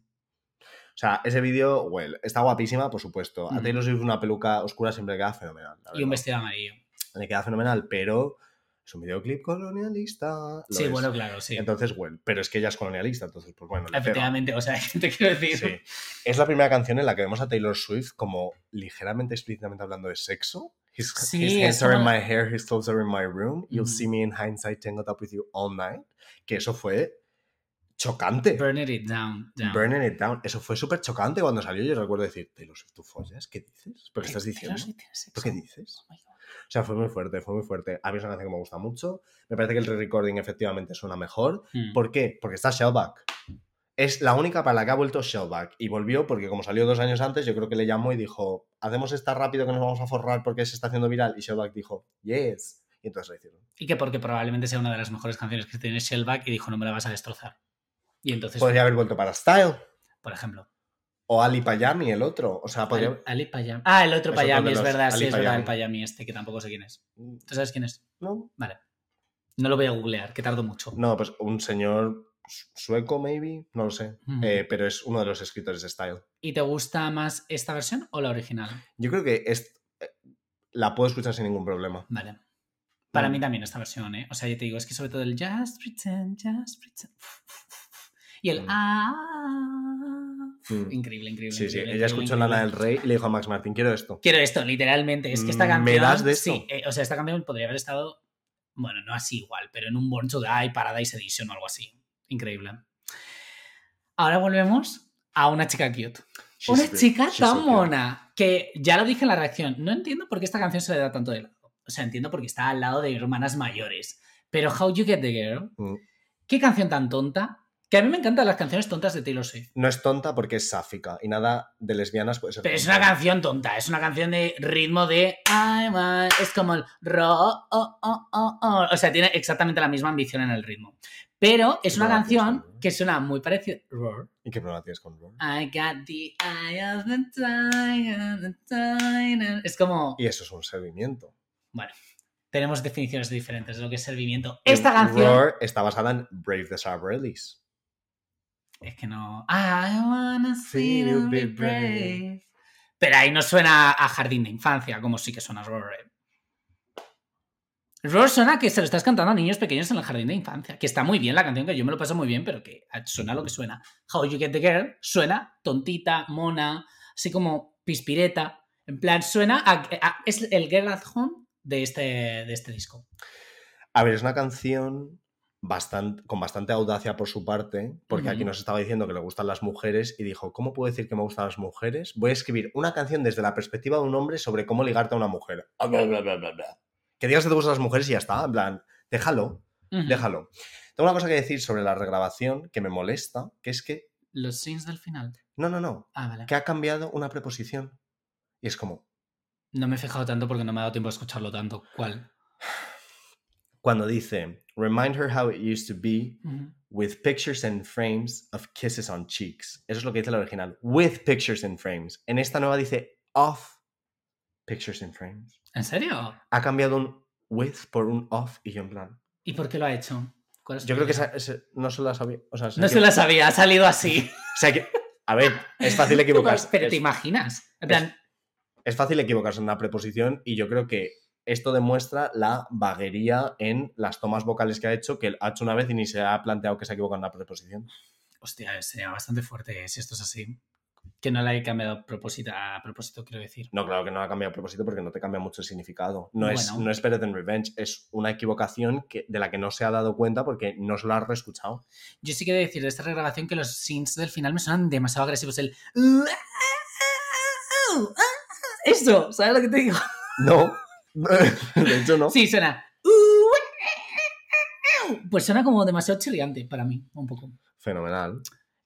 O sea, ese vídeo, well, está guapísima, por supuesto. A Ujú. Taylor Swift una peluca oscura siempre queda fenomenal. Y un vestido amarillo. Le queda fenomenal, pero es un videoclip colonialista. Lo Sí, es. bueno, claro, sí. Entonces, well, pero es que ella es colonialista, entonces, pues bueno. Efectivamente, o sea, (laughs) te quiero decir. Sí. Es la primera canción en la que vemos a Taylor Swift como ligeramente explícitamente hablando de sexo. His, Sí, his hands are in como- my hair, his clothes are in my room. You'll Ujú. see me in hindsight tangled up with you all night. Que eso fue chocante. Burning it down. down. Burning it down. Eso fue súper chocante cuando salió. Yo recuerdo decir, Taylor Swift, ¿tú follas? ¿Qué dices? ¿Pero qué estás diciendo? ¿Tú qué dices? Oh my God. O sea, fue muy fuerte, fue muy fuerte. A mí es una canción que me gusta mucho. Me parece que el re-recording efectivamente suena mejor. Hmm. ¿Por qué? Porque está Shellback. Es la única para la que ha vuelto Shellback. Y volvió porque como salió dos años antes, yo creo que le llamó y dijo, hacemos esta rápido que nos vamos a forrar porque se está haciendo viral. Y Shellback dijo, yes. Y entonces lo hicieron. Y que porque probablemente sea una de las mejores canciones que tiene Shellback y dijo, no me la vas a destrozar. Y entonces, Podría haber vuelto para Style. por ejemplo. O Ali Payami, el otro. O sea, podría... Ali, Payami. Ah, el otro Es Payami, es verdad, sí, es verdad, el Payami. Este, que tampoco sé quién es. ¿Tú sabes quién es? No, Vale. No lo voy a googlear, que tardo mucho. no, pues un señor sueco, maybe, no lo sé. Eh, pero es uno de los escritores de Style. ¿Y te gusta más esta versión o la original? Yo creo que es... eh, la puedo escuchar sin ningún problema. Vale. Para Mm. mí también esta versión, ¿eh? O sea, yo te digo, es que sobre todo el Just Pretend, Just Pretend. Y el Mm. ah. Mm. Increíble, increíble. Sí, sí. increíble, Ella increíble, escuchó Lana del. Rey y le dijo a Max Martin, quiero esto. Quiero esto, literalmente. Es que esta Mm, canción. ¿me das de esto? Sí, eh, o sea, esta canción podría haber estado. Bueno, no así igual, pero en un Born to Die, Paradise Edition o algo así. Increíble. Ahora volvemos a una chica cute. She's una chica so tan mona que ya lo dije en la reacción. No entiendo por qué esta canción se le da tanto de lado. O sea, entiendo porque está al lado de hermanas mayores. Pero How You Get the Girl, Mm. qué canción tan tonta. Que a mí me encantan las canciones tontas de Taylor Swift. No es tonta porque es sáfica y nada de lesbianas puede ser Pero es una canción tonta, es una canción de ritmo de es como el ro, oh, oh, oh, o sea, tiene exactamente la misma ambición en el ritmo. Pero es ¿Qué una canción Roar? que suena muy parecida. Roar. ¿Y qué problema tienes con Roar? I got the eye of the tiger, the tiger. Es como, Y eso es un servimiento. bueno, tenemos definiciones diferentes de lo que es servimiento. Esta canción Roar está basada en Brave the Sabrelis. Es que no. I wanna see you be brave. Pero ahí no suena a jardín de infancia, como sí que suena Roar. Roar suena que se lo estás cantando a niños pequeños en el jardín de infancia. Que está muy bien la canción, que yo me lo paso muy bien, pero que suena lo que suena. How You Get the Girl suena tontita, mona, así como pispireta. En plan, suena a, a- es el Girl at Home de este, de este disco. A ver, es una canción bastante, con bastante audacia por su parte, porque aquí nos estaba diciendo que le gustan las mujeres y dijo, ¿cómo puedo decir que me gustan las mujeres? Voy a escribir una canción desde la perspectiva de un hombre sobre cómo ligarte a una mujer. Ah, Bla, bla, bla, bla, bla. Que digas que te gustan las mujeres y ya está, en plan, déjalo, déjalo. Tengo una cosa que decir sobre la regrabación que me molesta, que es que, Los scenes del final. no, no, no, Ah, vale. que ha cambiado una preposición. Y es como, No me he fijado tanto porque no me ha dado tiempo a escucharlo tanto. ¿Cuál? cuando dice, remind her how it used to be with pictures and frames of kisses on cheeks. Eso es lo que dice la original. With pictures and frames. En esta nueva dice of pictures and frames. ¿En serio? Ha cambiado un with por un of y yo en plan. ¿Y por qué lo ha hecho? ¿Cuál es su Yo creo que esa- no se la sabía. O sea, No se la sabía, ha salido así. (laughs) o sea que- a ver, es fácil (laughs) equivocarse. Pero es, te imaginas. En plan, es fácil equivocarse en una preposición y yo creo que esto demuestra la vaguería en las tomas vocales que ha hecho, que ha hecho una vez y ni se ha planteado que se ha equivocado en una preposición. hostia, sería bastante fuerte si esto es así. Que no la he cambiado a propósito, a propósito, quiero decir. No, claro que no ha cambiado a propósito porque no te cambia mucho el significado. No, es, Bueno. no es Better Than Revenge, es una equivocación que, de la que no se ha dado cuenta porque no se lo ha reescuchado. Yo sí quiero decir de esta regrabación que los scenes del final me suenan demasiado agresivos. El. (laughs) Eso, ¿sabes lo que te digo? No, (laughs) de hecho no. Sí, suena. Pues suena como demasiado chirriante para mí, un poco. Fenomenal.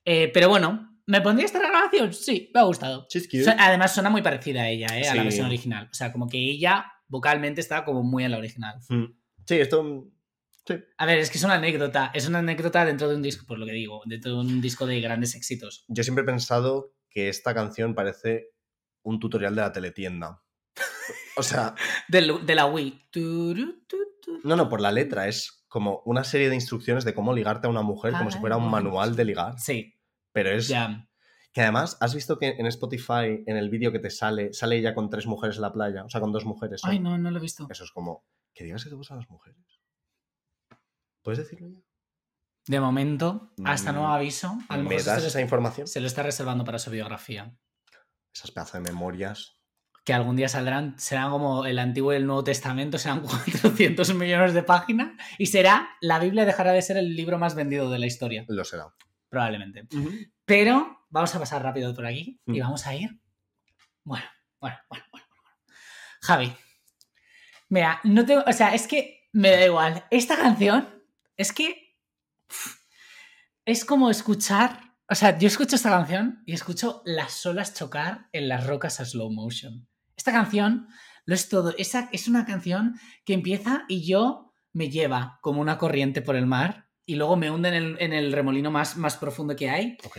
Eh, pero bueno, ¿me pondría esta regrabación? Sí, me ha gustado. Cute. Además, suena muy parecida a ella, ¿eh? a la Sí. versión original. O sea, como que ella vocalmente está como muy en la original. Mm. Sí, esto. Sí. A ver, es que es una anécdota. Es una anécdota dentro de un disco, por lo que digo. Dentro de un disco de grandes éxitos. Yo siempre he pensado que esta canción parece un tutorial de la teletienda. (laughs) O sea, (laughs) Del- De, la Wii. No, no, por la letra es como una serie de instrucciones de cómo ligarte a una mujer, como si fuera un manual de ligar. Sí, Pero es ya. Que además, ¿has visto que en Spotify, en el vídeo que te sale, sale ella con tres mujeres en la playa? O sea, con dos mujeres. Ay, no, no lo he visto. Eso es como, que digas que te gustan las mujeres. ¿Puedes decirlo ya? De momento, hasta Mm, nuevo aviso, a ¿Me se, das lo- esa información? se lo está reservando para su biografía. Esas pedazos de memorias. Que algún día saldrán, serán como el Antiguo y el Nuevo Testamento, serán (laughs) 400 millones de páginas y será, la Biblia dejará de ser el libro más vendido de la historia, Lo será. probablemente. Pero vamos a pasar rápido por aquí y Mm. vamos a ir. Bueno, bueno, bueno, bueno. bueno. Javi, mira, no tengo. O sea, es que me da igual. Esta canción es que. Es como escuchar. O sea, yo escucho esta canción y escucho las olas chocar en las rocas a slow motion. Esta canción lo es todo. Esa es una canción que empieza y yo me lleva como una corriente por el mar y luego me hunde en el, en el remolino más, más profundo que hay. Ok.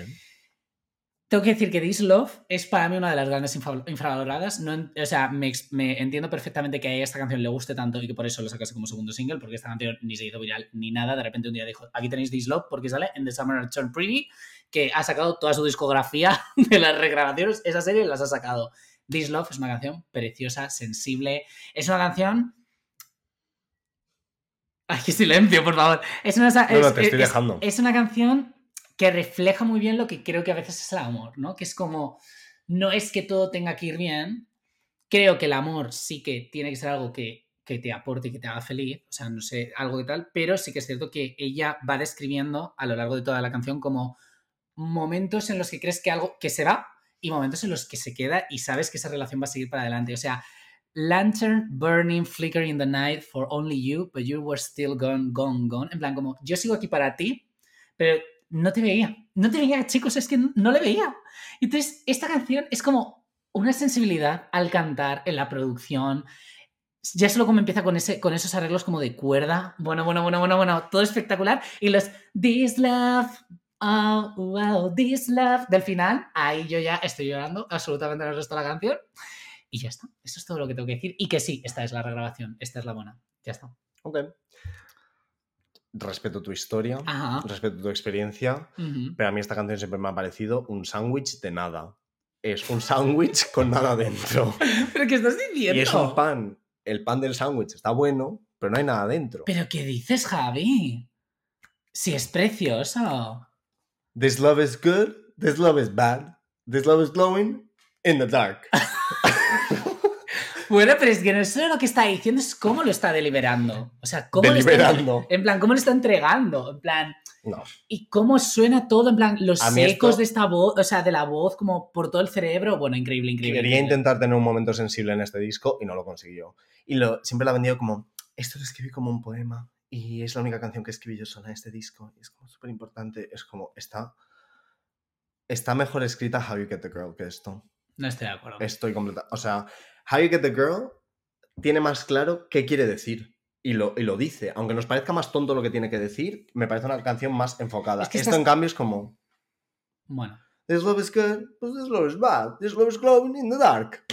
Tengo que decir que This Love es para mí una de las grandes infra- infravaloradas. No, o sea, me, entiendo perfectamente que a esta canción le guste tanto y que por eso lo sacase como segundo single, porque esta canción ni se hizo viral ni nada. De repente un día dijo, aquí tenéis This Love porque sale en The Summer Turned Pretty, que ha sacado toda su discografía (laughs) de las regrabaciones. Esa serie las ha sacado. This Love es una canción preciosa, sensible. Es una canción... Ay, qué silencio, por favor. Es una, No, no, es- te estoy es- dejando. es una canción que refleja muy bien lo que creo que a veces es el amor, ¿no? Que es como, no es que todo tenga que ir bien. Creo que el amor sí que tiene que ser algo que, que te aporte y que te haga feliz, o sea, no sé, algo de tal, pero sí que es cierto que ella va describiendo a lo largo de toda la canción como momentos en los que crees que algo que se va y momentos en los que se queda y sabes que esa relación va a seguir para adelante. O sea, lantern burning, flicker in the night for only you, but you were still gone, gone, gone. En plan, como yo sigo aquí para ti, pero no te veía. No te veía, chicos, es que no le veía. Entonces, esta canción es como una sensibilidad al cantar, en la producción. Ya solo como empieza con, ese, con esos arreglos como de cuerda. Bueno, bueno, bueno, bueno, bueno. Todo espectacular. Y los This Love, oh, wow, This Love del final. Ahí yo ya estoy llorando absolutamente en el resto de la canción. Y ya está. Eso es todo lo que tengo que decir. Y que sí, esta es la regrabación. Esta es la buena. Ya está. Ok. Respeto tu historia, Ajá. respeto tu experiencia, pero a mí esta canción siempre me ha parecido un sándwich de nada. Es un sándwich con nada dentro. (laughs) ¿Pero qué estás diciendo? Y es un pan. El pan del sándwich está bueno, pero no hay nada dentro. ¿Pero qué dices, Javi? Si es precioso. This love is good, this love is bad, this love is glowing in the dark. (laughs) Bueno, pero es que no solo lo que está diciendo, es cómo lo está deliberando. O sea, cómo lo está- Deliberando. en plan, cómo lo está entregando. En plan, No. y cómo suena todo, en plan, los ecos esto- de esta voz, o sea, de la voz, como por todo el cerebro. Bueno, increíble, increíble. Quería increíble. intentar tener un momento sensible en este disco y no lo consiguió. Y lo, siempre lo ha vendido como, esto lo escribí como un poema y es la única canción que escribí yo sola en este disco. Y es como súper importante. Es como, está, está mejor escrita How You Get the Girl que esto. No estoy de acuerdo. Estoy completa. O sea, How You Get the Girl tiene más claro qué quiere decir. Y lo, y lo dice. Aunque nos parezca más tonto lo que tiene que decir, me parece una canción más enfocada. Es que Esto, estás- en cambio, es como... Bueno. This love is good, but this love is bad. This love is glowing in the dark.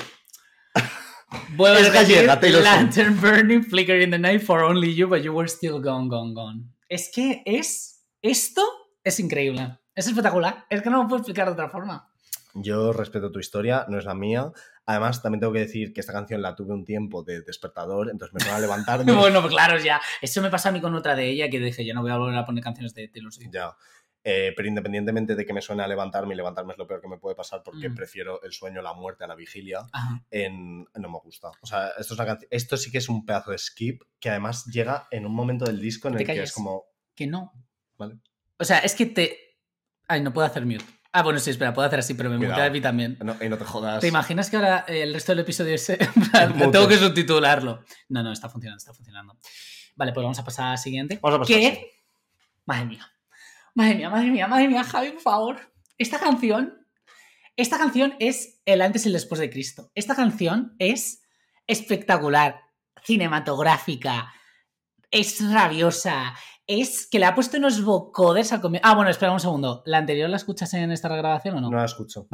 Vuelvo a Es gallega, Taylor. Lantern burning, flicker in the night for only you, but you were still gone, gone, gone. Es que es... Esto es increíble. Es espectacular. Es que no lo puedo explicar de otra forma. Yo respeto tu historia, no es la mía. Además, también tengo que decir que esta canción la tuve un tiempo de despertador, entonces me pongo a levantarme. (laughs) Bueno, pues claro, ya. Eso me pasó a mí con otra de ella que dije, yo no voy a volver a poner canciones de Taylor Swift. ya. Eh, pero independientemente de que me suene a levantarme, y levantarme es lo peor que me puede pasar porque Mm. prefiero el sueño, la muerte a la vigilia. Ajá. En... No me gusta. O sea, esto, es una esto sí que es un pedazo de skip que además llega en un momento del disco en el que es como. Que no. Vale. O sea, es que te... Ay, no puedo hacer mute. Ah, bueno, sí, espera, puedo hacer así, pero me mutea a mí también. No, y no te jodas. ¿Te imaginas que ahora el resto del episodio es... (laughs) tengo que subtitularlo? No, no, está funcionando, está funcionando. Vale, pues vamos a pasar a la siguiente. Vamos a pasar. ¿Qué? sí. Madre mía. Madre mía, madre mía, madre mía, Javi, por favor. Esta canción. Esta canción es el antes y el después de Cristo. Esta canción es espectacular, cinematográfica, es rabiosa, es que le ha puesto unos vocoders al comienzo. Ah, bueno, espera un segundo. ¿La anterior la escuchas en esta regrabación o no? No la escucho.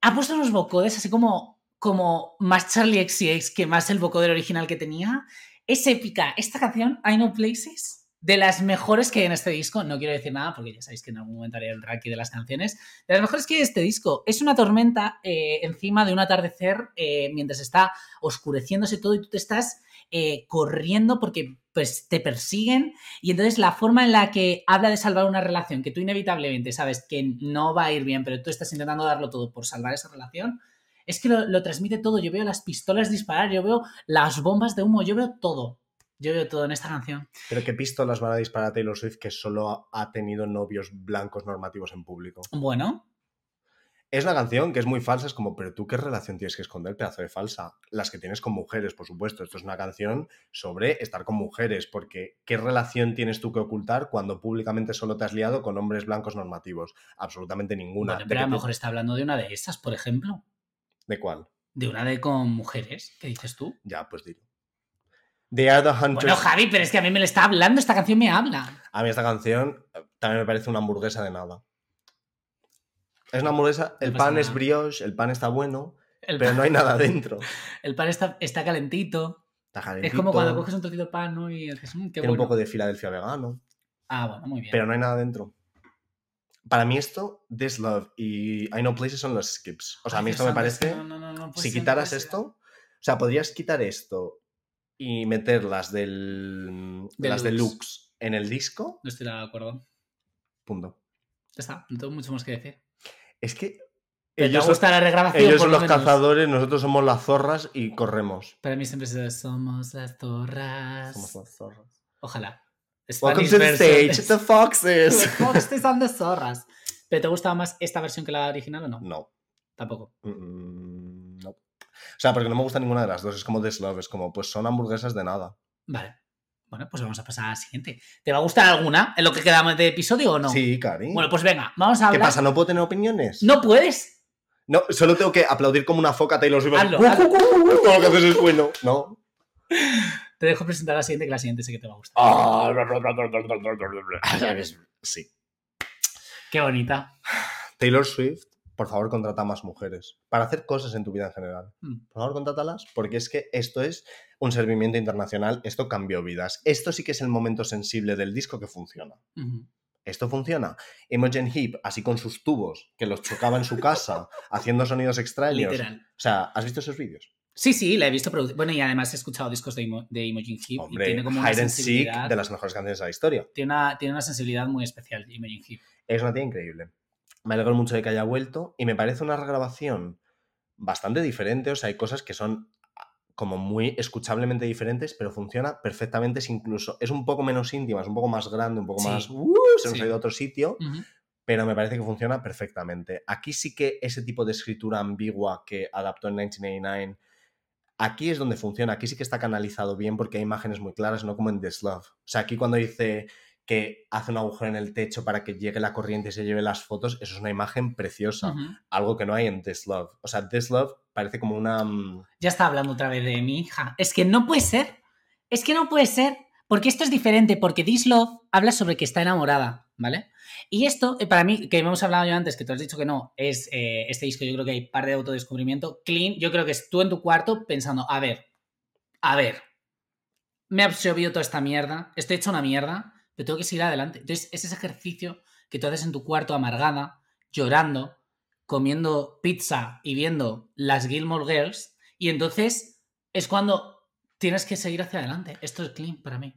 Ha puesto unos vocoders así como, como más Charlie XCX que más el vocoder original que tenía. Es épica. Esta canción, I Know Places, de las mejores que hay en este disco. No quiero decir nada porque ya sabéis que en algún momento haré el ranking de las canciones. De las mejores que hay en este disco. Es una tormenta eh, encima de un atardecer eh, mientras está oscureciéndose todo y tú te estás eh, corriendo porque pues, te persiguen. Y entonces la forma en la que habla de salvar una relación que tú inevitablemente sabes que no va a ir bien, pero tú estás intentando darlo todo por salvar esa relación, es que lo, lo transmite todo. Yo veo las pistolas disparar, yo veo las bombas de humo, yo veo todo. Yo veo todo en esta canción. Pero ¿qué pistolas van a disparar a Taylor Swift que solo ha- tenido novios blancos normativos en público? Bueno, Es una canción que es muy falsa, es como, pero tú qué relación tienes que esconder, pedazo de falsa. Las que tienes con mujeres, por supuesto. Esto es una canción sobre estar con mujeres, porque ¿qué relación tienes tú que ocultar cuando públicamente solo te has liado con hombres blancos normativos? Absolutamente ninguna. bueno ¿De, pero a lo mejor está hablando de una de esas, por ejemplo. ¿De cuál? De una de con mujeres. ¿Qué dices tú? Ya, pues dilo. They are the hunters. Bueno, Javi, pero es que a mí me lo está hablando, esta canción me habla. A mí esta canción eh, también me parece una hamburguesa de nada. Es una hamburguesa, el No pan es brioche, el pan está bueno, El, pero pan, no hay nada dentro. (laughs) el pan está, está calentito. Está Es como cuando calentito, coges un trocito de pan, ¿no? Y dices, "Mm, qué Tiene bueno. un poco de Filadelfia vegano, Ah, bueno, muy bien. pero no hay nada dentro. Para mí esto, This Love y I Know Places son los skips. O sea, a mí esto me parece... no, no, no, no puede si quitaras esto, o sea, podrías quitar esto y del, las Deluxe. deluxe en el disco, No estoy de acuerdo. punto. Ya está, no tengo mucho más que decir. Es que Pero ellos, te gusta la regrabación. ellos son lo los menos. cazadores, nosotros somos las zorras y corremos. Para mí siempre se somos las zorras. Somos las zorras. Ojalá. Welcome to the stage, the foxes. (laughs) Los foxes son the zorras. ¿Pero te gusta más esta versión que la original o no? No. Tampoco. Mm. O sea, porque no me gusta ninguna de las dos. Es como This Love, es como, pues son hamburguesas de nada. Vale. Bueno, pues vamos a pasar a la siguiente. ¿Te va a gustar alguna en lo que quedamos de episodio o no? Sí, Cari. Bueno, pues venga, vamos a ¿Qué hablar. pasa? ¿No puedo tener opiniones? ¿No puedes? No, solo tengo que aplaudir como una foca a Taylor Swift. Hazlo, Todo lo que haces es bueno. No. (laughs) Te dejo presentar la siguiente, que la siguiente sé que te va a gustar. Ah, (laughs) sí. Qué bonita. Taylor Swift, por favor, contrata más mujeres para hacer cosas en tu vida en general. Mm. Por favor, contrátalas, porque es que esto es un servimiento internacional, esto cambió vidas. Esto sí que es el momento sensible del disco que funciona. Esto funciona. Imogen Heap, así con sus tubos, que los chocaba en su casa, (laughs) haciendo sonidos extraños. Literal. O sea, ¿has visto esos vídeos? Sí, sí, la he visto producir. Bueno, y además he escuchado discos de, Imo- de Imogen Heap y tiene como una Hide and Seek, sensibilidad. de las mejores canciones de la historia. Tiene una, tiene una sensibilidad muy especial, Imogen Heap. Es una tía increíble. Me alegro mucho de que haya vuelto y me parece una regrabación bastante diferente. O sea, hay cosas que son como muy escuchablemente diferentes, pero funciona perfectamente. Es incluso, es un poco menos íntima, es un poco más grande, un poco Sí. más... ¡uh! se nos Sí. ha ido a otro sitio, pero me parece que funciona perfectamente. Aquí sí que ese tipo de escritura ambigua que adaptó en 1989, aquí es donde funciona. Aquí sí que está canalizado bien porque hay imágenes muy claras, no como en This Love. O sea, aquí cuando dice que hace un agujero en el techo para que llegue la corriente y se lleve las fotos, eso es una imagen preciosa. Algo que no hay en This Love. O sea, This Love parece como una... mm, Ya está hablando otra vez de mi hija. Es que no puede ser. Es que no puede ser. Porque esto es diferente. Porque This Love habla sobre que está enamorada, ¿vale? Y esto, eh, para mí, que hemos hablado yo antes, que tú has dicho que no, es eh, este disco, yo creo que hay par de autodescubrimiento. Clean, yo creo que es tú en tu cuarto pensando, a ver, a ver, me ha absorbido toda esta mierda, estoy hecho una mierda, pero tengo que seguir adelante. Entonces, es ese ejercicio que tú haces en tu cuarto amargada, llorando, comiendo pizza y viendo las Gilmore Girls, y entonces es cuando tienes que seguir hacia adelante. Esto es clean para mí.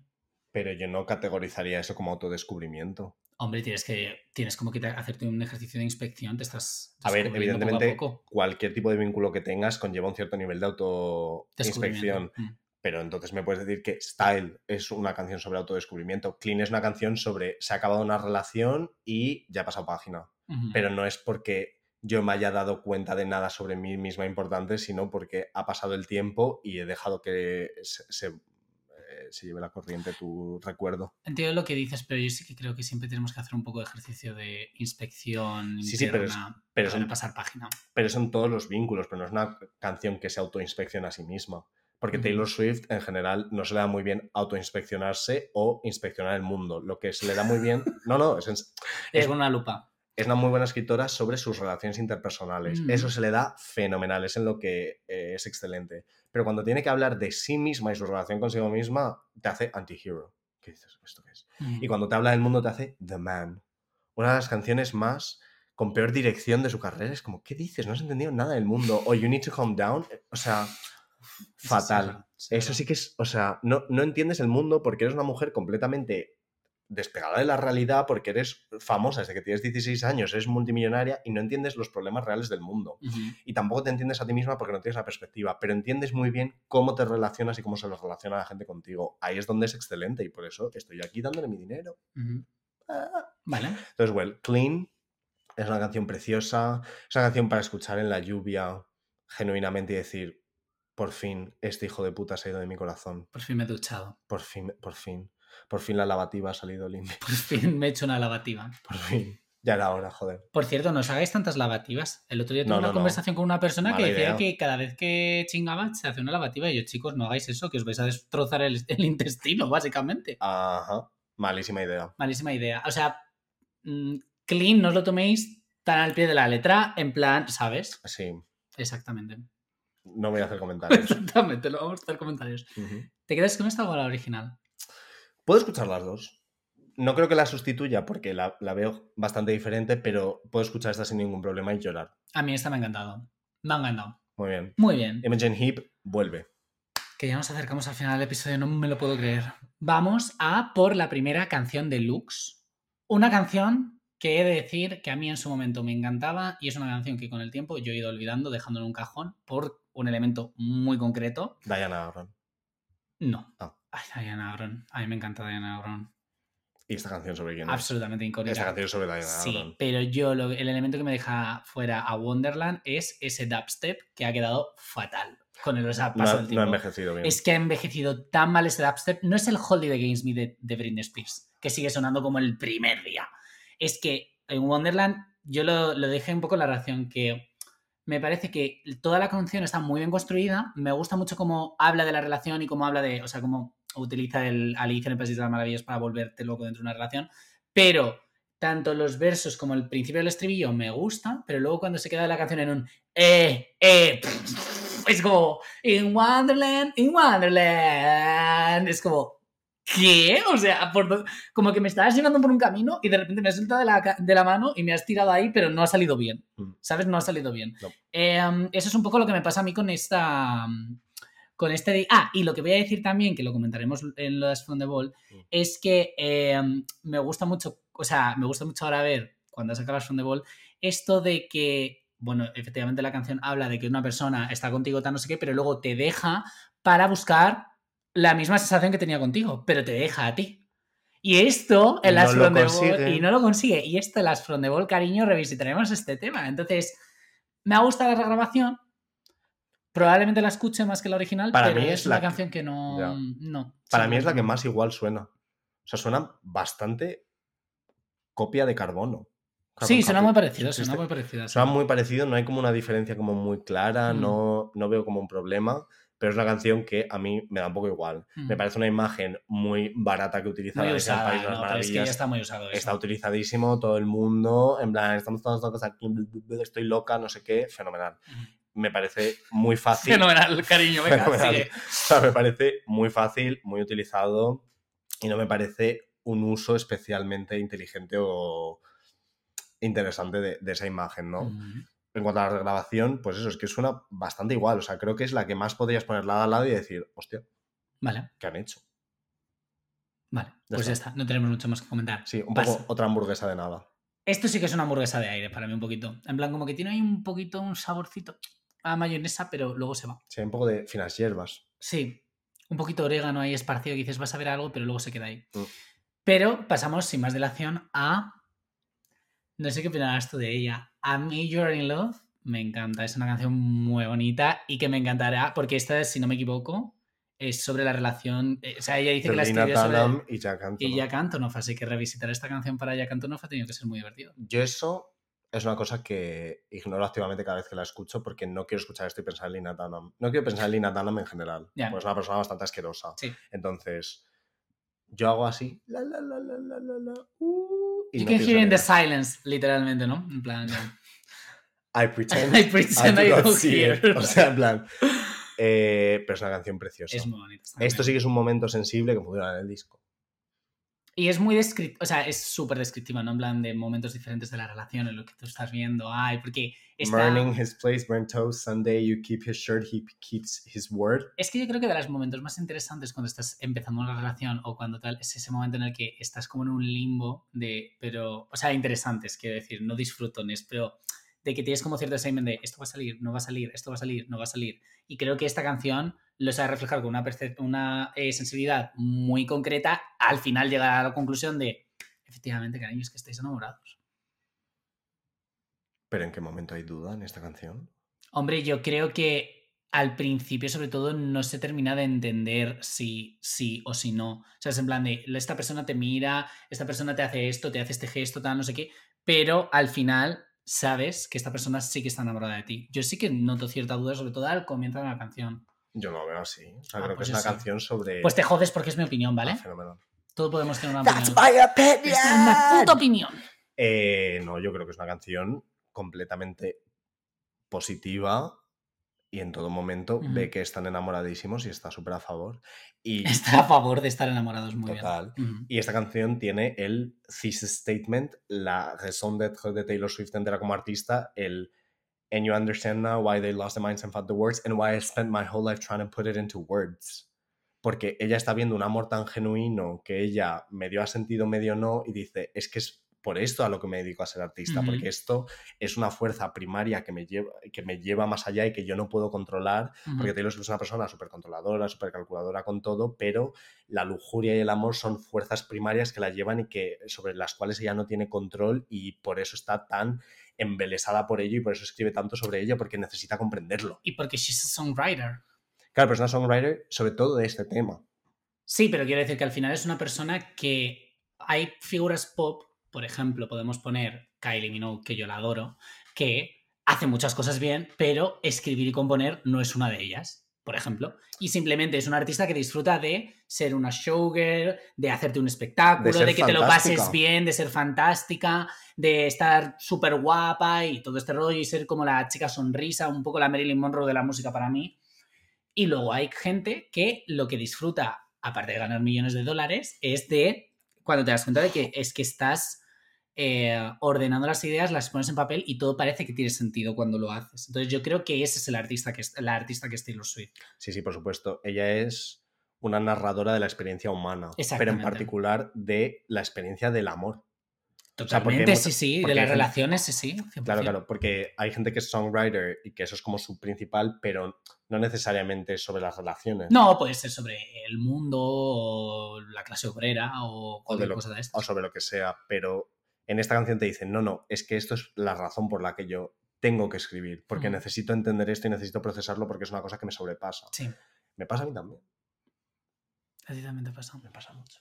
Pero yo no categorizaría eso como autodescubrimiento. Hombre, tienes que tienes como que te- hacerte un ejercicio de inspección, te estás A ver, descubriendo poco a evidentemente, poco. cualquier tipo de vínculo que tengas conlleva un cierto nivel de autoinspección. Mm. Pero entonces me puedes decir que Style es una canción sobre autodescubrimiento. Clean es una canción sobre se ha acabado una relación y ya ha pasado página. Pero no es porque yo me haya dado cuenta de nada sobre mí misma importante, sino porque ha pasado el tiempo y he dejado que se, se, eh, se lleve la corriente tu recuerdo. Entiendo lo que dices, pero yo sí que creo que siempre tenemos que hacer un poco de ejercicio de inspección Sí, sí, pero es- interna pero para son- pasar página. Pero son todos los vínculos, pero no es una canción que se autoinspecciona a sí misma. Porque. Taylor Swift en general no se le da muy bien autoinspeccionarse o inspeccionar el mundo. Lo que se le da muy bien. (laughs) No, no, es, Es Es- una lupa. es una muy buena escritora sobre sus relaciones interpersonales. Mm. Eso se le da fenomenal, es en lo que eh, es excelente. Pero cuando tiene que hablar de sí misma y su relación consigo misma, te hace anti-hero. ¿Qué dices? ¿Esto qué es? Ujú. Y cuando te habla del mundo, te hace The Man. Una de las canciones más con peor dirección de su carrera. Es como, ¿qué dices? No has entendido nada del mundo. O You Need to Calm Down. O sea, fatal. Eso sí que es, o sea, no, no entiendes el mundo porque eres una mujer completamente despegada de la realidad, porque eres famosa desde que tienes 16 años, eres multimillonaria y no entiendes los problemas reales del mundo. Y tampoco te entiendes a ti misma porque no tienes la perspectiva, pero entiendes muy bien cómo te relacionas y cómo se los relaciona la gente contigo. Ahí es donde es excelente y por eso estoy aquí dándole mi dinero. Ah. Vale. Entonces, well, Clean es una canción preciosa, es una canción para escuchar en la lluvia genuinamente y decir, por fin, este hijo de puta se ha ido de mi corazón. Por fin me he duchado. Por fin, por fin. Por fin la lavativa ha salido limpia. Por fin me he hecho una lavativa. (laughs) Por fin. Ya era hora, joder. Por cierto, no os hagáis tantas lavativas. El otro día tuve No, una no, no. conversación con una persona que decía idea. que cada vez que chingaba se hace una lavativa. Y yo, chicos, no hagáis eso, que os vais a destrozar el, el intestino, (laughs) básicamente. Ajá. Malísima idea. Malísima idea. O sea, mm, clean, no os lo toméis tan al pie de la letra, en plan, ¿sabes? Sí, Exactamente. No voy a hacer comentarios. Exactamente, lo vamos a hacer comentarios. ¿Te quedas con esta o la original? Puedo escuchar las dos. No creo que la sustituya porque la, la veo bastante diferente, pero puedo escuchar esta sin ningún problema y llorar. A mí esta me ha encantado. Me ha encantado. Muy bien. Muy bien. Imogen Heap vuelve. Que ya nos acercamos al final del episodio, no me lo puedo creer. Vamos a por la primera canción de Lux. Una canción que he de decir que a mí en su momento me encantaba y es una canción que con el tiempo yo he ido olvidando, dejando en un cajón por un elemento muy concreto. Diana Agron. No. Ah. Ay, Diana Agron. A mí me encanta Diana Agron. ¿Y esta canción sobre quién es? Absolutamente incógnita. Esta canción sobre Diana Sí, Agron. pero yo lo- el elemento que me deja fuera a Wonderland es ese dubstep que ha quedado fatal con el o sea, No, paso ha- del no tiempo. ha envejecido bien. Es que ha envejecido tan mal ese dubstep. No es el Holiday Against Me de, de Britney Spears, que sigue sonando como el primer día. Es que en Wonderland yo lo, lo dejé un poco en la reacción que me parece que toda la canción está muy bien construida. Me gusta mucho cómo habla de la relación y cómo habla de, o sea, cómo utiliza el Alicia en el País de las Maravillas para volverte loco dentro de una relación. Pero tanto los versos como el principio del estribillo me gusta, pero luego cuando se queda la canción en un eh, eh, es como In Wonderland, in Wonderland. Es como, ¿qué? O sea, por como que me estabas llevando por un camino y de repente me has soltado de la, de la mano y me has tirado ahí, pero no ha salido bien. Mm. ¿Sabes? No ha salido bien. No. Eh, um, eso es un poco lo que me pasa a mí con esta. Con este de- Ah, y lo que voy a decir también, que lo comentaremos en las From the Ball, Mm. es que eh, um, me gusta mucho, o sea, me gusta mucho ahora ver, cuando saca las From the Ball, esto de que, bueno, efectivamente la canción habla de que una persona está contigo, tal, no sé qué, pero luego te deja para buscar la misma sensación que tenía contigo, pero te deja a ti. Y esto en las no lo From the Ball- y no lo consigue. Y esto en las From the Ball, cariño, revisitaremos este tema. Entonces, me ha gustado la regrabación. Probablemente la escuche más que la original, Para pero mí es una la que- canción que no. Ya. no Para mí es la que más igual suena. O sea, suena bastante copia de carbono. Sí, suena copy. muy parecido, suena muy parecido. Suena muy parecido, no hay como una diferencia como muy clara, Mm. no, no veo como un problema, pero es una canción que a mí me da un poco igual. Mm. Me parece una imagen muy barata que utiliza muy la País de las no, pero es que ya está muy usado. eso. Está utilizadísimo todo el mundo, en plan, estamos todos locos aquí, estoy loca, no sé qué, fenomenal. Me parece muy fácil. Fenomenal, cariño, venga, Fenomenal. sigue. (laughs) O sea, me parece muy fácil, muy utilizado y no me parece un uso especialmente inteligente o interesante de, de esa imagen, ¿no? En cuanto a la regrabación, pues eso, es que suena bastante igual. O sea, creo que es la que más podrías poner lado a lado y decir, hostia, Vale, ¿qué han hecho? vale. Ya Pues ya está. no tenemos mucho más que comentar. Sí, un Pasa. poco otra hamburguesa de nada. Esto sí que es una hamburguesa de aire para mí un poquito. En plan, como que tiene ahí un poquito un saborcito a mayonesa, pero luego se va. Sí, hay un poco de finas hierbas. Sí, un poquito de orégano ahí esparcido que dices vas a ver algo, pero luego se queda ahí. Mm. Pero pasamos sin más dilación a... No sé qué opinarás tú de ella. A Me You're in Love me encanta. Es una canción muy bonita y que me encantará porque esta, si no me equivoco, es sobre la relación... eh, O sea, ella dice que la escribió sobre... Y Jack Antonoff. Y Jack Antonoff, así que revisitar esta canción para Jack Antonoff ha tenido que ser muy divertido. Yo eso es una cosa que ignoro activamente cada vez que la escucho porque no quiero escuchar esto y pensar en Lina Dunham. No quiero pensar en Lina Dunham en general. Ya. Porque es una persona bastante asquerosa. Sí. Entonces, yo hago así. La, la, la, la, la, la, la, uh, y You no can hear in the silence, literalmente, ¿no? En plan... (laughs) (laughs) I pretend. I (laughs) pretend I I don't see it. O sea, en plan. eh, pero es una canción preciosa. Es muy bonito. está Esto sí que es un momento sensible que funciona en el disco. Y es muy descriptiva, o sea, es súper descriptiva, ¿no? En plan de momentos diferentes de la relación, en lo que tú estás viendo. Ay, porque está... Burning his place, burnt toast, Sunday you keep his shirt, he keeps his word. Es que yo creo que de los momentos más interesantes cuando estás empezando una relación o cuando tal, es ese momento en el que estás como en un limbo de, pero, o sea, interesantes, quiero decir, no disfrutones, pero de que tienes como cierto examen de esto va a salir, no va a salir, esto va a salir, no va a salir. Y creo que esta canción lo sabe reflejar con una, una eh, sensibilidad muy concreta, al final llegar a la conclusión de, efectivamente, cariño, es que estáis enamorados. ¿Pero en qué momento hay duda en esta canción? Hombre, yo creo que al principio, sobre todo, no se termina de entender si sí o si no. O sea, es en plan de, esta persona te mira, esta persona te hace esto, te hace este gesto, tal, no sé qué, pero al final sabes que esta persona sí que está enamorada de ti. Yo sí que noto cierta duda, sobre todo al comienzo de la canción. Yo no lo veo así. O sea, Ah, creo pues que es yo una sí. canción sobre. Pues te jodes porque es mi opinión, ¿vale? Ah, fenomenal. Todo podemos tener una opinión. my opinion. Esta es mi puta opinión. Eh, no, yo creo que es una canción completamente positiva y en todo momento ve que están enamoradísimos y está súper a favor. Y, (laughs) Está a favor de estar enamorados muy Total. bien. Ujú. y esta canción tiene el thesis statement, la raison d'être de Taylor Swift entera como artista, el And you understand now why they lost their minds and found the words and why I spent my whole life trying to put it into words. Porque ella está viendo un amor tan genuino que ella medio ha sentido, medio no, y dice, es que es por esto a lo que me dedico a ser artista, porque esto es una fuerza primaria que me, lleva, que me lleva más allá y que yo no puedo controlar, porque Taylor Swift es una persona súper controladora, súper calculadora con todo, pero la lujuria y el amor son fuerzas primarias que la llevan y que sobre las cuales ella no tiene control y por eso está tan embelesada por ello y por eso escribe tanto sobre ello, porque necesita comprenderlo. Y porque she's a songwriter. Claro, pero es una songwriter sobre todo de este tema. Sí, pero quiero decir que al final es una persona que hay figuras pop, por ejemplo, podemos poner Kylie Minogue, que yo la adoro, que hace muchas cosas bien, pero escribir y componer no es una de ellas, por ejemplo. Y simplemente es una artista que disfruta de ser una showgirl, de hacerte un espectáculo, De que te lo pases bien, de ser fantástica, de estar súper guapa y todo este rollo y ser como la chica sonrisa, un poco la Marilyn Monroe de la música para mí. Y luego hay gente que lo que disfruta, aparte de ganar millones de dólares, es de cuando te das cuenta de que es que estás eh, ordenando las ideas, las pones en papel y todo parece que tiene sentido cuando lo haces. Entonces yo creo que ese es el artista que es, la artista que es Taylor Swift. Sí, sí, por supuesto. Ella es una narradora de la experiencia humana, pero en particular de la experiencia del amor. Totalmente, mucha- sí, sí, de las gente- relaciones, sí, sí. 100%. Claro, claro, porque hay gente que es songwriter y que eso es como su principal, pero no necesariamente sobre las relaciones. No, puede ser sobre el mundo o la clase obrera o o, de cualquier lo- cosa de o estas. sobre lo que sea, pero en esta canción te dicen, no, no, es que esto es la razón por la que yo tengo que escribir, porque necesito entender esto y necesito procesarlo porque es una cosa que me sobrepasa. Sí, Me pasa a mí también, a ti también te pasa. me pasa mucho.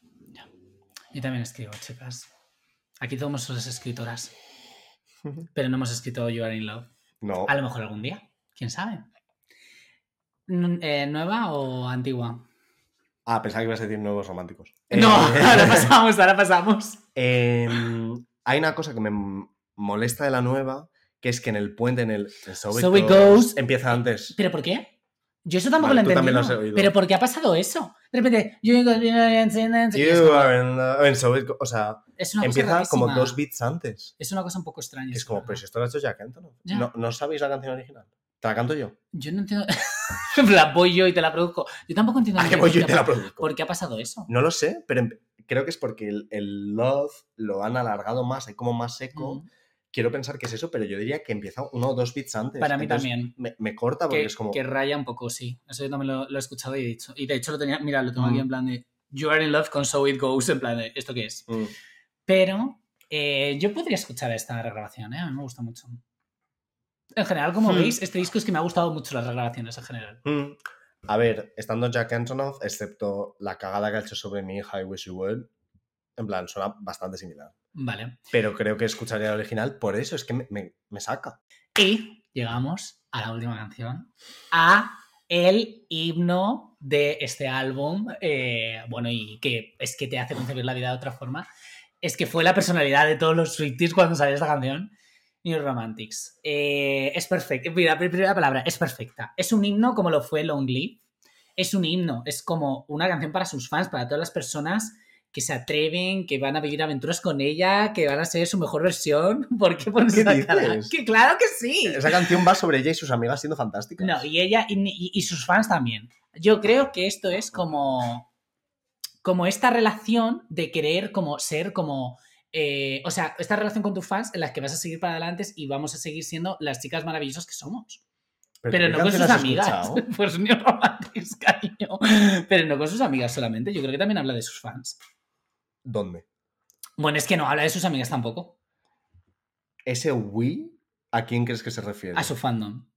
Yo también escribo, chicas. Aquí todos somos escritoras, (laughs) pero no hemos escrito You Are in Love. No, A lo mejor algún día, quién sabe. Eh, ¿Nueva o antigua? ah, pensaba que ibas a decir nuevos románticos. No, Eh, ahora (laughs) pasamos, ahora pasamos. em, hay una cosa que me molesta de la nueva, que es que en el puente, en el en So, So It Goes, Goes. empieza antes. ¿Pero por qué? Yo eso tampoco Vale, lo has oído. ¿Pero por qué ha pasado eso? De repente, you go- are in love- en So It Go- o sea, es una cosa empieza como dos beats antes. Es una cosa un poco extraña. Es como, pero si esto lo ha hecho Jack Antonoff. Ya. ¿No, ¿No sabéis la canción original? ¿Te la canto yo? Yo no entiendo. (laughs) la voy yo y te la produzco. Yo tampoco entiendo. ¿A muy qué voy por yo y qué te ha la produzco? ¿Por qué ha pasado eso? No lo sé, pero em- creo que es porque el, el love lo han alargado más, hay como más seco. Mm. Quiero pensar que es eso, pero yo diría que empieza uno o dos beats antes. Para mí Entonces, también. Me, me corta porque Que, es como. que raya un poco, sí. Eso yo también lo, lo he escuchado y he dicho. Y de hecho lo tenía, mira, lo tengo Mm. aquí en plan de You are in love con So It Goes, en plan de ¿esto qué es? Mm. Pero eh, yo podría escuchar esta regrabación, ¿eh? A mí me gusta mucho. En general, como Hmm. veis, este disco es que me ha gustado mucho las regrabaciones en general. A ver, estando Jack Antonoff, excepto la cagada que ha hecho sobre mi hija I Wish You en plan, suena bastante similar. Vale. Pero creo que escucharía el original, por eso es que me, me- me saca. Y llegamos a la última canción, a el himno de este álbum, eh, bueno, y que es que te hace concebir la vida de otra forma, es que fue la personalidad de todos los Swifties cuando salió esta canción, New Romantics. Eh, es perfecta, mira, la primera palabra, es perfecta. Es un himno como lo fue Long Live, es un himno, es como una canción para sus fans, para todas las personas que se atreven, que van a vivir aventuras con ella, que van a ser su mejor versión. (laughs) ¿Por qué pones ¿Qué dices? Que claro que sí. Esa canción va sobre ella y sus amigas siendo fantásticas. No, y ella y, y- y sus fans también. Yo creo que esto es como. Como esta relación de querer como ser como. Eh, o sea, esta relación con tus fans en las que vas a seguir para adelante y vamos a seguir siendo las chicas maravillosas que somos. Pero, ¿qué no con sus amigas. (laughs) Pues New Romantics, cariño. Pero no con sus amigas solamente. Yo creo que también habla de sus fans. ¿Dónde? Bueno, es que no habla de sus amigas tampoco. ¿Ese we a quién crees que se refiere? A su fandom.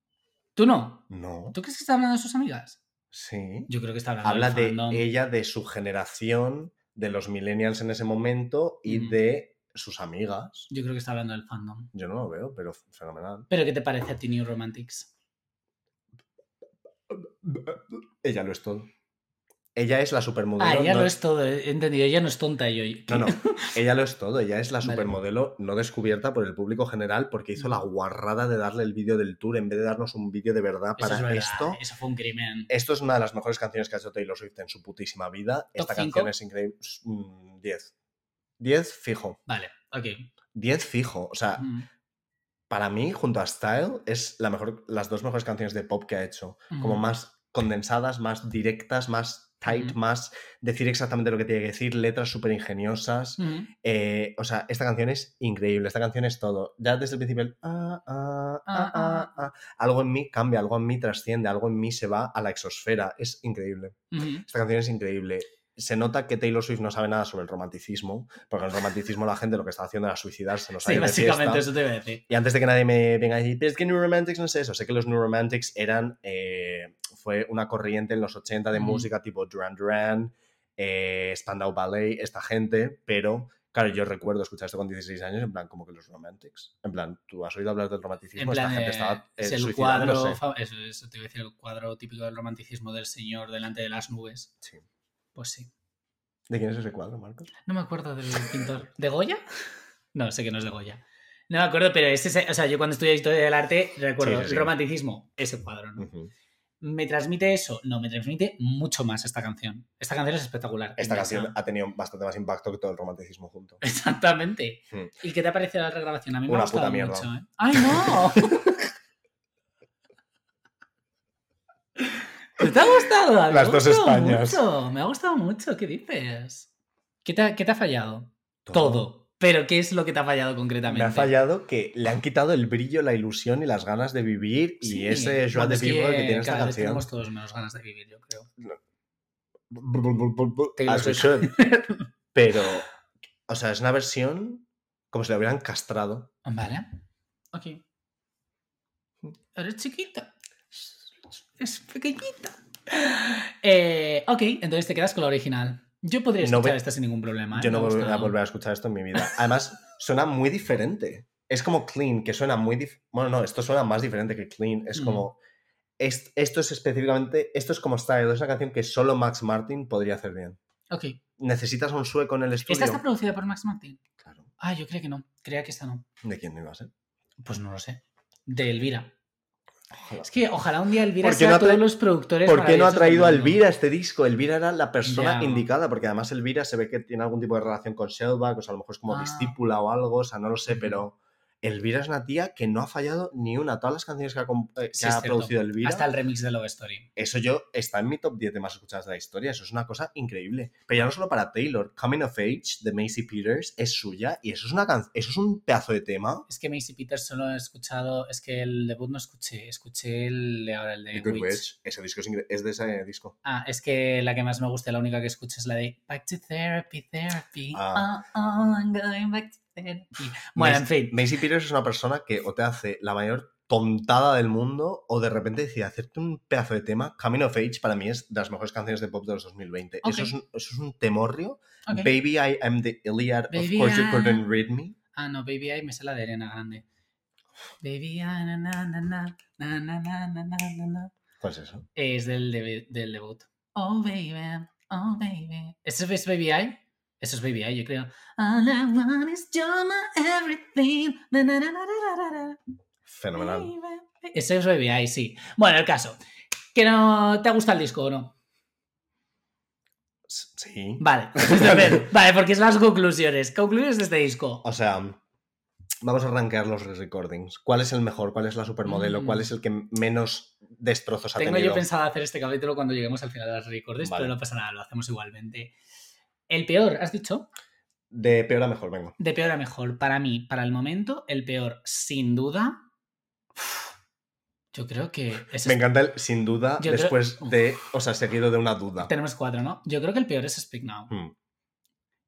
¿Tú no? No. ¿Tú crees que está hablando de sus amigas? Sí. Yo creo que está hablando Habla de fandom. ella, de su generación, de los millennials en ese momento y Mm. de sus amigas. Yo creo que está hablando del fandom. Yo no lo veo, pero fenomenal. ¿Pero qué te parece a ti New Romantics? Ella lo es todo. Ella es la supermodelo. Ah, ella no- lo es todo, he entendido. Ella no es tonta yo. No, no, (laughs) ella lo es todo. Ella es la Vale. supermodelo no descubierta por el público general porque hizo la guarrada de darle el vídeo del tour en vez de darnos un vídeo de verdad Eso para es verdad, esto. Eso fue un crimen. Esto es una de las mejores canciones que ha hecho Taylor Swift en su putísima vida. Esta cinco? canción es increíble. Mm, 10. 10 fijo. Vale, ok. 10 fijo. O sea, Mm, para mí, junto a Style, es la mejor, las dos mejores canciones de pop que ha hecho. Como más condensadas, más directas, más tight, más decir exactamente lo que tiene que decir, letras súper ingeniosas. Eh, o sea, esta canción es increíble, esta canción es todo. Ya desde el principio, el ah, ah, ah, algo en mí cambia, algo en mí trasciende, algo en mí se va a la exosfera. Es increíble. Esta canción es increíble. Se nota que Taylor Swift no sabe nada sobre el romanticismo, porque en el romanticismo la gente lo que está haciendo era suicidarse, no Sí, sabe de básicamente eso te iba a decir. Y antes de que nadie me venga a decir, pero es que New Romantics no es eso. Sé que los New Romantics eran, eh, fue una corriente en los 80 de Ujú. música tipo Duran Duran, eh, Spandau Ballet, esta gente, pero claro, yo recuerdo escuchar esto con 16 años, en plan, como que los Romantics. En plan, tú has oído hablar del romanticismo, plan, esta gente eh, estaba eh, es el cuadro, eso, eso te iba a decir, el cuadro típico del romanticismo del señor delante de las nubes. Sí. Pues sí. ¿De quién es ese cuadro, Marcos? No me acuerdo del pintor. ¿De Goya? No, sé que no es de Goya. No me acuerdo, pero es ese, o sea, yo cuando estudié historia del arte recuerdo Sí, sí, sí. el romanticismo, ese cuadro, ¿no? Ujú. ¿Me transmite eso? No, me transmite mucho más esta canción. Esta canción es espectacular. Esta canción ha tenido bastante más impacto que todo el romanticismo junto. (laughs) Exactamente. Hmm. ¿Y qué te ha parecido la regrabación? A mí me Una ha gustado puta mierda. mucho, ¿eh? ¡Ay, no! (laughs) ¿Te ha gustado? Las me ha dos Españas. mucho, Me ha gustado mucho. ¿Qué dices? ¿Qué te, ha- qué te ha fallado? Todo. Pero ¿qué es lo que te ha fallado concretamente? Me ha fallado que le han quitado el brillo, la ilusión y las ganas de vivir y ese bueno, de es vivre que, tiene esta cada vez canción. tenemos todos menos ganas de vivir, yo creo. (laughs) Pero, o sea, es una versión como si la hubieran castrado. Vale. Ok. Eres chiquita. Es pequeñita. Eh, ok, entonces te quedas con la original. Yo podría No escuchar ve- esta sin ningún problema. ¿eh? Yo no Me ha voy a volver a escuchar esto en mi vida. Además, (laughs) suena muy diferente. Es como clean, que suena muy dif- Bueno, no, esto suena más diferente que clean. Es Mm. como. es- esto es específicamente. Esto es como Style. Es una canción que solo Max Martin podría hacer bien. Ok. ¿Necesitas un sueco en el estudio? ¿Esta está producida por Max Martin? Claro. Ah, yo creía que no. Creía que esta no. ¿De quién iba a ser? Pues no lo sé. De Elvira. Ojalá. Es que ojalá un día Elvira ¿Por qué sea no todos los productores. ¿Por qué no ha traído a. Elvira este disco? Elvira era la persona indicada, porque además Elvira se ve que tiene algún tipo de relación con Shellback, o sea, a lo mejor es como Ah. discípula o algo, o sea, no lo sé, pero Elvira es una tía que no ha fallado ni una. Todas las canciones que ha, eh, que Sí, ha producido Elvira, Hasta el remix de Love Story. eso yo está en mi top 10 de más escuchadas de la historia. Eso es una cosa increíble. Pero ya no solo para Taylor, Coming of Age de Macy Peters es suya y eso es una can- eso es un pedazo de tema. Es que Macy Peters solo he escuchado. Es que el debut no escuché. Escuché el de ahora, el de Witch. Witch, ese disco es, incre- es de ese disco. Ah, es que la que más me gusta, la única que escucho es la de Back to Therapy, Therapy. Ah. Oh, oh, I'm going back to Bueno, en fin. Macy Peters es una persona que o te hace la mayor tontada del mundo o de repente decide hacerte un pedazo de tema. Coming of Age para mí es de las mejores canciones de pop de los 2020. Ok. Eso, es un, eso es un temorrio. Baby, I am the Iliad. Baby, of course you couldn't read me. Ah, no, Baby I me sé la de Arena Grande. Baby I, na, na, na, na, na, na, na, na, na, na, na. ¿Cuál es eso? Es del, debe- del debut. Oh, baby, oh, baby. ¿Eso es Baby I? Eso es Baby I, yo creo. All I want is you're my everything. Na, na, na, na, na, na, na. Fenomenal. Baby. Ese es Baby I, sí. Bueno, el caso. ¿Que no te gusta el disco o no? Sí. Vale, (laughs) estupendo. vale, porque es las conclusiones. Conclusiones de este disco. O sea, vamos a rankear los recordings. ¿Cuál es el mejor? ¿Cuál es la supermodelo? Mm. ¿Cuál es el que menos destrozos ha Tengo tenido? yo pensado hacer este capítulo cuando lleguemos al final de las recordes, Vale. pero no pasa nada, lo hacemos igualmente. El peor, ¿has dicho? De peor a mejor, venga. De peor a mejor. Para mí, para el momento, el peor, sin duda. Yo creo que. Me encanta el sin duda Yo creo- después de, o sea, seguido de una duda. Tenemos cuatro, ¿no? Yo creo que el peor es Speak Now. Hmm.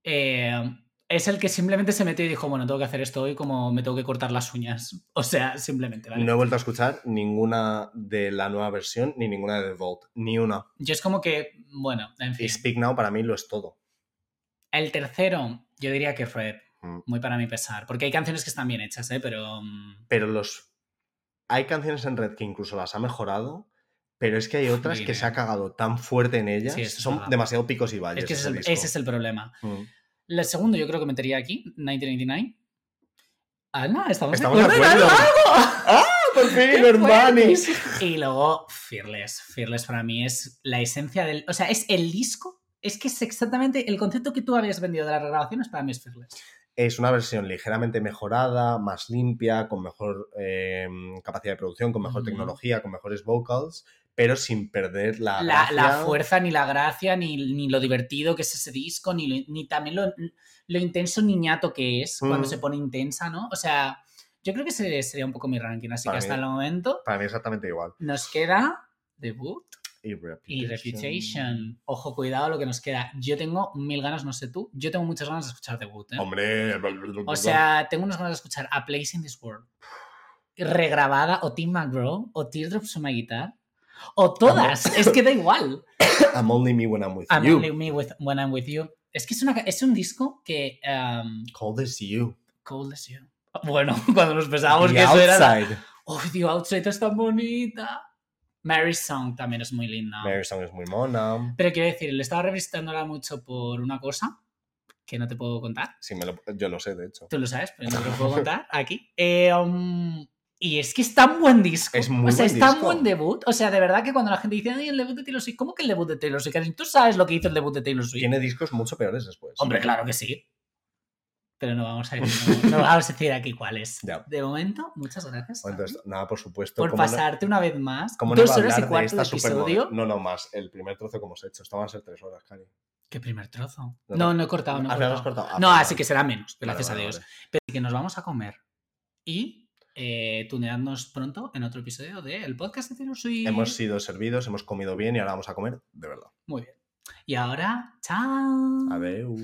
Eh, es el que simplemente se metió y dijo, bueno, tengo que hacer esto hoy como me tengo que cortar las uñas. (laughs) O sea, simplemente, ¿vale? No he vuelto a escuchar ninguna de la nueva versión ni ninguna de The Vault. Ni una. Yo es como que, bueno, en Y fin. Speak Now para mí lo es todo. El tercero, yo diría que Red. Mm. Muy para mi pesar. Porque hay canciones que están bien hechas, ¿eh? Pero. mm, Pero los. Hay canciones en Red que incluso las ha mejorado, Pero es que hay otras que se ha cagado tan fuerte en ellas. Sí, son verdad. demasiado picos y valles. Es que ese es, el, ese es el problema. Mm. El segundo yo creo que metería aquí, 1989. Ana, estamos, Estamos de acuerdo. (laughs) ¡Ah! ¡Por (laughs) fin. Y luego, Fearless. Fearless para mí es la esencia del. O sea, es el disco. Es que es exactamente el concepto que tú habías vendido de las regrabaciones para mí es Fearless. Es una versión ligeramente mejorada, más limpia, con mejor eh, capacidad de producción, con mejor tecnología, con mejores vocals, pero sin perder la, La, la fuerza, ni la gracia, ni, ni lo divertido que es ese disco, ni, lo- ni también lo, lo intenso niñato que es cuando Mm. se pone intensa, ¿no? O sea, yo creo que ese sería un poco mi ranking. Así Para que hasta el momento Para mí exactamente igual. nos queda debut Y Reputation. y Reputation. Ojo, cuidado lo que nos queda. Yo tengo mil ganas, no sé tú. Yo tengo muchas ganas de escuchar debut. ¿eh? Hombre. O sea, tengo unas ganas de escuchar A Place in This World. Regrabada o Tim McGraw o Teardrops on My Guitar. O todas. es que da igual. (coughs) I'm only me when I'm with I'm you. Only Me with, When I'm With You. Es que es, una, es un disco que... um, Cold as you. cold as You. Bueno, (laughs) cuando nos pensábamos que eso era... outside. Oh, The Outside es tan bonita. Mary's Song también es muy linda. Mary Song es muy mona. Pero quiero decir, le estaba revisitándola mucho por una cosa que no te puedo contar. Sí, me lo- yo lo sé, de hecho. Tú lo sabes, pero no te lo puedo contar (laughs) aquí. Eh, um, y es que es tan buen disco. Es muy o sea, buen es tan disco. buen debut. O sea, de verdad que cuando la gente dice, ay, el debut de Taylor Swift, ¿cómo que el debut de Taylor Swift? Tú sabes lo que hizo el debut de Taylor Swift. Tiene discos mucho peores después. Hombre, claro que sí. Pero no vamos a decir, (laughs) no, no vamos a decir aquí cuáles. De momento, muchas gracias Entonces, nada, por supuesto. por ¿cómo no- pasarte una vez más. ¿Cómo no dos horas y de cuarto de, episodio. No, no, más. El primer trozo que hemos hecho. Esto van a ser tres horas, Cari. ¿Qué primer trozo? No, No, he cortado. No, he ¿Al final lo has cortado. cortado? Ah, no así que será menos, gracias vale, a Dios. Pero que nos vamos a comer. Y eh, tuneadnos pronto en otro episodio del podcast de Taylor Swift. Hemos sido servidos, hemos comido bien y ahora vamos a comer de verdad. Muy bien. Y ahora, chao. Adeu.